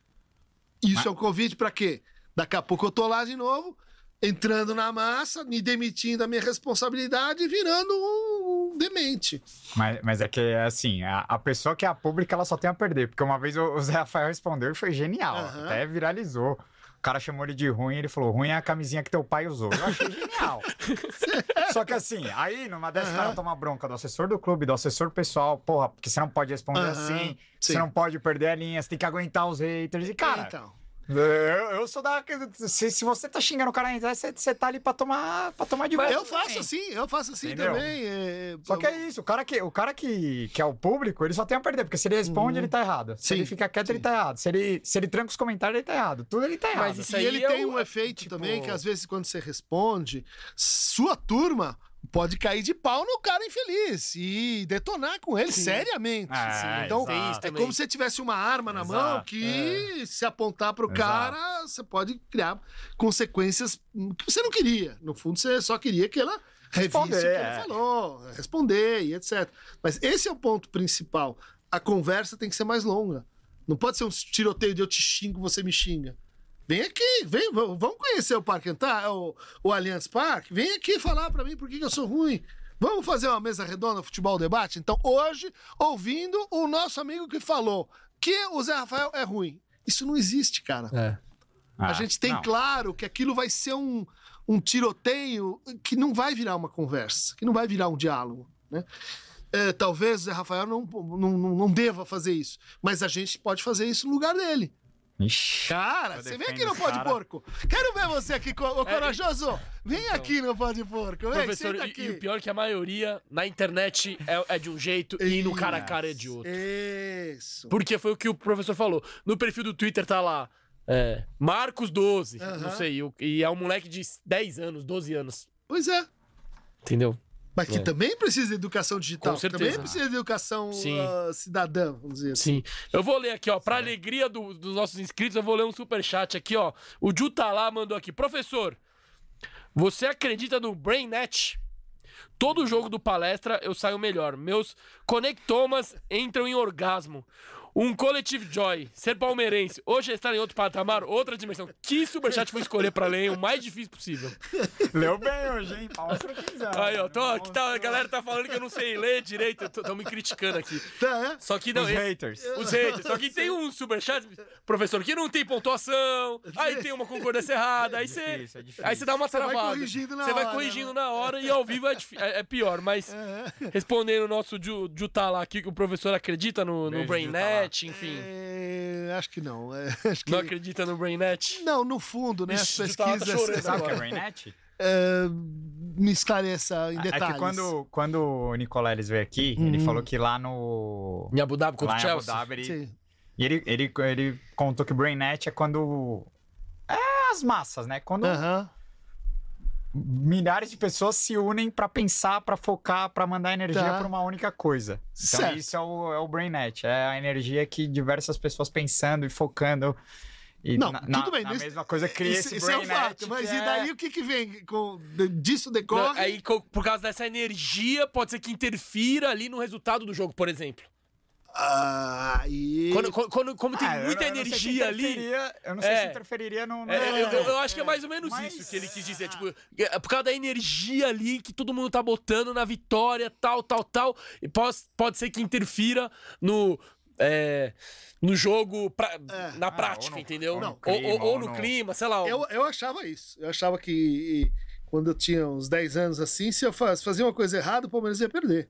S3: Isso
S2: Mas-
S3: é um convite para quê? Daqui a pouco eu tô lá de novo, entrando na massa, me demitindo da minha responsabilidade e virando um demente.
S2: Mas, mas é que, assim, a, a pessoa que é a pública, ela só tem a perder. Porque uma vez o, o Zé Rafael respondeu e foi genial.
S3: Aham.
S2: Até viralizou. O cara chamou ele de ruim, ele falou: ruim é a camisinha que teu pai usou. Eu achei genial. [laughs] Só que assim, aí numa dessas, o cara toma bronca do assessor do clube, do assessor pessoal, porra, porque você não pode responder
S3: Aham,
S2: assim,
S3: sim.
S2: você não pode perder a linha, você tem que aguentar os haters. E, cara,
S3: então.
S2: Eu, eu sou da. Se, se você tá xingando o cara na internet, você, você tá ali pra tomar, pra tomar de volta.
S3: Eu faço
S2: também.
S3: assim, eu faço assim
S2: Entendeu?
S3: também. é,
S2: Só que é isso, o cara, que, o cara que, que é o público, ele só tem a perder, porque se ele responde, ele tá errado. Se
S3: Sim,
S2: ele fica quieto,
S3: sim.
S2: ele tá errado. Se ele, se ele tranca os comentários, ele tá errado. Tudo ele tá errado.
S1: Mas isso
S3: E
S1: aí
S3: ele
S1: é
S3: tem
S1: o-
S3: um efeito
S1: tipo-
S3: também que às vezes quando você responde, sua turma pode cair de pau no cara infeliz e detonar com ele seriamente.
S2: É,
S3: então é
S1: também.
S3: como se você tivesse uma arma na
S2: Exato,
S3: mão que se apontar pro
S2: Exato.
S3: cara, você pode criar consequências que você não queria. No fundo, você só queria que ela revisse o que
S2: Responder,
S3: ele
S2: é.
S3: falou, responder e etc. Mas esse é o ponto principal. A conversa tem que ser mais longa. Não pode ser um tiroteio de eu te xingo, você me xinga. Vem aqui, vem, vamos conhecer o Parque Antártico, o, o Allianz Parque. Vem aqui falar pra mim por que, que eu sou ruim. Vamos fazer uma mesa redonda, futebol debate? Então, hoje, ouvindo o nosso amigo que falou que o Zé Rafael é ruim. Isso não existe, cara.
S1: É.
S3: A
S2: Ah,
S3: gente tem
S2: não.
S3: claro que aquilo vai ser um, um tiroteio que não vai virar uma conversa, que não vai virar um diálogo, né? É, talvez o Zé Rafael não, não, não, não deva fazer isso, mas a gente pode fazer isso no lugar dele.
S2: Ixi.
S3: Cara, você vem aqui no Pode
S2: cara.
S3: Porco. Quero ver você aqui, ô
S1: É,
S3: corajoso. Vem
S1: então.
S3: aqui no Pode Porco. Vem,
S1: Professor,
S3: senta
S1: e,
S3: aqui.
S1: e o pior é que a maioria na internet é, é de um jeito e no cara a cara é de outro.
S3: Isso.
S1: Porque foi o que o professor falou. No perfil do Twitter tá lá. é, Marcos 12,
S3: Aham.
S1: não sei, o- e é um moleque de 10 anos, 12 anos.
S3: Pois é.
S1: Entendeu?
S3: Mas que
S1: É.
S3: também precisa de educação digital.
S1: Com certeza.
S3: Também precisa de educação
S1: Sim.
S3: ah, cidadã, vamos dizer assim.
S1: Sim. Eu vou ler aqui, ó. Pra alegria do- dos nossos inscritos, eu vou ler um superchat aqui, ó. O Ju tá lá, mandou aqui. Professor, você acredita no BrainNet? Todo jogo do palestra eu saio melhor. Meus conectomas entram em orgasmo. Um collective joy. Ser palmeirense. Hoje é estar em outro patamar, outra dimensão. Que superchat foi escolher pra ler? O mais difícil possível.
S2: Leu bem hoje, hein? Quem quiser.
S1: Aí, ó. Tô, aqui tá, a galera tá falando que eu não sei ler direito. Estão me criticando aqui.
S3: Tá, é?
S1: Só que não.
S2: Os
S1: esse-
S2: haters.
S1: Os haters. Só que tem um superchat, professor, que não tem pontuação, aí tem uma concordância errada, aí você.
S2: é difícil.
S1: Aí você dá uma
S3: Você vai
S1: travada.
S3: corrigindo na
S1: Você vai
S3: hora,
S1: corrigindo
S3: né?
S1: na hora e ao vivo é, é- é pior. Mas respondendo o nosso Ju, Ju tá lá aqui, que o professor acredita no, no
S2: Beijo,
S1: BrainNet, enfim.
S3: É, acho que não. é, [laughs] acho que...
S1: Não acredita no BrainNet?
S3: Não, no fundo, né? As
S1: Ixi, tá
S3: pesquisas
S2: Sabe o que é. Brainet? [laughs]
S3: é, me esclareça em
S2: É
S3: detalhes.
S2: que quando, quando o Nicoleles veio aqui, ele falou que lá no.
S1: Em Abu Dhabi contra
S2: Lá
S1: o
S2: em Abu
S1: Chelsea?
S2: Dhabi, ele,
S3: Sim.
S2: e ele, ele, ele contou que o Brainet é quando. É as massas, né? Quando
S3: Aham.
S2: Milhares de pessoas se unem pra pensar, pra focar, pra mandar energia
S3: Tá.
S2: pra uma única coisa. Então
S3: Certo.
S2: isso é o, é o Brainet. É a energia que diversas pessoas pensando e focando. E
S3: Não,
S2: na,
S3: tudo bem,
S2: na
S3: isso-
S2: mesma coisa cria
S3: Isso,
S2: esse
S3: isso é um fato, mas
S2: que
S3: e
S2: é-
S3: daí o que, que vem com, de- disso decorre?
S1: Não, aí, por causa dessa energia, pode ser que interfira ali no resultado do jogo, por exemplo.
S3: Ah, e...
S1: Quando, quando- como tem
S2: Ah,
S1: muita
S2: não- eu não sei se
S1: energia ali.
S2: Eu não sei
S1: É.
S2: se interferiria no. no-
S1: É, eu, eu- eu acho que é mais ou menos
S2: Mas-
S1: isso que ele quis dizer. Tipo, é por causa da energia ali que todo mundo tá botando na vitória, tal, tal, tal. E pode, pode ser que interfira no. é, no jogo, pra- na
S2: Ah,
S1: prática,
S2: ou no-
S1: entendeu?
S2: ou no clima,
S1: ou- ou
S2: ou
S1: no clima, sei lá.
S3: Eu, eu achava isso. Eu achava que quando eu tinha uns 10 anos assim, se eu faz- fazia uma coisa errada, o Palmeiras ia perder.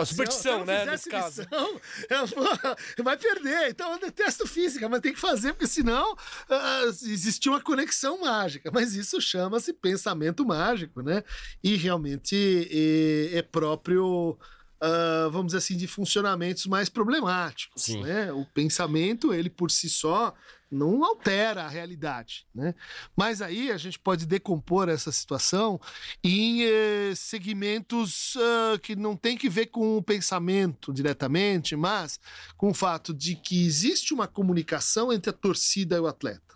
S3: Eu-
S1: superstição, né? Nesse caso.
S3: missão, eu, pô, vai perder. Então eu detesto física, mas tem que fazer, porque senão ah, existia uma conexão mágica. Mas isso chama-se pensamento mágico, né? E realmente é, é próprio. ah, vamos dizer assim, de funcionamentos mais problemáticos.
S1: Sim.
S3: Né? O pensamento, ele por si só, não altera a realidade. Né? Mas aí a gente pode decompor essa situação em eh, segmentos ah, que não tem que ver com o pensamento diretamente, mas com o fato de que existe uma comunicação entre a torcida e o atleta.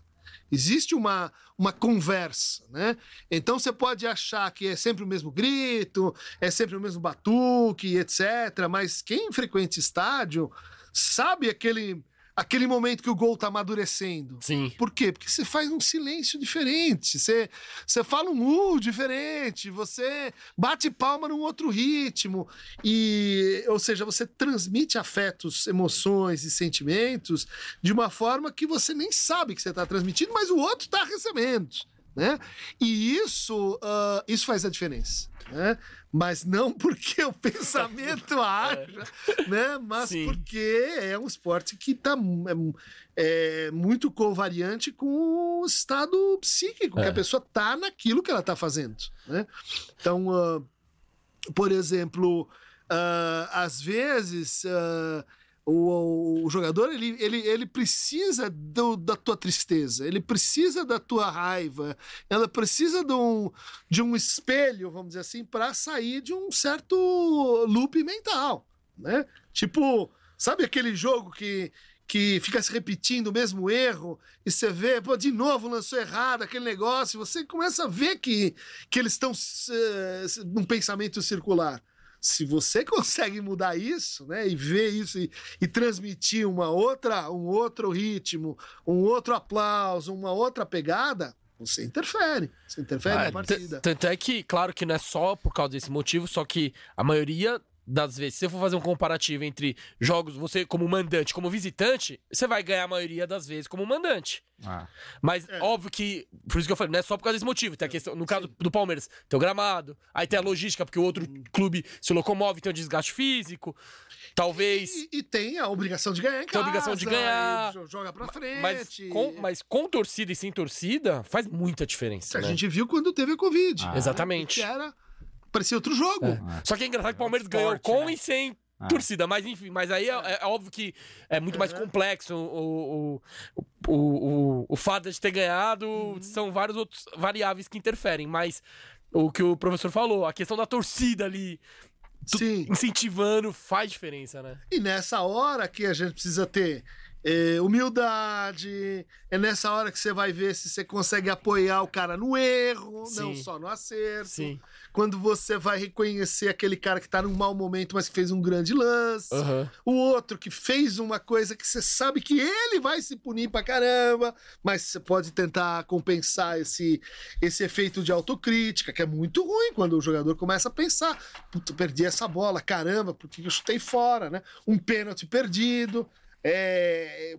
S3: Existe uma, uma conversa, né? Então você pode achar que é sempre o mesmo grito, é sempre o mesmo batuque, etc. Mas quem frequenta estádio sabe aquele aquele momento que o gol tá amadurecendo.
S1: Sim.
S3: Por quê? Porque você faz um silêncio diferente, você, você fala um uh diferente, você bate palma num outro ritmo, e, ou seja, você transmite afetos, emoções e sentimentos de uma forma que você nem sabe que você está transmitindo, mas o outro está recebendo. Né? E isso, ah, isso faz a diferença. Né? Mas não [laughs] porque o pensamento [laughs] haja, né? mas
S1: Sim.
S3: porque é um esporte que está é, muito covariante com o estado psíquico, que
S1: É.
S3: a pessoa tá naquilo que ela tá fazendo. Né? Então, ah, por exemplo, ah, às vezes ah, o, o jogador ele, ele, ele precisa do- da tua tristeza, ele precisa da tua raiva, ela precisa de um, de um espelho, vamos dizer assim, para sair de um certo loop mental, né? Tipo, sabe aquele jogo que que fica se repetindo o mesmo erro, e você vê, pô, de novo lançou errado aquele negócio, você começa a ver que, que eles estão eh, num pensamento circular. Se você [laughs] consegue mudar isso, né, e ver isso e, e transmitir uma outra, um outro ritmo, um outro aplauso, uma outra pegada, você interfere. Você interfere
S1: Ah,
S3: na partida.
S1: t- Tanto é que, claro que não é só por causa desse motivo, só que a maioria das vezes, se você for fazer um comparativo entre jogos, você como mandante, como visitante, você vai ganhar a maioria das vezes como mandante.
S2: Ah.
S1: Mas
S3: É.
S1: óbvio que, por isso que eu falei, não é só por causa desse motivo. Tem a questão, no caso do Palmeiras, tem o gramado, aí tem a logística, porque o outro clube se locomove, tem o desgaste físico. Talvez.
S3: E, e tem a obrigação de ganhar em
S1: Tem
S3: casa.
S1: a obrigação de ganhar.
S3: jo- Joga pra frente.
S1: Mas com, mas com torcida e sem torcida, faz muita diferença.
S3: A
S1: né?
S3: gente viu quando teve a Covid.
S2: Ah.
S3: né?
S1: Exatamente.
S3: Que era. Parecia outro jogo.
S1: É. Só que é engraçado que o Palmeiras ganhou
S2: Esporte,
S1: com
S2: né?
S1: e sem
S2: Ah.
S1: torcida, mas enfim, mas aí é, é óbvio que é muito mais
S3: Uhum.
S1: complexo o, o, o, o, o fato de ter ganhado,
S3: Uhum.
S1: são vários outros variáveis que interferem, mas o que o professor falou, a questão da torcida ali
S3: Sim.
S1: incentivando faz diferença, né?
S3: E nessa hora que a gente precisa ter é, humildade, é nessa hora que você vai ver se você consegue apoiar o cara no erro, não
S1: Sim.
S3: só no acerto.
S1: Sim.
S3: Quando você vai reconhecer aquele cara que tá num mau momento, mas que fez um grande lance.
S1: Aham.
S3: O outro que fez uma coisa que você sabe que ele vai se punir pra caramba, mas você pode tentar compensar esse, esse efeito de autocrítica, que é muito ruim quando o jogador começa a pensar: puta, perdi essa bola, caramba, por que eu chutei fora, né? Um pênalti perdido. É,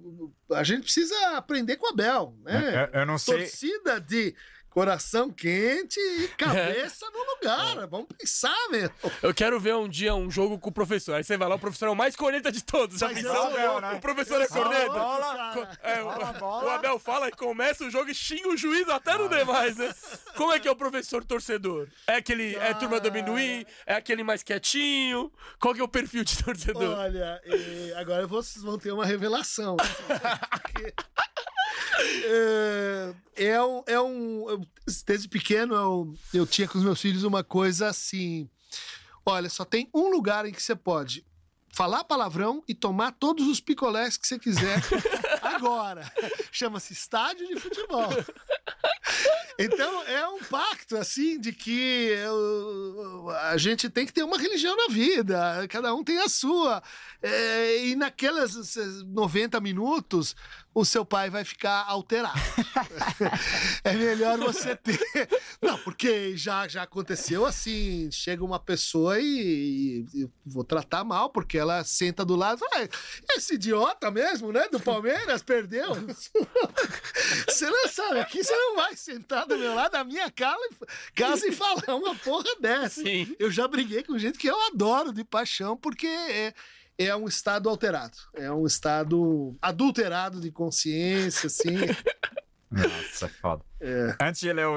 S3: a gente precisa aprender com o Abel, né?
S2: Eu, eu não sei.
S3: Torcida de coração quente e [laughs] cabeça no lugar. Vamos pensar, meu.
S1: Eu quero ver um dia um jogo com o professor. Aí você vai lá, o professor é o mais corneta de todos. Já pensou?
S3: louco,
S2: né?
S1: O professor é corneta.
S2: bola.
S1: É, o,
S2: bola.
S1: Abel fala e começa o jogo e xinga o juiz até no demais, né? Como é que é o professor torcedor? É aquele. É turma do amendoim? É aquele mais quietinho? Qual que é o perfil de torcedor?
S3: Olha, agora vocês vão ter uma revelação. [laughs] Porque, eh, é, um, é um. Desde pequeno eu, eu tinha com os meus filhos uma coisa assim. Olha, só tem um lugar em que você pode falar palavrão e tomar todos os picolés que você quiser [laughs] agora. Chama-se estádio de futebol. Então é um pacto assim de que eu- a gente tem que ter uma religião na vida, cada um tem a sua. É, e naqueles 90 minutos, o seu pai vai ficar alterado. [laughs] é melhor você ter. Não, porque já, já aconteceu assim: chega uma pessoa e, e eu vou tratar mal, porque ela senta do lado. Ah, esse idiota mesmo, né? Do Palmeiras perdeu. [laughs] Você não sabe, aqui você não vai sentar do meu lado da minha casa e, casa e falar uma porra dessa.
S1: Sim.
S3: Eu já briguei com gente que eu adoro de paixão, porque é, é um estado alterado. É um estado adulterado de consciência, assim. [laughs]
S2: Nossa, é foda. Antes de ler o,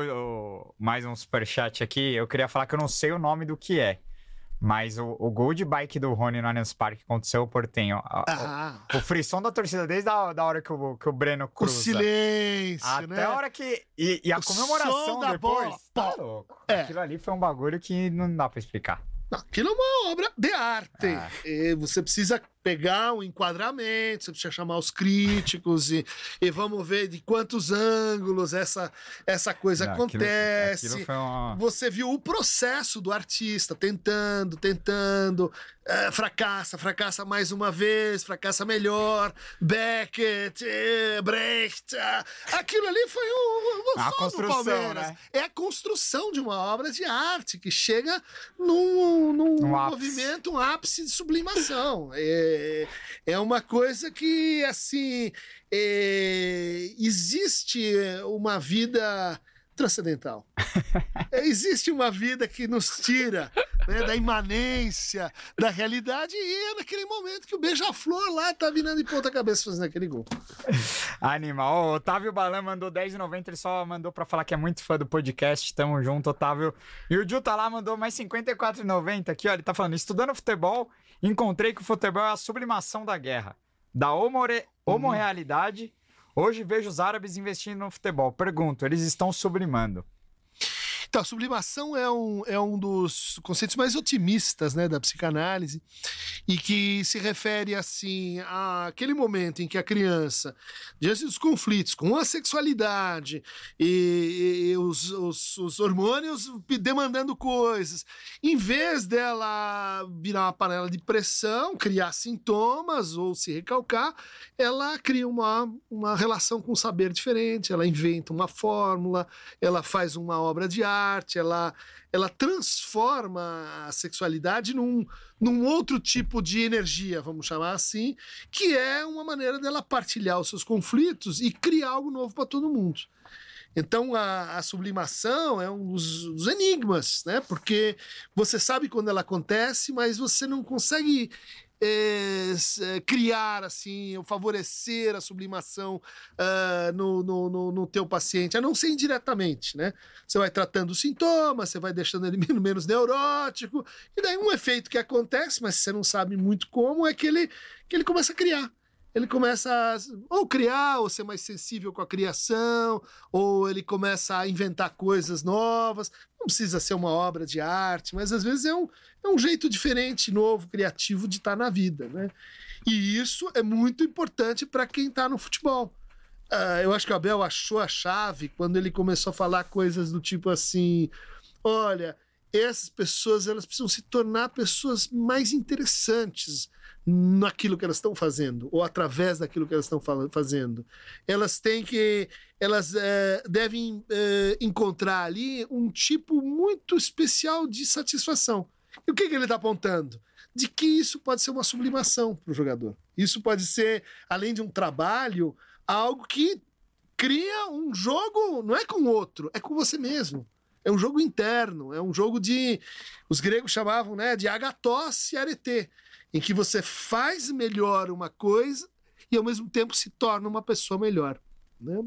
S2: o- mais um superchat aqui, eu queria falar que eu não sei o nome do que é. Mas o, o gol de bike do Rony no Allianz Parque aconteceu o Portenho. A-
S3: Ah,
S2: O, o frisson da torcida desde a da hora que o, que o Breno
S3: o
S2: cruza.
S3: silêncio,
S2: Até
S3: né?
S2: a hora que. E, e a
S3: O
S2: comemoração depois.
S3: bola.
S2: Tá louco.
S3: É.
S2: Aquilo ali foi um bagulho que não dá pra explicar.
S3: Não, Aquilo é uma obra de arte.
S2: Ah.
S3: Você precisa pegar um enquadramento, você precisa chamar os críticos e, e vamos ver de quantos ângulos essa, essa coisa
S2: Não, aquilo-
S3: acontece.
S2: aquilo uma-
S3: Você viu o processo do artista tentando, tentando, eh, fracassa, fracassa mais uma vez, fracassa melhor, Beckett, eh, Brecht. ah, aquilo ali foi o, o
S2: A construção,
S3: Palmeiras.
S2: né?
S3: É a construção de uma obra de arte que chega num, num
S2: Um ápice.
S3: movimento, um ápice de sublimação. É, é uma coisa que, assim, é, existe uma vida transcendental. [laughs] É, existe uma vida que nos tira né, da imanência, da realidade, e é naquele momento que o beija-flor lá tá virando de ponta cabeça fazendo aquele gol.
S2: Animal. O Otávio Balan mandou 10,90. Ele só mandou pra falar que é muito fã do podcast. Tamo junto, Otávio. E o Ju tá lá, mandou mais 54,90 aqui, ó. Ele tá falando: estudando futebol, encontrei que o futebol é a sublimação da guerra, da homore... homorealidade. Hoje vejo os árabes investindo no futebol. Pergunto, eles estão sublimando.
S3: Então, a sublimação é um, é um dos conceitos mais otimistas né, da psicanálise e que se refere assim àquele momento em que a criança, diante dos conflitos com a sexualidade e, e os, os- os hormônios demandando coisas, em vez dela virar uma panela de pressão, criar sintomas ou se recalcar, ela cria uma, uma relação com o saber diferente, ela inventa uma fórmula, ela faz uma obra de arte, ela, ela transforma a sexualidade num, num outro tipo de energia, vamos chamar assim, que é uma maneira dela partilhar os seus conflitos e criar algo novo para todo mundo. Então a, a sublimação é um dos, dos enigmas, né? Porque você sabe quando ela acontece, mas você não consegue eh, eh, criar assim, favorecer a sublimação ah, no, no, no, no teu paciente, a não ser indiretamente, né? Você vai tratando os sintomas, você vai deixando ele [laughs] menos, menos neurótico, e daí um efeito que acontece, mas você não sabe muito como, é que ele, que ele começa a criar. Ele começa a ou criar, ou ser mais sensível com a criação, ou ele começa a inventar coisas novas. Não precisa ser uma obra de arte, mas às vezes é um, é um jeito diferente, novo, criativo de estar na vida, né? E isso é muito importante para quem está no futebol. Ah, eu acho que o Abel achou a chave quando ele começou a falar coisas do tipo assim: olha, essas pessoas elas precisam se tornar pessoas mais interessantes naquilo que elas estão fazendo ou através daquilo que elas estão fazendo. Elas têm que, elas eh, devem eh, encontrar ali um tipo muito especial de satisfação. E o que, que ele está apontando? De que isso pode ser uma sublimação para o jogador. Isso pode ser, além de um trabalho, algo que cria um jogo, não é com outro, é com você mesmo. É um jogo interno, é um jogo de. Os gregos chamavam né, de agatos e arete, em que você faz melhor uma coisa e ao mesmo tempo se torna uma pessoa melhor. Né?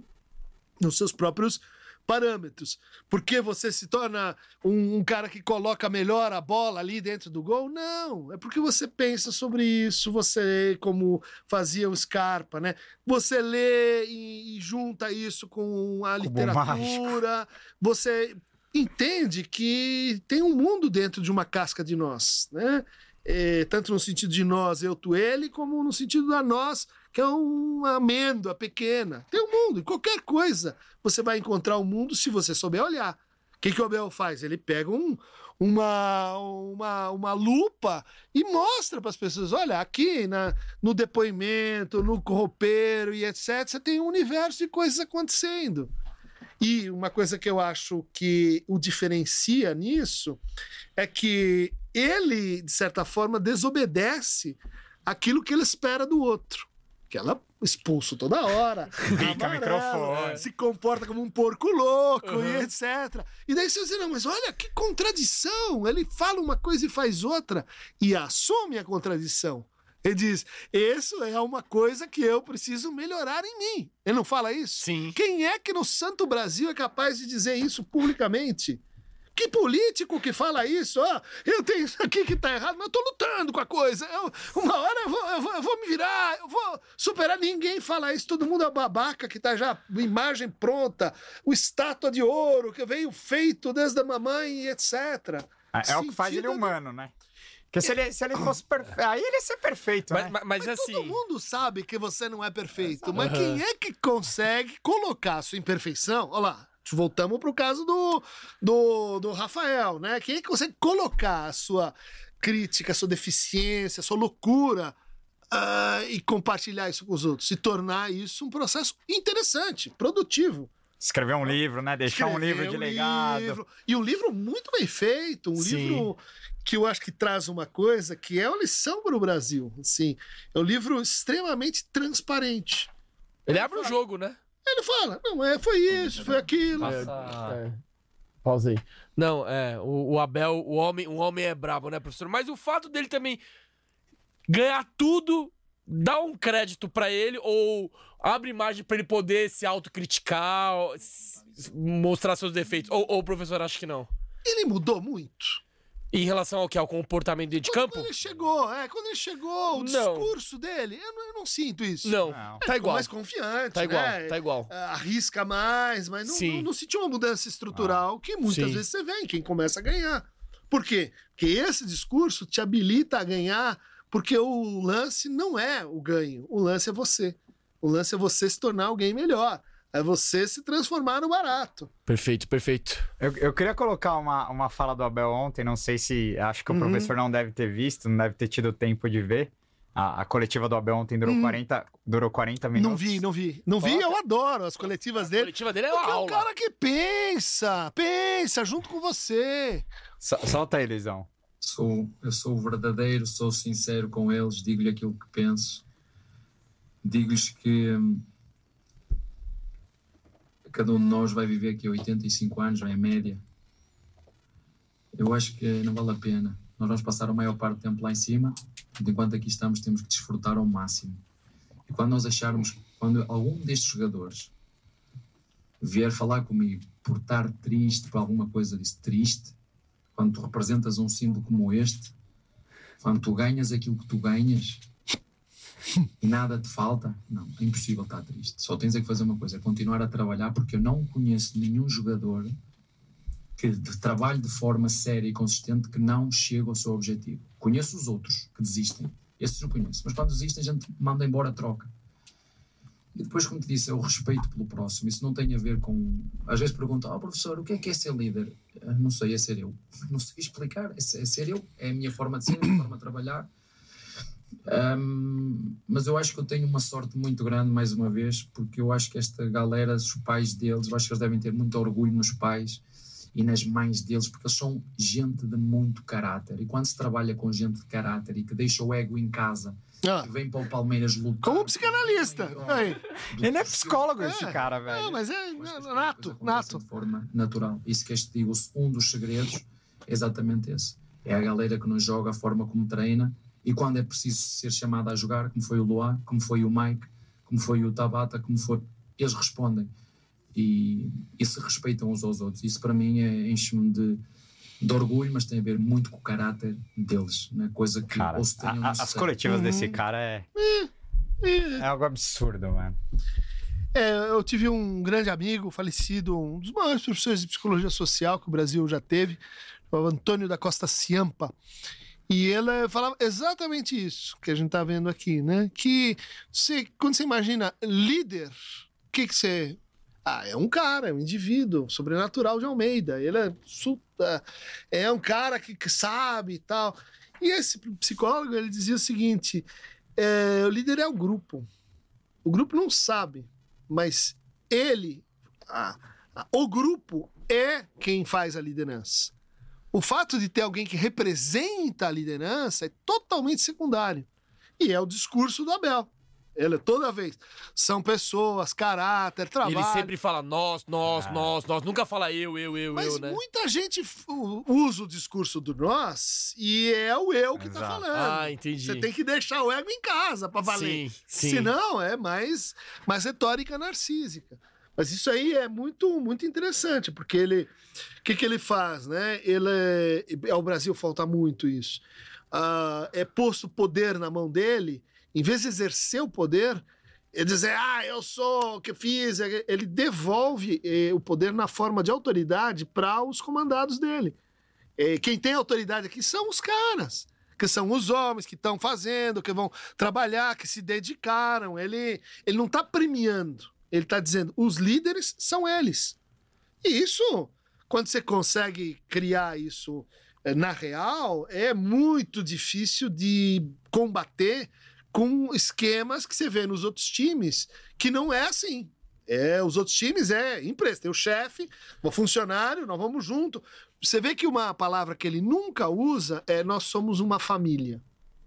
S3: Nos seus próprios parâmetros. Porque você se torna um, um cara que coloca melhor a bola ali dentro do gol? Não, é porque você pensa sobre isso, você, como fazia o Scarpa, né? Você lê e, e junta isso com a
S2: Cubo
S3: literatura, você entende que tem um mundo dentro de uma casca de nós, né? É, tanto no sentido de nós, eu, tu, ele, como no sentido da nós, que é uma amêndoa pequena. Tem um mundo, em qualquer coisa você vai encontrar o mundo se você souber olhar. O que, que o Abel faz? Ele pega um, uma, uma, uma lupa e mostra para as pessoas: olha, aqui na, no depoimento, no roupeiro e etc., você tem um universo de coisas acontecendo. E uma coisa que eu acho que o diferencia nisso é que ele, de certa forma, desobedece aquilo que ele espera do outro. Que ela expulso toda hora, [laughs] amarelo,
S2: microfone.
S3: se comporta como um porco louco
S1: Uhum.
S3: e etc. E daí você diz, não, mas olha que contradição! Ele fala uma coisa e faz outra e assume a contradição. Ele diz: Isso é uma coisa que eu preciso melhorar em mim. Ele não fala isso?
S1: Sim.
S3: Quem é que no Santo Brasil é capaz de dizer isso publicamente? Que político que fala isso? Ó, eu tenho isso aqui que tá errado, mas eu tô lutando com a coisa. Eu- uma hora eu vou, eu, vou, eu vou me virar, eu vou superar. Ninguém fala isso. Todo mundo é babaca que tá já imagem pronta, o estátua de ouro que veio feito desde a mamãe etc.
S2: É, é o que faz ele humano, né? Porque se ele, se ele fosse [coughs] perfeito. Aí ele ia ser perfeito,
S1: Mas,
S2: né?
S1: mas, mas
S3: Mas
S1: assim.
S3: todo mundo sabe que você não é perfeito. Mas
S1: Aham.
S3: quem é que consegue colocar a sua imperfeição? Olha lá, voltamos pro caso do, do, do Rafael, né? Quem é que consegue colocar a sua crítica, a sua deficiência, a sua loucura ah, e compartilhar isso com os outros? Se tornar isso um processo interessante, produtivo.
S2: Escrever um livro, né? Deixar um livro
S3: Escrever
S2: de
S3: um
S2: legado.
S3: livro. E um livro muito bem feito, um
S1: Sim.
S3: livro que eu acho que traz uma coisa que é uma lição para o Brasil. Assim, é um livro extremamente transparente.
S1: Ele abre o jogo, né?
S3: Ele fala, não, é, foi isso, foi aquilo.
S1: É. Pausa aí. Não, é, o, o Abel, o homem, o homem é brabo, né, professor? Mas o fato dele também ganhar tudo dá um crédito pra ele ou abre margem pra ele poder se autocriticar, mostrar seus defeitos? Ou, ou o professor acha que não?
S3: Ele mudou muito.
S1: Em relação ao que? Ao comportamento dele de campo?
S3: Quando ele chegou, é, quando ele chegou, o
S1: Não.
S3: discurso dele, eu não, eu não sinto isso.
S1: Não,
S2: Não.
S1: tá igual.
S3: mais confiante,
S1: Tá igual,
S3: né?
S1: tá igual.
S3: Ah, Arrisca mais, mas não,
S1: Sim.
S3: não, não sentiu uma mudança estrutural que muitas
S1: Sim.
S3: vezes você vê em quem começa a ganhar. Por quê? Porque esse discurso te habilita a ganhar, porque o lance não é o ganho, o lance é você. O lance é você se tornar alguém melhor. É você se transformar no barato.
S1: Perfeito, perfeito.
S2: Eu, eu queria colocar uma, uma fala do Abel ontem, não sei se. Acho que o
S3: Uhum.
S2: professor não deve ter visto, não deve ter tido tempo de ver. A, a coletiva do Abel ontem durou,
S3: Hum.
S2: 40, durou 40 minutos.
S3: Não vi, não vi. Não vi, eu adoro as coletivas
S1: A
S3: dele.
S1: coletiva dele é uma
S3: é um
S1: aula.
S3: cara que pensa, pensa junto com você.
S2: Sol- Solta aí, Luizão.
S4: Sou, eu sou verdadeiro, sou sincero com eles, digo-lhe aquilo que penso. Digo-lhes que hum, cada um de nós vai viver aqui 85 anos, já é média. Eu acho que não vale a pena. Nós vamos passar a maior parte do tempo lá em cima, enquanto aqui estamos, temos que desfrutar ao máximo. E quando nós acharmos, quando algum destes jogadores vier falar comigo por estar triste por alguma coisa disso, triste, quando tu representas um símbolo como este, quando tu ganhas aquilo que tu ganhas e nada te falta, não, é impossível estar triste. Só tens é que fazer uma coisa, é continuar a trabalhar, porque eu não conheço nenhum jogador que trabalhe de forma séria e consistente que não chega ao seu objetivo. Conheço os outros que desistem, esses eu conheço, mas quando desistem a gente manda embora a troca. E depois, como te disse, é o respeito pelo próximo. Isso não tem a ver com. Às vezes perguntam, oh, professor, o que é que é ser líder? "Ah, Não sei, é ser eu. [laughs] Não sei explicar. É é ser eu. É a minha forma de ser, a minha forma de trabalhar. Ahm, mas eu acho que eu tenho uma sorte muito grande, mais uma vez, porque eu acho que esta galera, os pais deles, eu acho que eles devem ter muito orgulho nos pais e nas mães deles, porque eles são gente de muito caráter. E quando se trabalha com gente de caráter e que deixa o ego em casa
S3: Ah,
S4: vem para o Palmeiras lutar.
S3: como psicanalista.
S2: Ele é psicólogo,
S3: É.
S2: esse cara,
S3: Não,
S2: velho.
S3: mas é nato, nato.
S4: De forma natural. Isso que este digo, um dos segredos é exatamente esse. É a galera que nos joga, a forma como treina e quando é preciso ser chamado a jogar, como foi o Luan, como foi o Mike, como foi o Tabata, como foi. Eles respondem e, e se respeitam uns aos outros. Isso para mim é, enche-me de, de orgulho, mas tem a ver muito com o caráter deles, né? coisa que
S2: Cara,
S4: ou se tem
S2: a- a- as coletivas
S3: Uhum.
S2: desse cara é,
S3: E,
S2: é algo absurdo, mano.
S3: é, eu tive um grande amigo falecido, um dos maiores professores de psicologia social que o Brasil já teve, o Antônio da Costa Ciampa. E ele falava exatamente isso que a gente está vendo aqui, né? Que você, quando você imagina líder, o que, que você. Ah, é um cara, é um indivíduo, sobrenatural de Almeida. Ele é, é é um cara que, que sabe e tal. E esse psicólogo ele dizia o seguinte: é, o líder é o grupo. O grupo não sabe, mas ele, a- a- o grupo é quem faz a liderança. O fato de ter alguém que representa a liderança é totalmente secundário. E é o discurso do Abel. Ele toda vez. São pessoas, caráter, trabalho.
S1: ele sempre fala nós, nós,
S2: Ah.
S1: nós, nós. Nunca fala eu, eu, eu,
S3: Mas
S1: eu, né?
S3: muita gente usa o discurso do nós e é o eu que está
S2: Exato.
S3: falando.
S1: Ah, entendi.
S3: Você tem que deixar o ego em casa para valer.
S1: Sim, sim.
S3: Senão é mais, mais retórica narcísica. Mas isso aí é muito, muito interessante, porque ele. O que, que ele faz, né? Ele é, ao Brasil falta muito isso. Ah, é posto poder na mão dele, em vez de exercer o poder, ele dizer, ah, eu sou o que fiz. Ele devolve eh, o poder na forma de autoridade para os comandados dele. Quem tem autoridade aqui são os caras. que são os homens que estão fazendo, que vão trabalhar, que se dedicaram. Ele, ele não está premiando, ele está dizendo: os líderes são eles. E isso, quando você consegue criar isso eh, na real, é muito difícil de combater com esquemas que você vê nos outros times que não é assim. É, os outros times é empresa, tem o chefe, o funcionário, nós vamos junto. Você vê que uma palavra que ele nunca usa é nós somos uma família.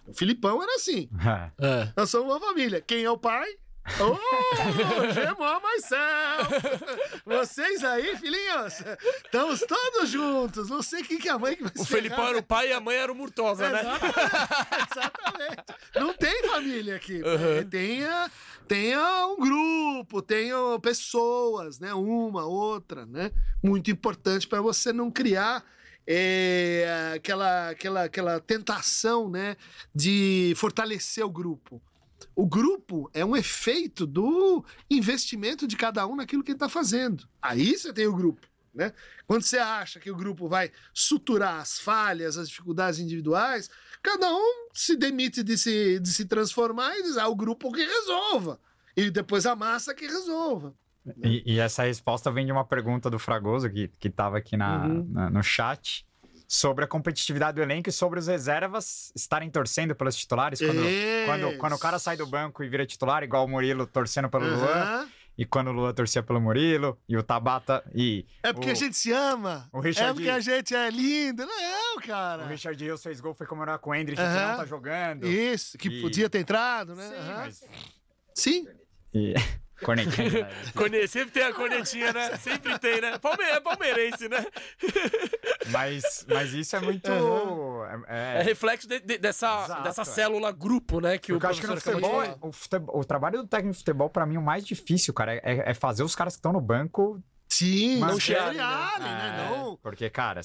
S3: O Filipão era assim. [laughs]
S1: É.
S3: Nós somos uma família. Quem é o pai? Ô, Gemó Marcel! Vocês aí, filhinhos, estamos todos juntos. Não sei quem que é a mãe que vai
S1: O Felipão era o pai e a mãe era o Murtosa, né?
S3: Exatamente, exatamente. Não tem família aqui.
S1: Uhum.
S3: Tenha, tenha um grupo, tenha pessoas, né? Uma, outra, né? Muito importante para você não criar é, aquela, aquela, aquela tentação, né? De fortalecer o grupo. O grupo é um efeito do investimento de cada um naquilo que ele está fazendo. Aí você tem o grupo. Né? Quando você acha que o grupo vai suturar as falhas, as dificuldades individuais, cada um se demite de se, de se transformar e diz: ah, o grupo que resolva. E depois a massa que resolva.
S2: E, e essa resposta vem de uma pergunta do Fragoso, que, que tava aqui na,
S3: Uhum.
S2: na- no chat, sobre a competitividade do elenco e sobre os reservas estarem torcendo pelos titulares. Quando, quando, quando o cara sai do banco e vira titular, igual o Murilo torcendo pelo Luan,
S3: Aham.
S2: e quando o Luan torcia pelo Murilo, e o Tabata e.
S3: É porque
S2: o,
S3: a gente se ama.
S2: o Richard-
S3: É porque a gente é lindo. Não, cara.
S2: O Richard Rios fez gol, foi comemorar com o Hendrick, que
S3: Aham.
S2: não tá jogando.
S3: Isso, que
S2: E-
S3: podia ter entrado, né?
S2: Sim,
S3: Aham.
S2: mas.
S3: Sim.
S2: E... Cornetinha? [laughs]
S1: Corne- Sempre tem a cornetinha, né? Sempre tem, né? Palme é palmeirense, né? [laughs]
S2: mas, mas isso é muito.
S1: É
S2: É,
S1: reflexo de- de- dessa,
S2: Exato,
S1: dessa
S2: é.
S1: célula grupo, né? Que
S2: Porque
S1: o
S2: eu acho que no
S1: de
S2: futebol, o, futebol- o trabalho do técnico de futebol, pra mim, o mais difícil, cara, é, é fazer os caras que estão no banco.
S3: Sim,
S2: Mas
S3: não
S1: chiarem, né?
S3: né?
S2: É,
S3: Não.
S2: Porque, cara,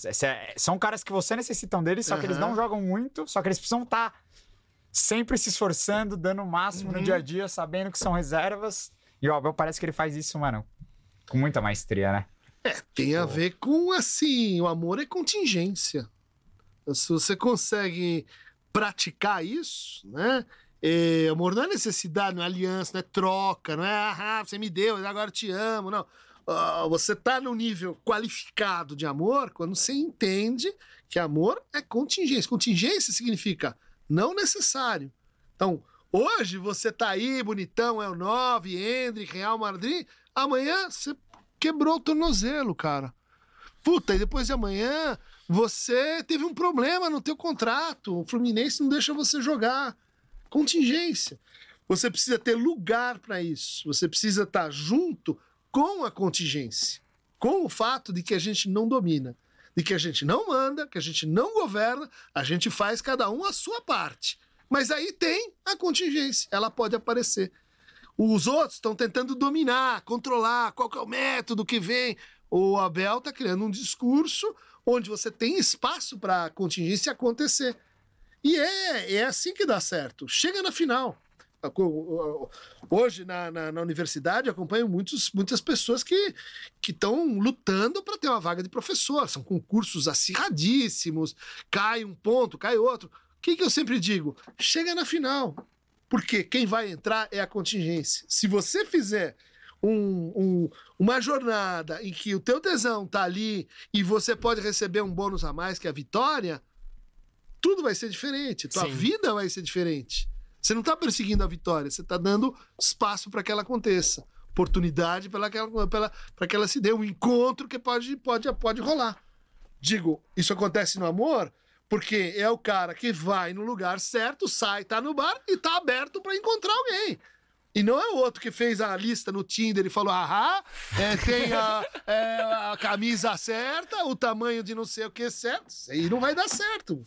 S2: são caras que você necessitam deles, só que eles não jogam muito, só que eles precisam estar sempre se esforçando, dando o máximo
S3: Uhum.
S2: no dia a dia, sabendo que são reservas. E o Abel parece que ele faz isso, mano, com muita maestria, né?
S3: Tem a ver com, assim, o amor é contingência. Se você consegue praticar isso, né? É, amor não é necessidade, não é aliança, não é troca, não é, ah, você me deu, agora eu te amo, não. Ah, você tá no nível qualificado de amor quando você entende que amor é contingência. Contingência significa não necessário. Então, hoje você tá aí, bonitão, é o 9, Hendrick, Real Madrid, amanhã você quebrou o tornozelo, cara. Puta, e depois de amanhã você teve um problema no teu contrato. O Fluminense não deixa você jogar. Contingência. Você precisa ter lugar para isso. Você precisa estar junto com a contingência. Com o fato de que a gente não domina, de que a gente não manda, que a gente não governa, a gente faz cada um a sua parte. Mas aí tem a contingência, ela pode aparecer. Os outros estão tentando dominar, controlar qual que é o método que vem. O Abel está criando um discurso onde você tem espaço para a contingência acontecer. E é, é assim que dá certo. Chega na final. Hoje, na, na, na universidade, acompanho muitos, muitas pessoas que estão lutando para ter uma vaga de professor. São concursos acirradíssimos. Cai um ponto, cai outro. O que, que eu sempre digo? Chega na final. Porque quem vai entrar é a contingência. Se você fizer um, um, uma jornada em que o teu tesão tá ali e você pode receber um bônus a mais que a vitória, tudo vai ser diferente. Tua
S1: Sim.
S3: vida vai ser diferente. Você não tá perseguindo a vitória, você tá dando espaço para que ela aconteça. Oportunidade para que, ela- pela- que ela se dê. Um encontro que pode, pode, pode rolar. Digo, isso acontece no amor porque é o cara que vai no lugar certo, sai, tá no bar e tá aberto para encontrar alguém. E não é o outro que fez a lista no Tinder e falou: ahá, é, tem a, é, a camisa certa, o tamanho de não sei o que certo. Isso aí não vai dar certo.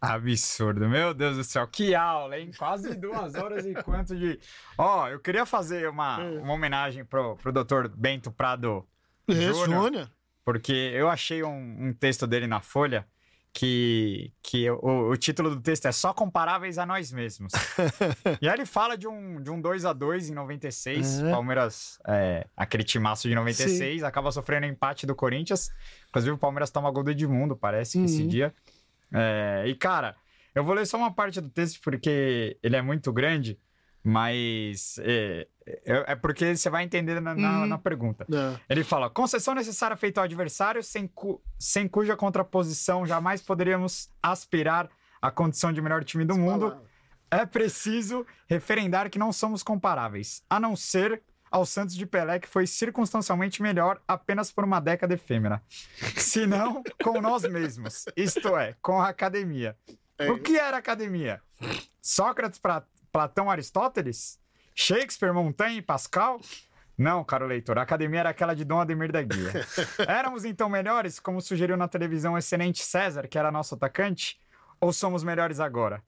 S2: Absurdo, meu Deus do céu, que aula, hein? Quase duas horas e quanto de. Ó, eu queria fazer uma, uma homenagem pro, pro doutor Bento Prado
S3: É,
S2: Júnior,
S3: Júnior.
S2: porque eu achei um, um texto dele na Folha que, que o, o título do texto é Só Comparáveis a Nós Mesmos. [laughs] e aí ele fala de um, de um 2 a 2 em 96,
S3: É.
S2: Palmeiras, é, aquele timaço de 96, acaba sofrendo empate do Corinthians. Inclusive o Palmeiras toma gol do Edmundo, parece, que esse
S3: Uhum.
S2: dia. É, e, cara, Eu vou ler só uma parte do texto porque ele é muito grande, mas é, é, é porque você vai entender na, na,
S3: Uhum.
S2: na pergunta.
S3: É.
S2: Ele fala: concessão necessária feita ao adversário, sem, cu- sem cuja contraposição jamais poderíamos aspirar à condição de melhor time do mundo. É preciso referendar que não somos comparáveis, a não ser ao Santos de Pelé, que foi circunstancialmente melhor apenas por uma década efêmera. Se não, com nós mesmos, isto é, com a academia.
S3: É.
S2: O que era academia? Sócrates, Pra- Platão, Aristóteles? Shakespeare, Montaigne, Pascal? Não, caro leitor, a academia era aquela de Dom Ademir da Guia. [laughs] Éramos então melhores, como sugeriu na televisão o excelente César, que era nosso atacante? Ou somos melhores agora?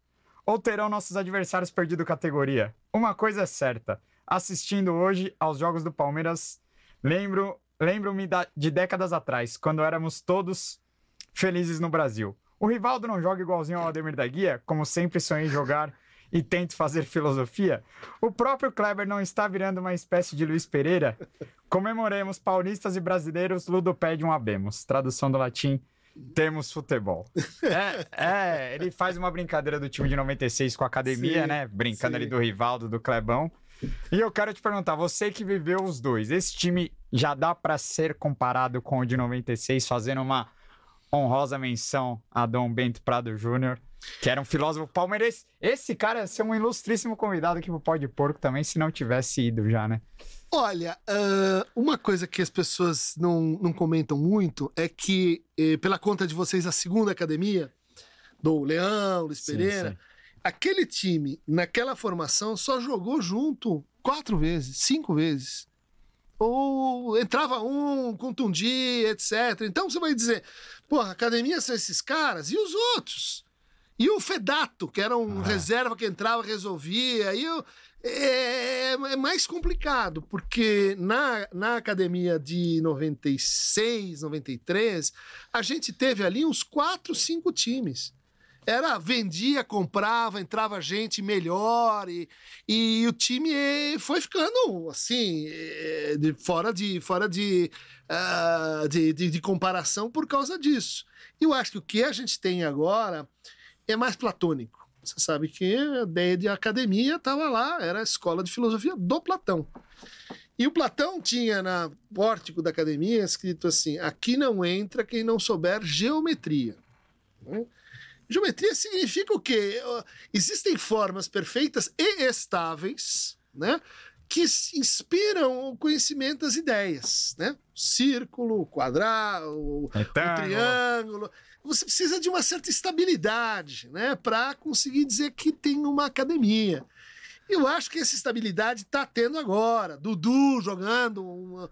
S2: Ou terão nossos adversários perdido categoria? Uma coisa é certa, assistindo hoje aos jogos do Palmeiras, lembro, lembro-me de décadas atrás, quando éramos todos felizes no Brasil. O Rivaldo não joga igualzinho ao Ademir da Guia, como sempre sonhei jogar e tento fazer filosofia. O próprio Kleber não está virando uma espécie de Luiz Pereira? Comemoremos paulistas e brasileiros ludopédium habemos. Tradução do latim, temos futebol. É, é, ele faz uma brincadeira do time de 96 com a academia,
S3: Sim,
S2: né? Brincando
S3: sim.
S2: ali do Rivaldo, do Clebão. E eu quero te perguntar, você que viveu os dois, esse time já dá pra ser comparado com o de 96, fazendo uma honrosa menção a Dom Bento Prado Júnior, que era um filósofo palmeirense. Esse cara ia ser um ilustríssimo convidado aqui pro Pó de Porco também, se não tivesse ido já, né?
S3: Olha, ah, uma coisa que as pessoas não, não comentam muito é que, eh, pela conta de vocês, a segunda academia, do Leão, Luiz
S2: Sim,
S3: Pereira,
S2: sim.
S3: aquele time, naquela formação, só jogou junto quatro vezes, cinco vezes. Ou entrava um, contundia, etc. Então você vai dizer, porra, academia são esses caras, e os outros? E o Fedato, que era um
S2: Ah.
S3: reserva que entrava, resolvia. E o- é, é mais complicado, porque na, na academia de 96, 93, a gente teve ali uns quatro, cinco times. Era vendia, comprava, entrava gente melhor e, e o time foi ficando assim eh, de, fora de fora de, ah, de, de, de comparação por causa disso. E eu acho que o que a gente tem agora é mais platônico. Você sabe que a ideia de academia estava lá, era a escola de filosofia do Platão. E o Platão tinha na pórtico da academia escrito assim: aqui não entra quem não souber geometria. Né? Geometria significa o quê? Existem formas perfeitas e estáveis, né? Que inspiram o conhecimento das ideias, né? Círculo, quadrado, o
S2: Retângulo.
S3: triângulo. Você precisa de uma certa estabilidade, né? Para conseguir dizer que tem uma academia. Eu acho que essa estabilidade está tendo agora. Dudu jogando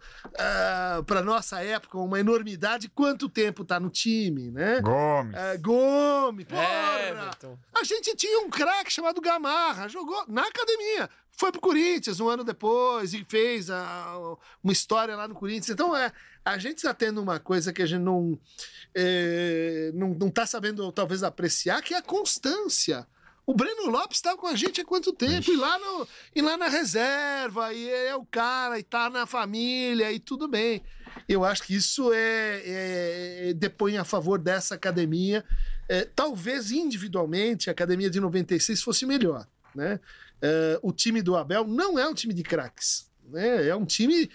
S3: para nossa época uma enormidade. Quanto tempo está no time, né?
S2: Gomes.
S3: É, Gomes, porra!
S1: É, Everton.
S3: A gente tinha um craque chamado Gamarra, jogou na academia. Foi pro Corinthians um ano depois e fez a- uma história lá no Corinthians. Então, é, a gente está tendo uma coisa que a gente não, é, não, não tá sabendo, talvez, apreciar, que é a constância. O Breno Lopes estava com a gente há quanto tempo? E lá, no, e lá na reserva, e é o cara, e tá na família, e tudo bem. Eu acho que isso é, é depõe a favor dessa academia. É, talvez individualmente a academia de 96 fosse melhor. Né? É, o time do Abel não é um time de craques. Né? É um time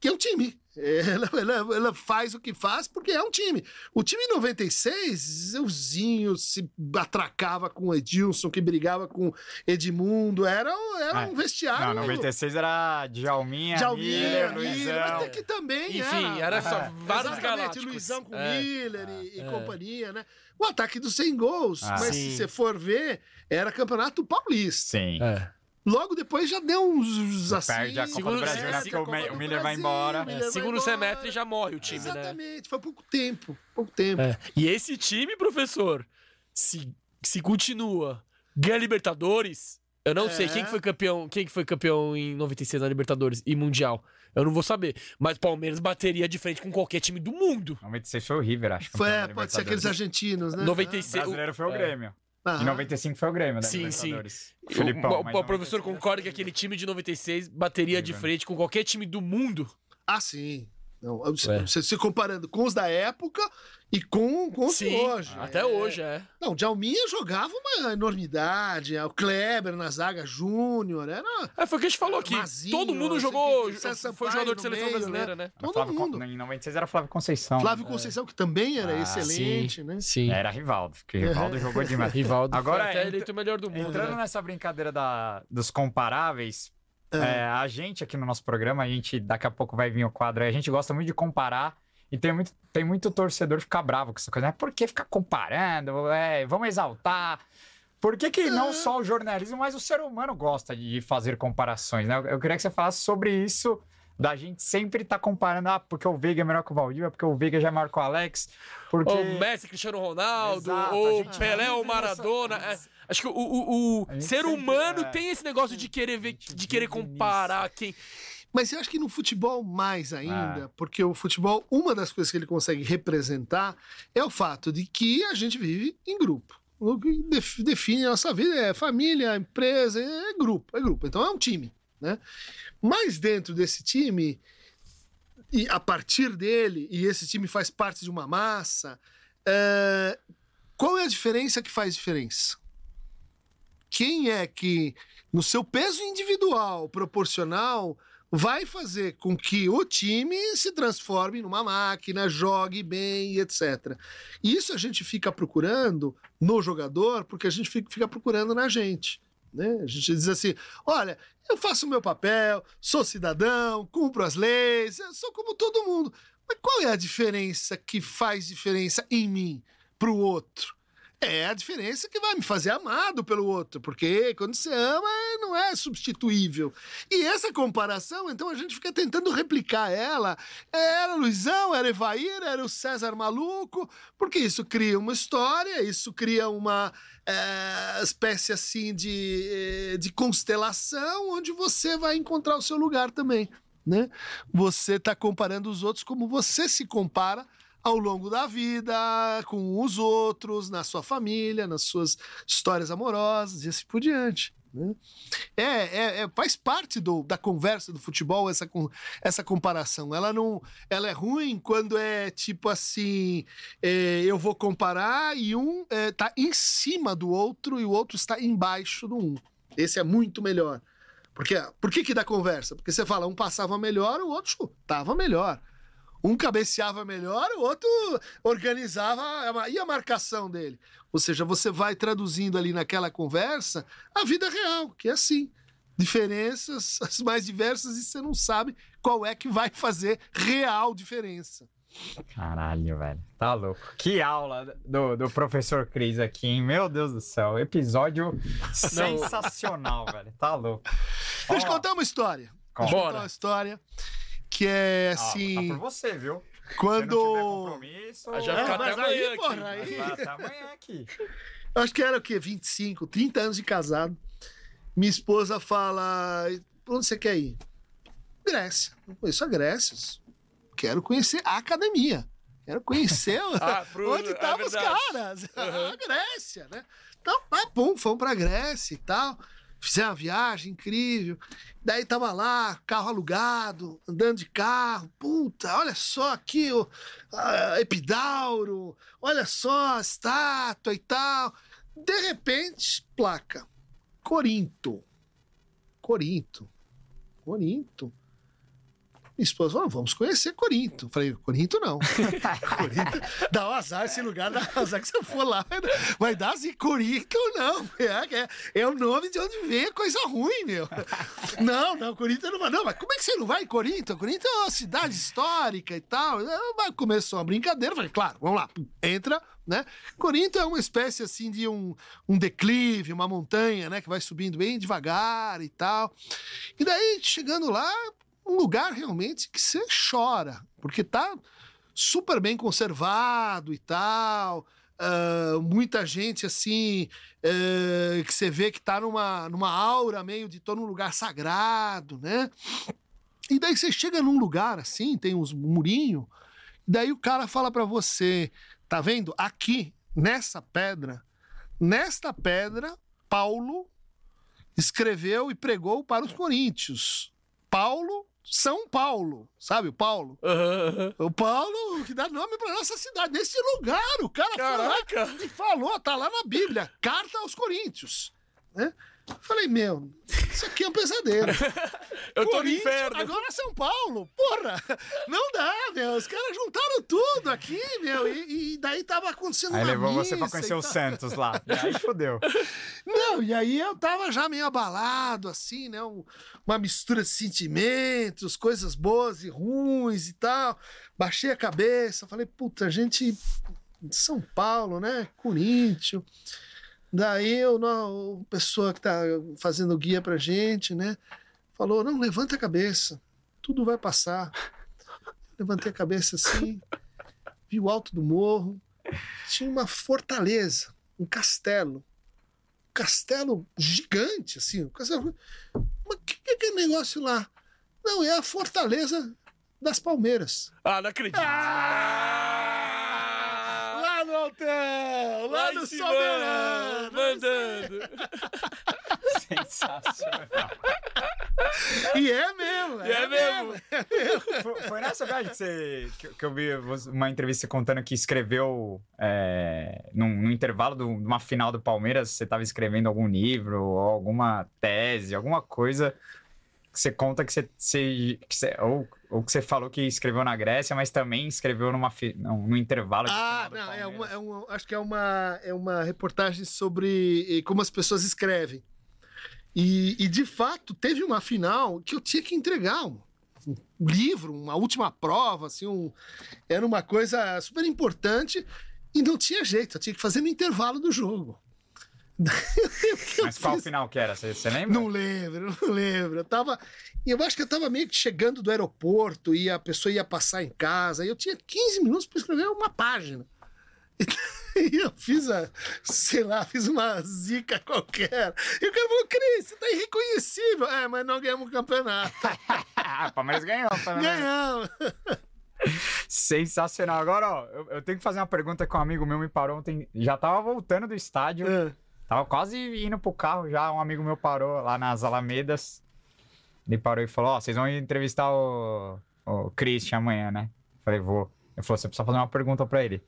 S3: que é um time. É, Ela, [laughs] ela- ela faz o que faz porque é um time. O time em 96, o Zinho se atracava com o Edilson, que brigava com Edmundo. Era, era um
S2: É.
S3: vestiário.
S2: Não, 96 era Djalminha,
S3: Jalminha,
S2: Miller,
S3: Miller,
S2: Luizão.
S3: mas tem que também
S1: Enfim, era só
S2: É.
S1: vários
S3: Exatamente,
S1: galácticos.
S3: Luizão com
S1: É.
S3: Miller e, e
S1: É.
S3: companhia, né? O ataque dos 100 gols,
S2: Ah.
S3: mas
S1: Sim.
S3: se você for ver, era campeonato paulista.
S2: Sim.
S1: É.
S3: Logo depois já deu uns assim.
S2: Perde a Copa
S1: Segundo-
S2: do Brasil, né?
S1: é,
S2: Porque o,
S3: Copa
S2: o Miller vai embora.
S3: Miller
S1: É,
S3: vai
S1: segundo
S3: embora.
S1: semestre já morre o time, né?
S3: Exatamente, foi pouco tempo. Pouco tempo.
S1: É. E esse time, professor, se, se continua, ganha Libertadores. Eu não
S3: É.
S1: sei quem que foi campeão, quem que foi campeão em 96 na Libertadores e Mundial. Eu não vou saber, mas Palmeiras bateria de frente com qualquer time do mundo.
S2: 96 foi o River, acho.
S3: Foi, é,
S2: da
S3: pode ser aqueles argentinos, né?
S2: O
S1: 96
S2: brasileiro foi o
S1: é.
S2: Grêmio.
S3: Ah,
S2: Em 95 foi o Grêmio, da
S1: Sim, sim. O-
S2: Filipão,
S1: o, o professor
S2: 96
S1: concorda que aquele time de 96 bateria de
S2: River.
S1: frente com qualquer time do mundo?
S3: Ah, sim. Não, você se comparando com os da época e com, com os de
S1: Sim,
S3: hoje.
S1: até
S3: É.
S1: hoje, é.
S3: Não, o Djalminha jogava uma enormidade. é, O Kleber na zaga, Júnior, era
S1: É, foi o que a gente falou aqui.
S3: Mazinho,
S1: Todo mundo jogou,
S3: que- César
S1: foi jogador de seleção
S3: meio,
S1: brasileira, né?
S3: todo
S2: Flávio Con-
S3: mundo.
S2: Em 96 era Flávio Conceição.
S3: Flávio Conceição, que também era
S2: Ah,
S3: excelente, né?
S1: Sim.
S2: Era Rivaldo, porque Rivaldo jogou demais. [laughs]
S1: Rivaldo
S2: Agora,
S1: foi até eleito o melhor do mundo,
S2: Entrando
S1: né?
S2: nessa brincadeira da, dos comparáveis, é, a gente aqui no nosso programa, a gente daqui a pouco vai vir o quadro aí, a gente gosta muito de comparar. E tem muito, tem muito torcedor que fica bravo com essa coisa. Mas por que ficar comparando? É, vamos exaltar. Por que, que não só o jornalismo, mas o ser humano gosta de fazer comparações, né? Eu, eu queria que você falasse sobre isso, da gente sempre estar comparando, ah, porque o Veiga é melhor que o Valdívia, porque o Veiga já é maior que o Alex, porque...
S1: Ou Messi, Cristiano Ronaldo,
S2: Exato,
S1: ou
S2: gente
S1: Pelé ou
S2: nessa-
S1: Maradona. É, acho que o, o- o ser humano
S2: é.
S1: tem esse negócio de querer ver, de querer comparar quem.
S3: Mas eu acho que no futebol mais ainda,
S2: Ah.
S3: porque o futebol, uma das coisas que ele consegue representar é o fato de que a gente vive em grupo. O que def- define a nossa vida é família, empresa, é grupo, é grupo. Então é um time, né? Mas dentro desse time, e a partir dele, e esse time faz parte de uma massa, é, qual é a diferença que faz diferença? Quem é que, no seu peso individual, proporcional, vai fazer com que o time se transforme numa máquina, jogue bem, etc. Isso a gente fica procurando no jogador, porque a gente fica, fica procurando na gente. Né? A gente diz assim: olha, eu faço o meu papel, sou cidadão, cumpro as leis, sou como todo mundo. Mas qual é a diferença que faz diferença em mim para o outro? É a diferença que vai me fazer amado pelo outro, porque quando você ama, não é substituível. E essa comparação, então a gente fica tentando replicar ela. Era Luizão, era Evair, era o César Maluco, porque isso cria uma história, isso cria uma eh, espécie assim de, eh, de constelação onde você vai encontrar o seu lugar também. Né? Você está comparando os outros como você se compara ao longo da vida, com os outros, na sua família, nas suas histórias amorosas e assim por diante. né? É, é- é- faz parte do- da conversa do futebol essa, essa comparação. Ela não, ela é ruim quando é tipo assim, é, eu vou comparar e um está em cima do outro e o outro está embaixo do um. Esse é muito melhor. Porque, por que que dá conversa? Porque você fala, um passava melhor, o outro chutava melhor. Um cabeceava melhor, o outro organizava e a marcação dele. Ou seja, você vai traduzindo ali naquela conversa a vida real, que é assim. Diferenças [laughs] as mais diversas e você não sabe qual é que vai fazer real diferença.
S2: Caralho, velho. Tá louco. Que aula do, do professor Cris aqui, hein? Meu Deus do céu. Episódio [laughs] sensacional, velho. Tá louco.
S3: Deixa eu contar uma história.
S2: Conta.
S3: Deixa eu contar
S1: Bora.
S3: uma história que é
S2: ó, Tá
S3: assim.
S2: por você, viu? Se
S3: quando.
S2: não tiver compromisso...
S1: Ah, já
S3: É,
S1: fica até
S3: mas
S1: amanhã
S3: aí,
S1: aqui.
S3: porra, aí-
S2: até amanhã aqui.
S3: Eu acho que era o quê? 25, 30 anos de casado. Minha esposa fala: pra onde você quer ir? Grécia. Não conheço a Grécia. Quero conhecer a academia. Quero conhecer [laughs]
S1: Ah, pro-
S3: onde
S1: é
S3: estavam os
S1: verdade.
S3: caras.
S1: Uhum.
S3: A Grécia, né? Então, ah, pum, fomos pra Grécia e tal. Fizemos uma viagem incrível. Daí tava lá, carro alugado, andando de carro. Puta, olha só aqui o epidauro, olha só a estátua e tal. De repente, placa. Corinto. Corinto. Corinto. Minha esposa falou, vamos conhecer Corinto. Falei, Corinto não. [laughs] Corinto dá um azar esse lugar, dá um azar que você for lá. Vai dar assim, Corinto não. [laughs] É, é, é o nome de onde vem coisa ruim, meu. Não, não, Corinto não vai. Não, mas como é que você não vai em Corinto? Corinto é uma cidade histórica e tal. Ah, Mas começou a brincadeira. Falei, claro, vamos lá. Entra, né? Corinto é uma espécie assim de um, um declive, uma montanha, né? Que vai subindo bem devagar e tal. E daí, chegando lá, um lugar realmente que você chora, porque tá super bem conservado e tal. ah, muita gente assim ah, que você vê que tá numa, numa aura meio de tô num lugar sagrado, né? E daí você chega num lugar assim, tem uns murinhos, daí o cara fala pra você, tá vendo? Aqui, nessa pedra, nesta pedra, Paulo escreveu e pregou para os coríntios. Paulo São Paulo, sabe o Paulo?
S1: Aham.
S3: O Paulo que dá nome pra nossa cidade, nesse lugar. O cara foi lá
S1: Caraca!
S3: e falou, tá lá na Bíblia, carta aos Coríntios. Né? Falei, meu, isso aqui é um pesadelo. [laughs]
S1: Eu tô no inferno.
S3: Agora é São Paulo. Porra, não dá, meu. Os caras juntaram tudo aqui, meu. E, e daí tava acontecendo
S2: Aí
S3: uma
S2: levou você pra conhecer o
S3: tal.
S2: Santos lá. [laughs] E aí fodeu.
S3: Não, e aí eu tava já meio abalado, assim, né? um- uma mistura de sentimentos, coisas boas e ruins e tal. Baixei a cabeça, falei, puta, a gente de São Paulo, né? Corinthians. Daí a pessoa que tá fazendo o guia pra gente, né? Falou, não, levanta a cabeça, tudo vai passar. Levantei a cabeça assim, vi o alto do morro, tinha uma fortaleza, um castelo castelo gigante, assim. Um castelo... Mas o que, que é aquele negócio lá? Não, é a fortaleza das Palmeiras.
S1: Ah, não acredito. Ah!
S3: Hotel! Lá,
S1: Lá
S3: no Soberano!
S1: mandando. [laughs]
S2: Sensacional.
S3: E é mesmo!
S1: E é mesmo.
S2: Foi, foi nessa viagem que, você, que, que eu vi uma entrevista contando que escreveu é, num, num intervalo de uma final do Palmeiras, você estava escrevendo algum livro, ou alguma tese, alguma coisa que você conta que você, você- que você- ou, ou que você falou que escreveu na Grécia, mas também escreveu numa, num, num intervalo de
S3: Ah, não, é uma, é uma- acho que é uma, é uma reportagem sobre eh, como as pessoas escrevem. E, e, de fato, teve uma final que eu tinha que entregar um, um livro, uma última prova, assim, um, era uma coisa super importante e não tinha jeito, eu tinha que fazer no intervalo do jogo.
S2: Mas qual
S3: fiz-
S2: final que era? Você, lembra?
S3: não lembro, [laughs] não lembro. Eu tava. Eu acho que eu tava meio que chegando do aeroporto e a pessoa ia passar em casa. E eu tinha 15 minutos para escrever uma página. [laughs] E eu fiz a, sei lá, fiz uma zica qualquer. E o cara falou, Cris, você tá irreconhecível. É, mas não ganhamos o campeonato. [laughs]
S2: Ah, Palmeiras ganhou. Palmeiras
S3: Ganhamos.
S2: Sensacional. Agora, ó, eu, eu tenho que fazer uma pergunta que um amigo meu me parou ontem. Já tava voltando do estádio,
S3: É.
S2: tava quase indo pro carro já. Um amigo meu parou lá nas Alamedas. Ele parou e falou: Ó, vocês vão entrevistar o, o Christian amanhã, né? Falei, vou. Ele falou: você precisa fazer uma pergunta pra ele.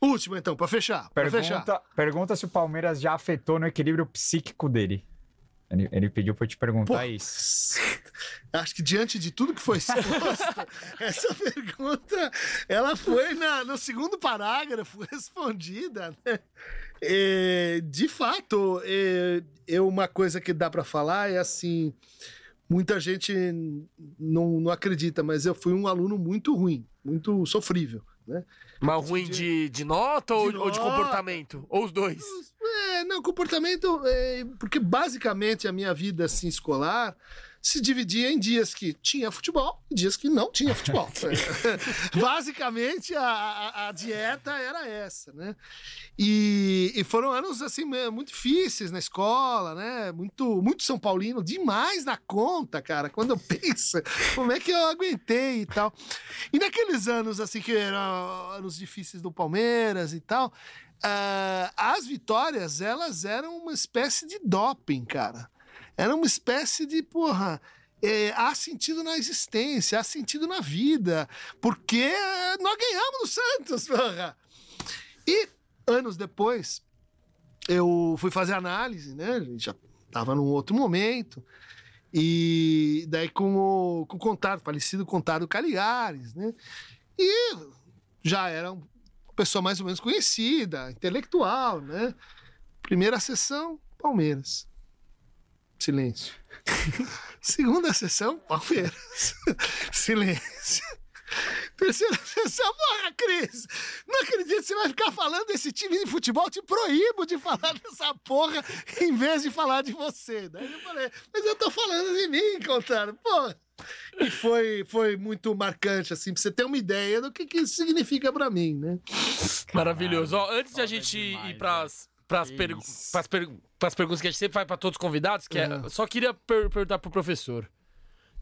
S3: Último, então, para fechar. Pra fechar.
S2: Pergunta, pergunta se o Palmeiras já afetou no equilíbrio psíquico dele. Ele, ele pediu pra eu te perguntar
S3: Pô,
S2: isso. [laughs]
S3: Acho que diante de tudo que foi exposto, [laughs] essa pergunta ela foi na- no segundo parágrafo [laughs] respondida. Né? É, de fato, é, é uma coisa que dá para falar é assim: muita gente não, não acredita, mas eu fui um aluno muito ruim, muito sofrível. Né?
S1: Mas ruim de, de nota ou
S3: De
S1: ou de
S3: nota.
S1: comportamento? Ou os dois?
S3: É, não, comportamento. é, porque basicamente a minha vida assim, escolar se dividia em dias que tinha futebol e dias que não tinha futebol. [laughs] [laughs] Basicamente a, a- a dieta era essa, né? E, e foram anos assim muito difíceis na escola, né? Muito, muito São Paulino, demais na conta, cara. Quando eu [laughs] penso como é que eu aguentei e tal. E naqueles anos assim que eram anos difíceis do Palmeiras e tal, ah, as vitórias, elas eram uma espécie de doping, cara. Era uma espécie de, porra, é, há sentido na existência, há sentido na vida, porque eh, nós ganhamos no Santos, [laughs] porra. E anos depois, eu fui fazer análise, né? A gente já estava num outro momento. E daí com o, com o contato, falecido contato Caligares, né? E já era uma pessoa mais ou menos conhecida, intelectual, né? Primeira sessão, Palmeiras. Silêncio. [laughs] Segunda sessão, Palmeiras. [laughs] Silêncio. Terceira sessão, porra, Cris! Não acredito que você vai ficar falando desse time de futebol, te proíbo de falar dessa porra em vez de falar de você. Daí eu falei, mas eu tô falando de mim, contrário, porra. E foi, foi muito marcante, assim, pra você ter uma ideia do que, que isso significa pra mim, né?
S1: Maravilhoso. Ó, antes de a gente
S2: demais,
S1: ir pras, pras,
S2: Que
S1: pergu pras perguntas que a gente sempre faz pra todos os convidados, que é,
S3: Uhum.
S1: só queria per- perguntar pro professor.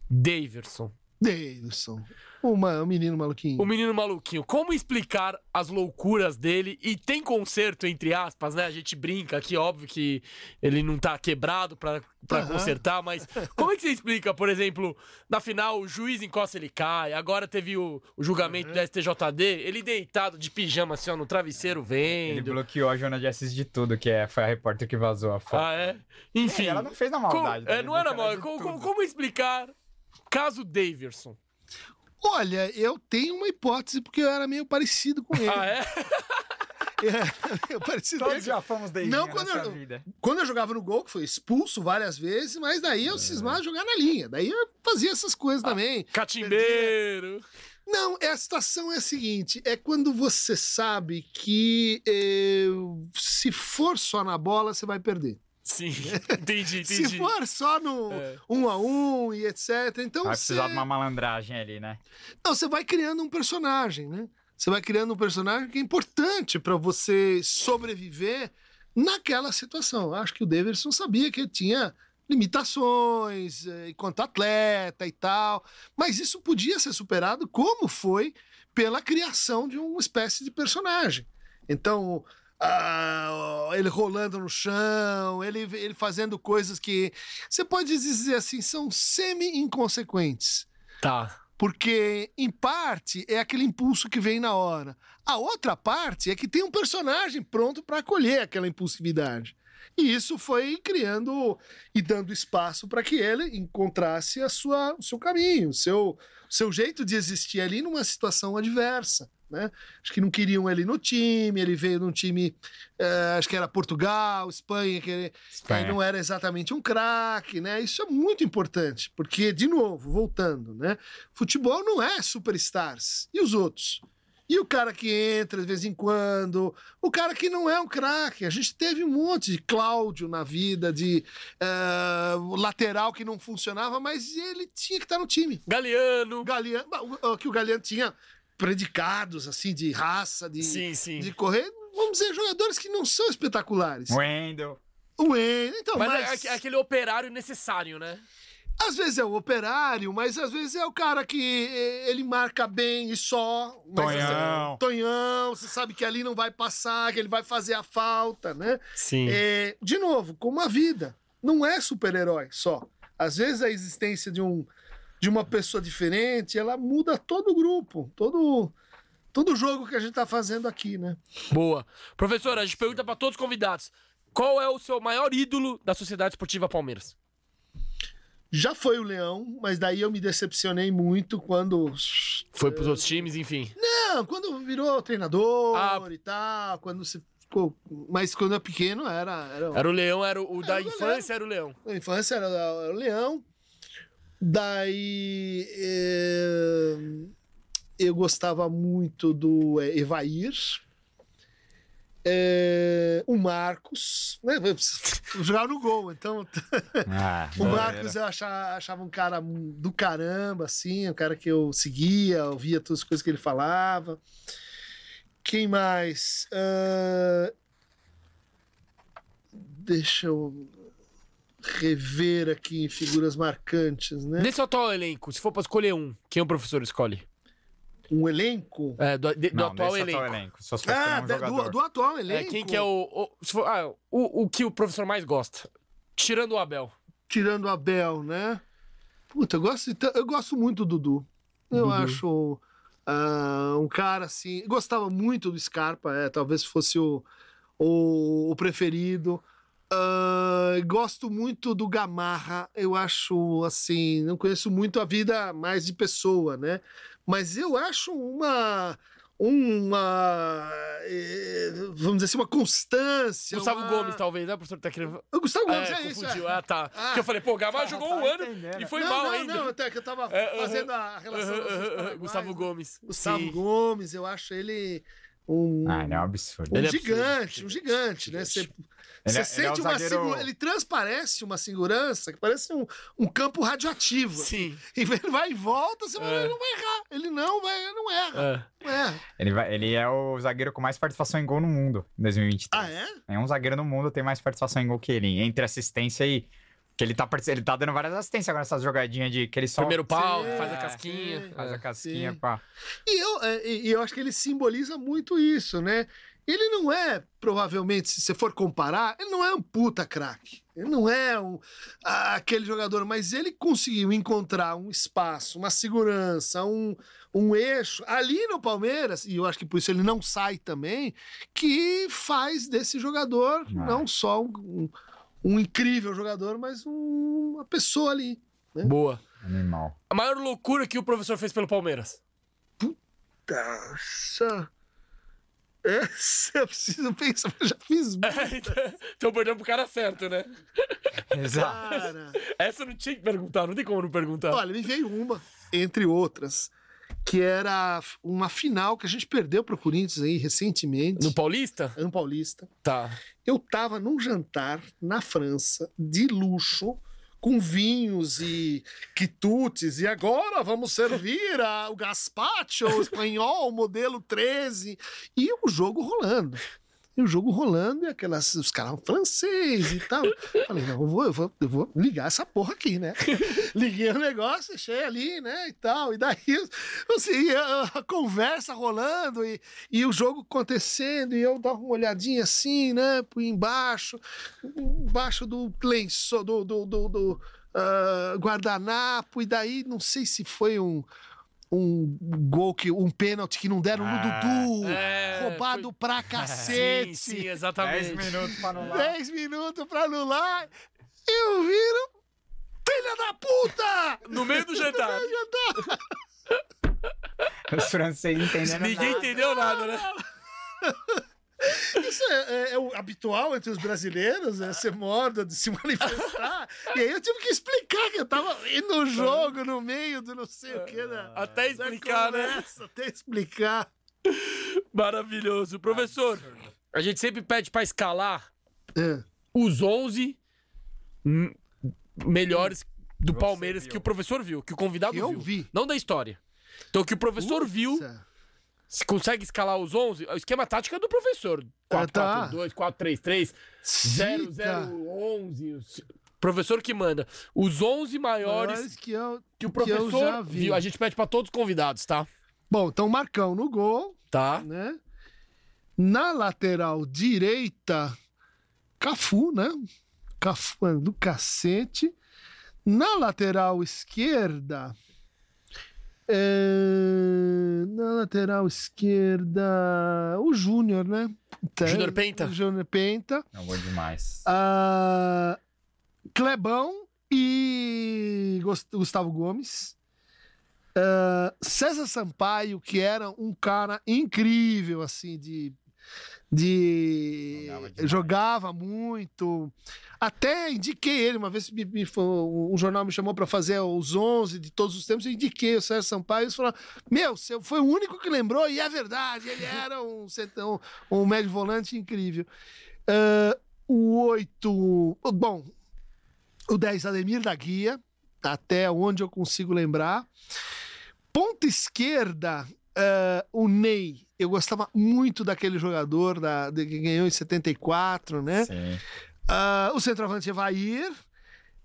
S1: Daverson.
S3: Davidson. Uma, um menino maluquinho.
S1: O menino maluquinho. Como explicar as loucuras dele? E tem conserto, entre aspas, né? A gente brinca aqui, óbvio que ele não tá quebrado pra, pra
S3: Aham.
S1: consertar, mas como é que você explica, por exemplo, na final o juiz encosta, ele cai, agora teve o, o julgamento do STJD, ele deitado de pijama assim, ó, no travesseiro
S2: Ele
S1: vendo.
S2: bloqueou a Joana de Assis de tudo, que é, foi a repórter que vazou a foto.
S1: Ah, é? Enfim.
S2: É, ela não fez na maldade.
S1: é,
S2: né?
S1: não era mal. Como, como- explicar caso Daverson?
S3: Olha, eu tenho uma hipótese, porque eu era meio parecido com ele. [laughs]
S1: Ah, é? [laughs]
S3: Parecido com
S2: Todos
S3: ele.
S2: já fomos daí
S3: Não, quando
S2: nessa
S3: eu-
S2: vida.
S3: Quando eu jogava no gol, que foi expulso várias vezes, mas daí eu cismava jogar na linha. Daí eu fazia essas coisas também.
S1: Catimbeiro.
S3: Não, é, a situação é a seguinte: é quando você sabe que eh, se for só na bola, você vai perder.
S1: Sim, [laughs] [laughs] entendi,
S3: Se
S1: entendi.
S3: for só no
S1: É.
S3: um a um e etc. Então
S2: Vai
S3: você,
S2: precisar de uma malandragem ali, né?
S3: não, você vai criando um personagem, né? Você vai criando um personagem que é importante para você sobreviver naquela situação. Eu Acho que o Davidson sabia que ele tinha limitações eh, enquanto atleta e tal, mas isso podia ser superado como foi pela criação de uma espécie de personagem. Então, ah, ele rolando no chão, ele, ele fazendo coisas que você pode dizer assim são semi-inconsequentes.
S1: Tá.
S3: Porque, em parte, é aquele impulso que vem na hora. A outra parte é que tem um personagem pronto para acolher aquela impulsividade. E isso foi criando e dando espaço para que ele encontrasse a sua, o seu caminho, o seu, o seu jeito de existir ali numa situação adversa. Né? Acho que não queriam ele no time, ele veio num time, eh, acho que era Portugal, Espanha, que ele,
S2: Espanha.
S3: não era exatamente um craque, né? Isso é muito importante, porque, de novo, voltando, né? Futebol não é superstars. E os outros? E o cara que entra de vez em quando, o cara que não é um craque. A gente teve um monte de Cláudio na vida, de eh, lateral que não funcionava, mas ele tinha que estar no time.
S1: Galeano.
S3: Galeano, que o Galeano tinha predicados, assim, de raça, de,
S1: Sim, sim.
S3: de correr. Vamos dizer, jogadores que não são espetaculares.
S2: Wendel.
S3: O Wayne, então,
S1: Mas,
S3: mas,
S1: é aque- aquele operário necessário, né?
S3: às vezes é o operário, mas às vezes é o cara que ele marca bem e só. Mas,
S2: Tonhão.
S3: assim, Tonhão, você sabe que ali não vai passar, que ele vai fazer a falta, né?
S1: Sim.
S3: É, de novo, como a vida, não é super-herói só. Às vezes a existência de, um, de uma pessoa diferente, ela muda todo o grupo, todo todo o jogo que a gente tá fazendo aqui, né?
S1: Boa. Professora, a gente pergunta pra todos os convidados. Qual é o seu maior ídolo da Sociedade Esportiva Palmeiras?
S3: Já foi o Leão, mas daí eu me decepcionei muito quando
S1: Foi pros outros times, enfim.
S3: Não, quando virou treinador
S1: Ah.
S3: e tal, quando você ficou. Mas quando é pequeno era. era...
S1: Era o Leão, era o, o da
S3: Era o
S1: infância, era o Leão.
S3: Na infância era, era o Leão. Daí. eh, eu gostava muito do eh, Evair. Eh, o Marcos, né? [laughs] Jogava no gol, então [laughs]
S2: Ah, [laughs]
S3: o Marcos eu achava, achava um cara do caramba, assim, um cara que eu seguia, ouvia todas as coisas que ele falava. Quem mais? Ah, deixa eu rever aqui figuras marcantes, né?
S1: Desse atual elenco, se for pra escolher um, quem o professor escolhe?
S3: Um elenco.
S1: É, do, de- do
S2: Não,
S1: atual
S2: desse
S1: elenco.
S2: atual elenco. Só se fosse
S3: Ah,
S2: um
S3: da- do, do atual
S1: É,
S3: elenco.
S1: quem que é o. o, se for- ah, o, o que o professor mais gosta? Tirando o Abel.
S3: Tirando o Abel, né? Puta, eu gosto, eu gosto muito do Dudu. Eu
S1: Dudu.
S3: acho ah, um cara assim. Gostava muito do Scarpa, é, talvez fosse o, o, o preferido. Ah, gosto muito do Gamarra. Eu acho assim. Não conheço muito a vida mais de pessoa, né? Mas eu acho uma. Uma. eh, vamos dizer assim, uma constância.
S1: Gustavo
S3: uma-
S1: Gomes, talvez, né, professor? Tá querendo.
S3: O Gustavo
S1: Ah,
S3: Gomes, é,
S1: é,
S3: isso.
S1: confundiu.
S3: é.
S1: Ah, tá.
S3: Ah.
S1: Porque eu falei, pô, o Gamal jogou
S2: tá
S1: um ano
S2: entendendo.
S1: e foi
S3: não,
S1: mal
S3: não,
S1: ainda.
S3: Não, até que eu tava
S1: É,
S3: fazendo a relação.
S1: Aham.
S3: Paraguaios,
S1: Gustavo? Gomes.
S3: Gustavo
S1: Sim.
S3: Gomes, eu acho ele um,
S2: Ah, ele é um absurdo.
S3: um
S1: Ele é absurdo.
S3: gigante, um gigante, né? Você
S2: Ele é-
S3: você
S2: ele é o
S3: sente uma
S2: zagueiro-
S3: segurança, ele transparece uma segurança que parece um, um campo radioativo.
S1: Sim. [laughs]
S3: E ele vai e volta, você
S1: É.
S3: vai, ele não vai errar. Ele não vai, não erra.
S1: É.
S3: Não erra.
S2: Ele, vai- ele é o zagueiro com mais participação em gol no mundo em 2023.
S3: Ah, é?
S2: Nenhum zagueiro no mundo tem mais participação em gol que ele. Entre assistência e. Que ele tá, ele tá dando várias assistências agora nessas jogadinhas de que ele só
S1: Primeiro pau,
S3: Sim,
S1: faz a
S3: é,
S1: casquinha.
S3: sim.
S2: faz a
S3: É,
S2: casquinha
S3: sim.
S2: pra.
S3: E eu, é, e eu acho que ele simboliza muito isso, né? Ele não é, provavelmente, se você for comparar, ele não é um puta craque. Ele não é um, ah, aquele jogador, mas ele conseguiu encontrar um espaço, uma segurança, um, um eixo ali no Palmeiras, e eu acho que por isso ele não sai também, que faz desse jogador não só um, um- um incrível jogador, mas um- uma pessoa ali.
S1: Boa.
S2: Animal.
S1: A maior loucura que o professor fez pelo Palmeiras.
S3: Nossa. Essa eu preciso pensar, eu já fiz
S1: então perdeu pro cara certo, né?
S2: Exato.
S3: Cara.
S1: Essa eu não tinha que perguntar, não tem como não perguntar.
S3: Olha, me veio uma, entre outras, que era uma final que a gente perdeu pro Corinthians aí recentemente,
S1: No Paulista?
S3: ano paulista.
S1: Tá.
S3: Eu tava num jantar na França, de luxo, com vinhos e quitutes, e agora vamos servir a- o gazpacho espanhol, modelo 13, e o jogo rolando. E o jogo rolando, e aquelas, os caras franceses e tal. Falei, não, eu vou, eu, vou, eu vou ligar essa porra aqui, né? [laughs] Liguei o negócio, deixei ali, né, e tal. E daí, assim, a, a conversa rolando e, e o jogo acontecendo, e eu dava uma olhadinha assim, né, por embaixo, embaixo do lençol, do, do, do, do, ah, guardanapo, e daí não sei se foi um, um gol, que, um pênalti que não deram no
S2: Ah,
S3: Dudu,
S1: é,
S3: roubado
S1: foi-
S3: pra [laughs]
S1: Sim,
S3: cacete.
S1: sim, exatamente.
S2: minutos pra anular.
S3: 10 minutos pra anular, e o viro, filha da puta!
S1: No meio do [laughs] jantar.
S2: Os franceses entendendo.
S1: Ninguém
S2: nada.
S1: entendeu nada, né? [laughs]
S3: Isso é, é- é o habitual entre os brasileiros, é ser morda, de se manifestar. e aí eu tive que explicar que eu tava no jogo, no meio do não sei o que, né?
S1: Até explicar, né?
S3: Conversa, Até explicar.
S1: Maravilhoso. Professor, a gente sempre pede pra escalar
S3: É.
S1: os 11 m- melhores do
S2: Você
S1: Palmeiras
S2: viu.
S1: que o professor viu, que o convidado
S3: Eu
S1: viu.
S3: vi.
S1: Não da história. Então, que o professor viu,
S3: Puta.
S1: Se consegue escalar os 11, o esquema tático é do professor.
S3: Ah, tá.
S1: 4-4-2, 4-3-3, 0-0-11. o Professor que manda. Os 11 maiores
S3: Maiores que eu,
S1: que o
S3: que eu já
S1: professor
S3: vi.
S1: viu. A gente pede pra todos os convidados, tá?
S3: Bom, então Marcão no gol,
S1: Tá.
S3: né? Na lateral direita, Cafu, né? Cafu é do cacete. Na lateral esquerda. É, Na lateral esquerda, o Júnior, né? Puta,
S1: Júnior Penta?
S3: o Júnior Penta.
S2: Não vou demais.
S3: Ah, Clebão e Gus- Gustavo Gomes. Ah, César Sampaio, que era um cara incrível, assim, de. De
S2: Jogava
S3: jogava muito. Até indiquei ele, uma vez me, me- um jornal me chamou para fazer os 11 de todos os tempos, eu indiquei o César Sampaio, eles falaram, meu, você foi o único que lembrou, e é verdade, ele era um, [laughs] centão- um médio volante incrível. Ah, o 8, bom, o 10 Ademir da Guia, até onde eu consigo lembrar. Ponta esquerda, ah, o Ney. Eu gostava muito daquele jogador da, de- que ganhou em 74, né?
S2: Sim.
S3: Ah, o centroavante Evair.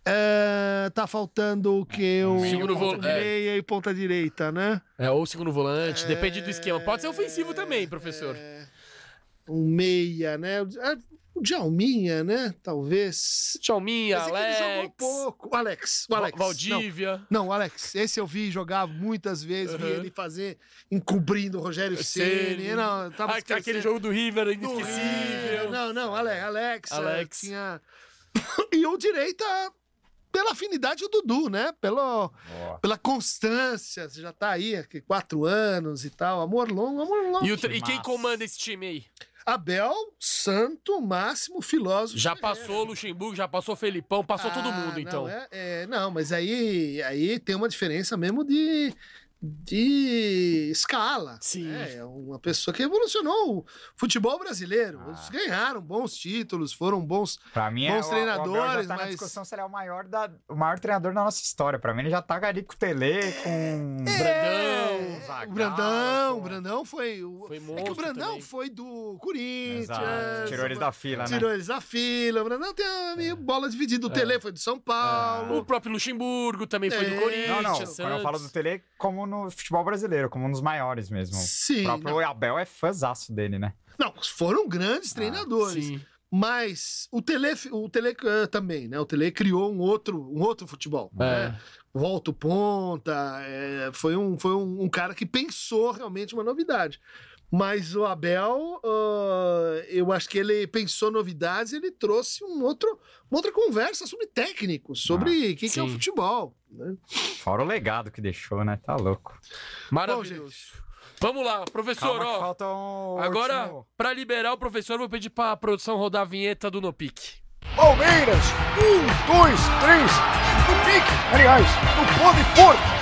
S3: Ah, tá faltando o que? O
S1: Segundo
S3: ponta
S1: vol- é.
S3: meia e ponta direita, né?
S1: É, ou segundo volante, depende do esquema. Pode ser ofensivo também, professor.
S3: É, um meia, né? O Djalminha, né? Talvez.
S1: Tchalminha,
S3: Esse aqui ele jogou
S1: Alex,
S3: pouco. O Alex. O Alex.
S1: Va- Valdívia.
S3: Não, não, o Alex. Esse eu vi jogar muitas vezes. Vi
S1: Aham.
S3: ele fazer, encobrindo o Rogério
S1: Ceni.
S3: Ceni. Não, tava
S1: Ah, aquele
S3: esquecendo.
S1: jogo do River
S3: Do
S1: inesquecível.
S3: Não, não, Ale- Alex.
S1: Alex.
S3: eh, Tinha... [coughs] e o direita, pela afinidade, o Dudu, né? Pelo,
S2: Boa.
S3: pela constância. Você já tá aí há que, quatro anos e tal. Amor longo, amor longo.
S1: E, e quem comanda esse time aí?
S3: Abel, Santo, Máximo, Filósofo.
S1: Já passou o Luxemburgo, já passou o Felipão, passou todo
S3: Ah,
S1: mundo,
S3: não,
S1: então.
S3: é- é, não, mas aí, aí tem uma diferença mesmo de, de escala.
S1: Sim.
S3: É uma pessoa que revolucionou o futebol brasileiro.
S2: Ah.
S3: Eles ganharam bons títulos, foram bons.
S2: Pra mim,
S3: Bons
S2: é, o- o Abel
S3: treinadores,
S2: já tá na
S3: mas-
S2: discussão se ele é o maior, da, o maior treinador da nossa história. Pra mim, ele já tá ali com o Tele, com...
S3: É,
S2: Zagallo,
S3: o Brandão, o Brandão foi. O,
S1: Foi
S3: é que o Brandão
S1: também.
S3: foi do Corinthians.
S2: Exato. Tirou eles da fila, né?
S3: Tirou eles da fila. O Brandão tem uma meio bola dividida. O Tele foi do São Paulo.
S1: O próprio Luxemburgo também foi do
S3: É.
S1: Corinthians.
S2: Não, não.
S1: Santos.
S2: Quando eu falo do Tele, como no futebol brasileiro, como um dos maiores mesmo.
S3: Sim.
S2: o próprio Abel é fãzaço dele, né?
S3: Não, foram grandes treinadores.
S1: Sim.
S3: Mas o Tele, o Tele eh, também, né? O Tele criou um outro, um outro futebol.
S1: É.
S3: Né? Volta ponta. é, foi um, foi um, um cara que pensou realmente uma novidade. Mas o Abel, ah, eu acho que ele pensou novidades, ele trouxe um outro, uma outra conversa sobre técnico, sobre o que, que é o futebol. Né?
S2: Fora o legado que deixou, né? Tá louco.
S1: Maravilhoso. Vamos lá, professor,
S2: Calma
S1: ó.
S2: falta um
S1: Agora,
S2: último-
S1: pra liberar o professor, eu vou pedir pra produção rodar a vinheta do No Pique.
S5: Palmeiras, um, dois, três, no pique, aliás, no pode porco.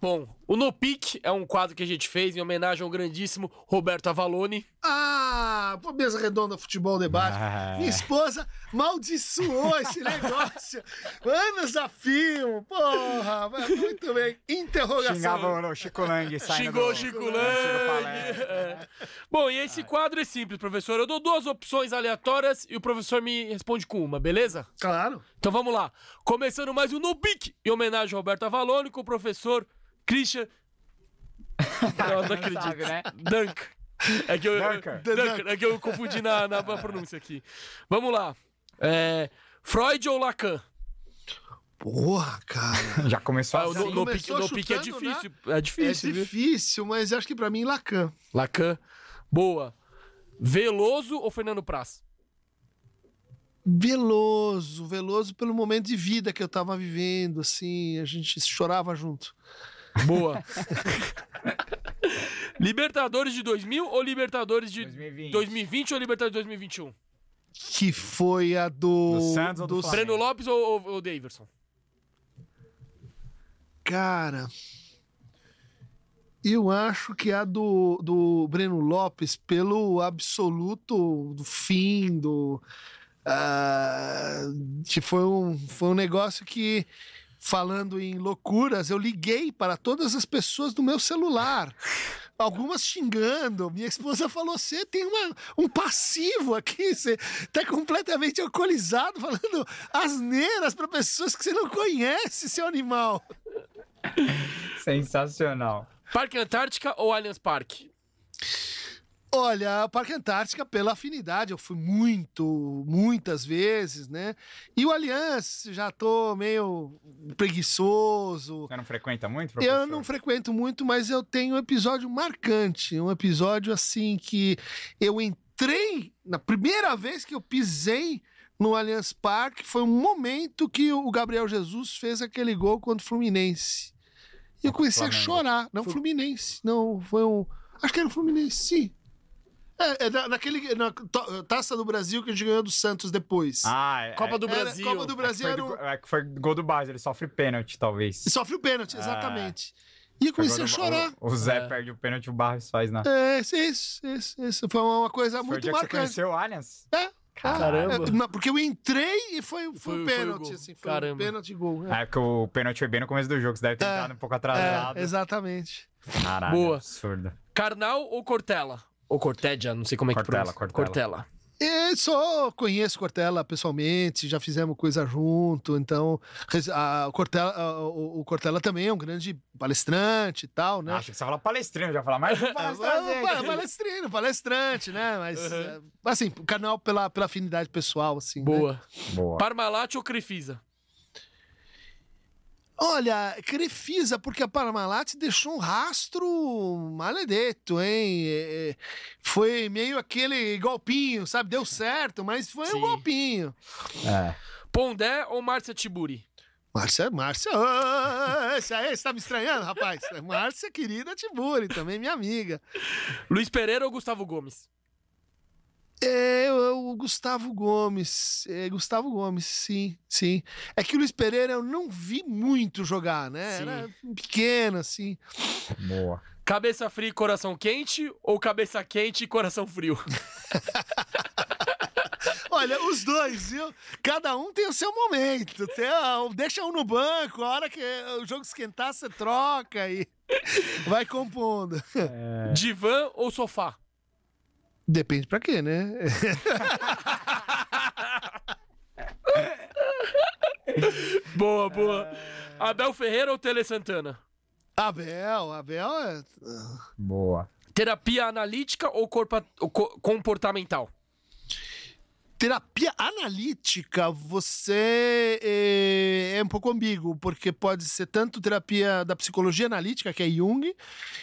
S1: Bom, o No Pique é um quadro que a gente fez em homenagem ao grandíssimo Roberto Avalone.
S3: Ah, pô, mesa redonda futebol debate.
S2: Ah.
S3: Minha esposa maldiçoou esse negócio. Anos a fio. Porra, mas muito bem. Interrogação.
S2: Xingava o Chico Lang
S1: Xingou o Chico
S2: do
S1: Lang.
S2: palestra. [laughs]
S1: É. Bom, e esse quadro é simples, professor. Eu dou duas opções aleatórias e o professor me responde com uma, beleza?
S3: Claro.
S1: Então vamos lá. Começando mais um No Pique, em homenagem ao Roberto Avalone, com o professor Christian... Eu não acredito.
S2: sabe, né?
S1: Duncan. É que eu. É que eu confundi na, na pronúncia aqui. Vamos lá. É, Freud ou Lacan?
S3: Porra, cara.
S2: Já começou
S1: Ah,
S2: assim.
S1: no, no pique,
S3: começou
S1: no pique é
S3: chutando,
S1: difícil. É
S3: É
S1: difícil, viu?
S3: difícil, mas acho que pra mim, Lacan.
S1: Lacan. Boa. Veloso ou Fernando Praz?
S3: Veloso, Veloso pelo momento de vida que eu tava vivendo, assim, a gente chorava junto.
S1: Boa. [laughs] Libertadores de 2000 ou Libertadores de
S2: 2020.
S1: 2020 ou Libertadores de 2021?
S3: Que foi a do.
S2: Do Santos ou do Flamengo?
S1: Breno Lopes ou, ou, ou Daverson?
S3: Cara. Eu acho que a do, do Breno Lopes, pelo absoluto do fim, do. que foi um, foi um negócio que, falando em loucuras, eu liguei para todas as pessoas do meu celular. Algumas xingando. Minha esposa falou: você tem uma, um passivo aqui, você tá completamente alcoolizado, falando asneiras para pessoas que você não conhece, seu animal.
S2: Sensacional.
S1: Parque Antártica ou Allianz Parque?
S3: Olha, Parque Antártica, pela afinidade, eu fui muito, muitas vezes, né? E o Aliança, já tô meio preguiçoso.
S2: Você não frequenta muito,
S3: Eu
S2: professor?
S3: não frequento muito, mas eu tenho um episódio marcante. Um episódio assim que eu entrei, na primeira vez que eu pisei no Allianz Parque, foi um momento que o Gabriel Jesus fez aquele gol contra o Fluminense. E eu comecei a
S2: Flamengo.
S3: chorar. Não, Fluminense. Não, foi um. Acho que era o Fluminense, sim. É, é naquele. Na taça do Brasil que a gente ganhou do Santos depois.
S2: Ah, é,
S1: Copa do
S3: Era-
S1: Brasil.
S3: Copa do Brasil
S2: foi,
S3: era
S2: do,
S3: um.
S2: é que foi gol do Base, ele sofre pênalti, talvez.
S3: E sofre o pênalti, exatamente. E eu
S2: Foi
S3: comecei a chorar.
S2: O, o Zé
S1: É.
S2: perde o pênalti, o Barros faz na.
S3: É, isso, isso, isso. Foi uma coisa
S2: Foi o
S3: muito
S2: que você
S3: marcante.
S2: conheceu o Allianz?
S3: É.
S1: Caramba.
S3: É, porque eu entrei e foi, foi,
S1: Foi-
S3: um
S1: foi o
S3: pênalti, assim. Foi
S1: Caramba.
S3: um pênalti e gol. É,
S2: É porque o pênalti foi bem no começo do jogo, você deve ter
S3: É.
S2: entrado um pouco atrasado.
S3: É, exatamente.
S2: Caralho,
S1: Boa.
S2: absurdo.
S1: Carnal ou Cortella? Ou Cortédia, não sei como é que
S2: Cortella,
S1: pronuncia.
S2: Cortella.
S1: Cortella.
S3: E só conheço Cortella pessoalmente, já fizemos coisa junto, então a, o, Cortella, a- o, o Cortella também é um grande palestrante e tal, né?
S2: Acho que você fala palestrino, já fala mais [laughs] um
S3: Ah,
S2: palestrante.
S3: pa- palestrino, palestrante, né? Mas,
S1: Uhum.
S3: é, assim, o canal pela, pela afinidade pessoal, assim. né?
S1: Boa.
S2: Boa.
S1: Parmalat ou Crefisa?
S3: Olha, Crefisa, porque a Parmalat deixou um rastro maledeto, hein? É, é, foi meio aquele golpinho, sabe? Deu certo, mas foi
S1: Sim.
S3: um golpinho.
S2: É.
S1: Pondé ou Márcia Tiburi?
S3: Márcia, Márcia, ah, esse aí, você tá me estranhando, rapaz? Márcia, querida Tiburi, também minha amiga.
S1: Luiz Pereira ou Gustavo Gomes?
S3: É, eu- o Gustavo Gomes. É, Gustavo Gomes, sim, sim. É que o Luiz Pereira eu não vi muito jogar, né?
S1: Sim.
S3: Era pequeno, assim.
S2: Boa.
S1: Cabeça fria e coração quente ou cabeça quente e coração frio? [laughs]
S3: Olha, os dois, viu? Cada um tem o seu momento. Tem, deixa um no banco, a hora que o jogo esquentar, você troca e [laughs] vai compondo.
S1: Divã ou sofá?
S3: Depende pra quê, né? [laughs]
S1: Boa, boa. Abel Ferreira ou Tele Santana?
S3: Abel, Abel é.
S2: Boa.
S1: Terapia analítica ou, corpa- ou co- comportamental?
S3: Terapia analítica, você é, é um pouco ambíguo, porque pode ser tanto terapia da psicologia analítica, que é Jung,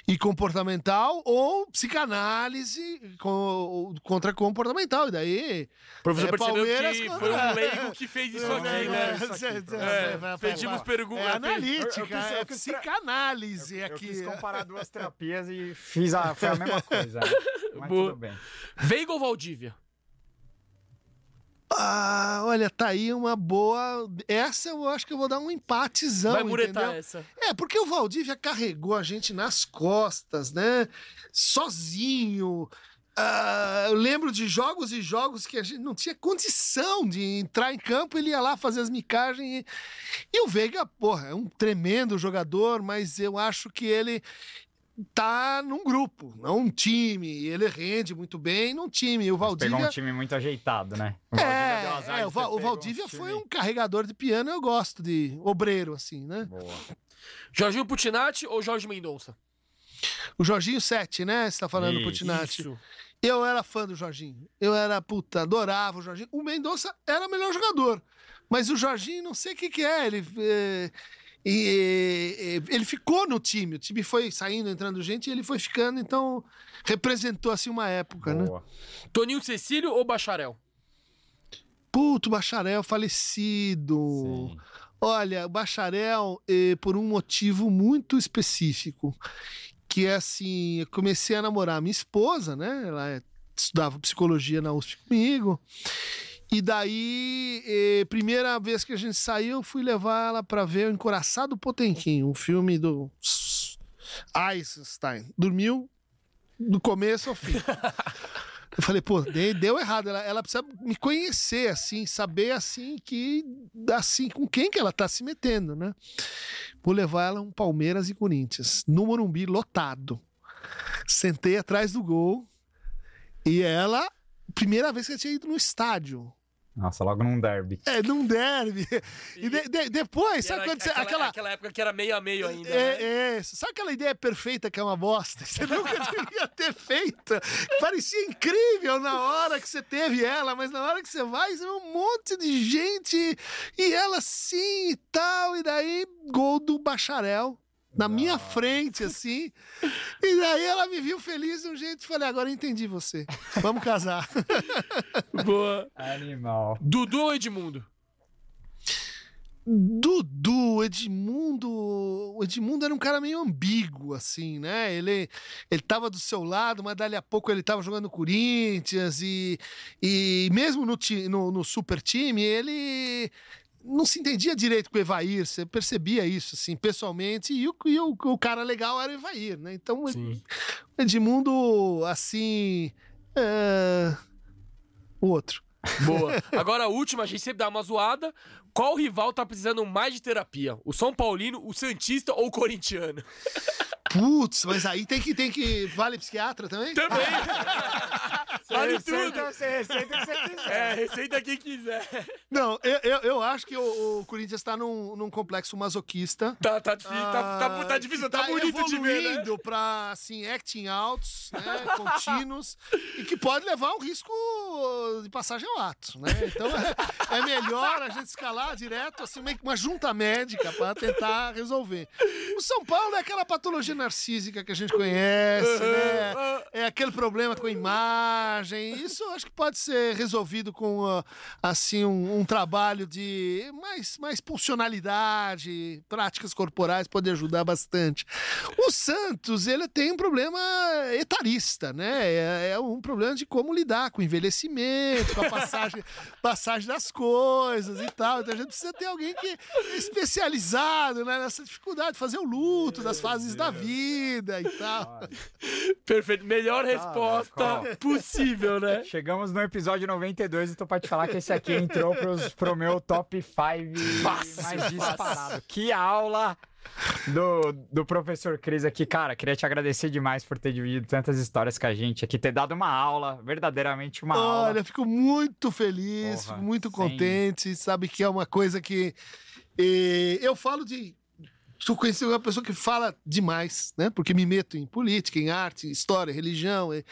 S3: e comportamental, ou psicanálise co- contra comportamental. E daí.
S1: O professor
S3: É,
S1: percebeu
S3: Palmeiras
S1: que foi um [laughs] leigo que fez isso aqui,
S3: É,
S1: né?
S3: é, cê-
S1: É,
S3: vai- vai-
S1: pedimos perguntas.
S3: É analítica,
S2: Eu- eu quis-
S3: é
S2: eu
S3: psicanálise
S2: Eu
S3: aqui.
S2: quis comparar duas [laughs] terapias e fiz a, foi a mesma coisa. né? [laughs] Mas
S1: Boa.
S2: tudo bem.
S1: Veiga ou Valdívia?
S3: Ah, olha, tá aí uma boa. Essa eu acho que eu vou dar um empatezão.
S1: Vai muretar
S3: entendeu?
S1: essa.
S3: É, porque o Valdívia carregou a gente nas costas, né? Sozinho. Ah, eu lembro de jogos e jogos que a gente não tinha condição de entrar em campo, ele ia lá fazer as micagens. E, e o Veiga, porra, é um tremendo jogador, mas eu acho que ele tá num grupo, não um time. Ele rende muito bem num time. O Valdívia.
S2: Pegou um time muito ajeitado, né? O Valdívia deu azar
S3: É,
S2: de
S3: é, o, Va- o Valdívia
S2: um
S3: foi
S2: time-
S3: um carregador de piano, eu gosto de obreiro, assim, né?
S2: Boa.
S1: Jorginho Putinati ou Jorge Mendonça?
S3: O Jorginho 7, né? Você tá falando do
S2: Isso.
S3: Putinati.
S1: Isso.
S3: Eu era fã do Jorginho. Eu era, puta, adorava o Jorginho. O Mendonça era o melhor jogador. Mas o Jorginho, não sei o que que é. Ele, é, e- e- ele ficou no time. O time foi saindo, entrando gente, e ele foi ficando. Então, representou, assim, uma época, né?
S2: Boa.
S1: Toninho Cecílio ou Bacharel?
S3: Puto, bacharel falecido.
S2: Sim.
S3: Olha, o bacharel, eh, por um motivo muito específico, que é assim, eu comecei a namorar minha esposa, né? Ela é- estudava psicologia na USP comigo. E daí, eh, primeira vez que a gente saiu, fui levar ela para ver o Encoraçado Potemkin, um filme do Eisenstein. Dormiu do começo ao fim. Eu falei, pô, de- deu errado. Ela, ela precisa me conhecer, assim, saber, assim, que, assim, com quem que ela tá se metendo, né? Vou levar ela um Palmeiras e Corinthians, no Morumbi, lotado. Sentei atrás do gol e ela, primeira vez que eu tinha ido no estádio.
S2: Nossa, logo num derby.
S3: É, num derby. E de- de- depois,
S1: E
S3: sabe quando você,
S1: aquela,
S3: aquela,
S1: aquela época que era meio a meio ainda. né?
S3: é, é, sabe aquela ideia perfeita que é uma bosta? que Você nunca [laughs] devia ter feito. Parecia incrível na hora que você teve ela, mas na hora que você vai, você vê um monte de gente e ela sim e tal. E daí, gol do bacharel. Na minha frente, assim. E daí ela me viu feliz de um jeito e falei: agora eu entendi você. Vamos casar. [laughs]
S1: Boa.
S2: Animal.
S1: Dudu ou Edmundo?
S3: Dudu, Edmundo. O Edmundo era um cara meio ambíguo, assim, né? Ele, ele tava do seu lado, mas dali a pouco ele tava jogando no Corinthians e, e mesmo no, no, no super time, ele não se entendia direito com o Evair, você percebia isso, assim, pessoalmente, e o, e o, o cara legal era o Evair, né? Então, o
S1: Sim.
S3: Edmundo, assim. é, O outro.
S1: Boa. Agora a última, a gente sempre dá uma zoada. Qual rival tá precisando mais de terapia? O São Paulino, o Santista ou o Corintiano?
S3: Putz, mas aí tem que, tem que. Vale psiquiatra também?
S1: Também! [laughs] vale
S2: Receita,
S1: tudo!
S2: Você receita o que você quiser.
S1: É, receita quem quiser.
S3: Não, eu, eu, eu acho que o, o Corinthians tá num, num complexo masoquista.
S1: Tá, tá difícil, tá, tá, tá difícil,
S3: que
S1: tá, bonito de ver, né?
S3: evoluindo pra, assim, acting outs, né, [laughs] contínuos, e que pode levar um risco de passagem ao ato, né? Então é, é melhor a gente escalar direto, assim, meio que uma junta médica pra tentar resolver. O São Paulo é aquela patologia narcísica que a gente conhece, né? É aquele problema com a imagem. Isso eu acho que pode ser resolvido com ah, assim um, um trabalho de mais, mais funcionalidade, práticas corporais pode ajudar bastante. O Santos ele tem um problema etarista, né? É, é um problema de como lidar com o envelhecimento, com a passagem, [laughs] passagem das coisas e tal. Então a gente precisa ter alguém que é especializado né, nessa dificuldade de fazer o luto das fases da vida e tal.
S1: Perfeito. Melhor resposta
S2: ó.
S1: Possível, né? [laughs]
S2: Chegamos no episódio 92 e tô pra te falar que esse aqui entrou pros, pro meu top 5
S1: Fácil,
S2: mais disparado. Que aula do, do professor Cris aqui. Cara, queria te agradecer demais por ter dividido tantas histórias com a gente aqui, ter dado uma aula, verdadeiramente uma
S3: Olha,
S2: aula.
S3: eu fico muito feliz,
S2: Porra,
S3: fico muito
S2: sem-
S3: contente. Sabe que é uma coisa que eh, eu falo de. Sou conhecido uma pessoa que fala demais, né? Porque me meto em política, em arte, história, religião. E,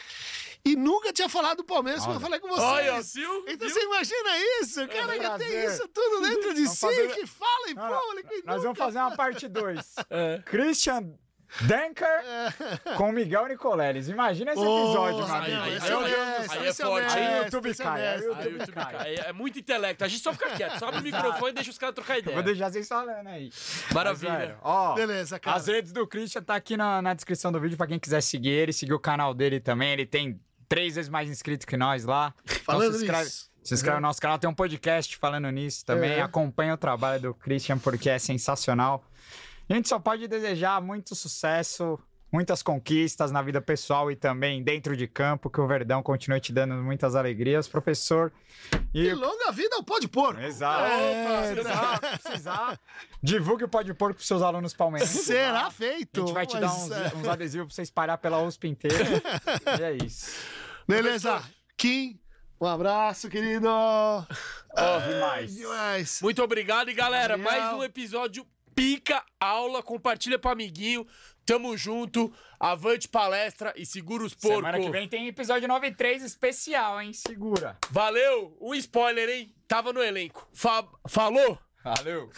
S3: e nunca tinha falado do Palmeiras quando eu falei com vocês.
S1: Olha, viu?
S3: Então
S1: Viu?
S3: você imagina isso? O cara que tem
S2: prazer.
S3: isso tudo dentro de
S2: Vamos
S3: si,
S2: fazer-
S3: que fala em
S2: Não, não,
S3: público. e
S2: Nós vamos
S3: nunca
S2: fazer uma parte 2. [laughs]
S1: É.
S2: Christian Denker com Miguel Nicoleles. Imagina esse episódio,
S1: não,
S2: amigo.
S1: esse
S2: Meu
S1: é aí é forte.
S2: Aí o YouTube
S3: é
S2: cai, aí o.
S1: Aí
S2: YouTube cai.
S1: É, é muito intelecto. A gente só fica quieto. Sobe o microfone e deixa os caras trocar ideia.
S2: Vou deixar vocês falando aí.
S1: Maravilha.
S2: Ó,
S3: Beleza, cara.
S2: As redes do Christian tá aqui na, na descrição do vídeo pra quem quiser seguir ele, seguir o canal dele também. Ele tem três vezes mais inscritos que nós lá. Então
S3: Falando
S2: se inscreve,
S3: nisso.
S2: se inscreve no nosso canal, tem um podcast falando nisso também.
S3: É.
S2: Acompanha o trabalho do Christian porque é sensacional. A gente só pode desejar muito sucesso, muitas conquistas na vida pessoal e também dentro de campo, que o Verdão continue te dando muitas alegrias, professor.
S3: E
S2: E
S3: longa vida ao pó de porco.
S2: Exato.
S3: É,
S2: precisar, precisar. Divulgue o Pode Porco pros seus alunos palmeirenses.
S3: Será
S2: A
S3: feito.
S2: gente vai te dar uns,
S3: é.
S2: uns adesivos pra você espalhar pela USP inteira. e é isso.
S3: Beleza. Kim, um abraço, querido.
S2: demais.
S3: Demais.
S1: Muito obrigado. E galera, mais um episódio pica aula. Compartilha pro amiguinho. Tamo junto. Avante palestra e segura os porcos.
S2: Semana que vem tem episódio 93 especial, hein? Segura.
S1: Valeu. Um spoiler, hein? Tava no elenco. Fa- falou?
S2: Valeu.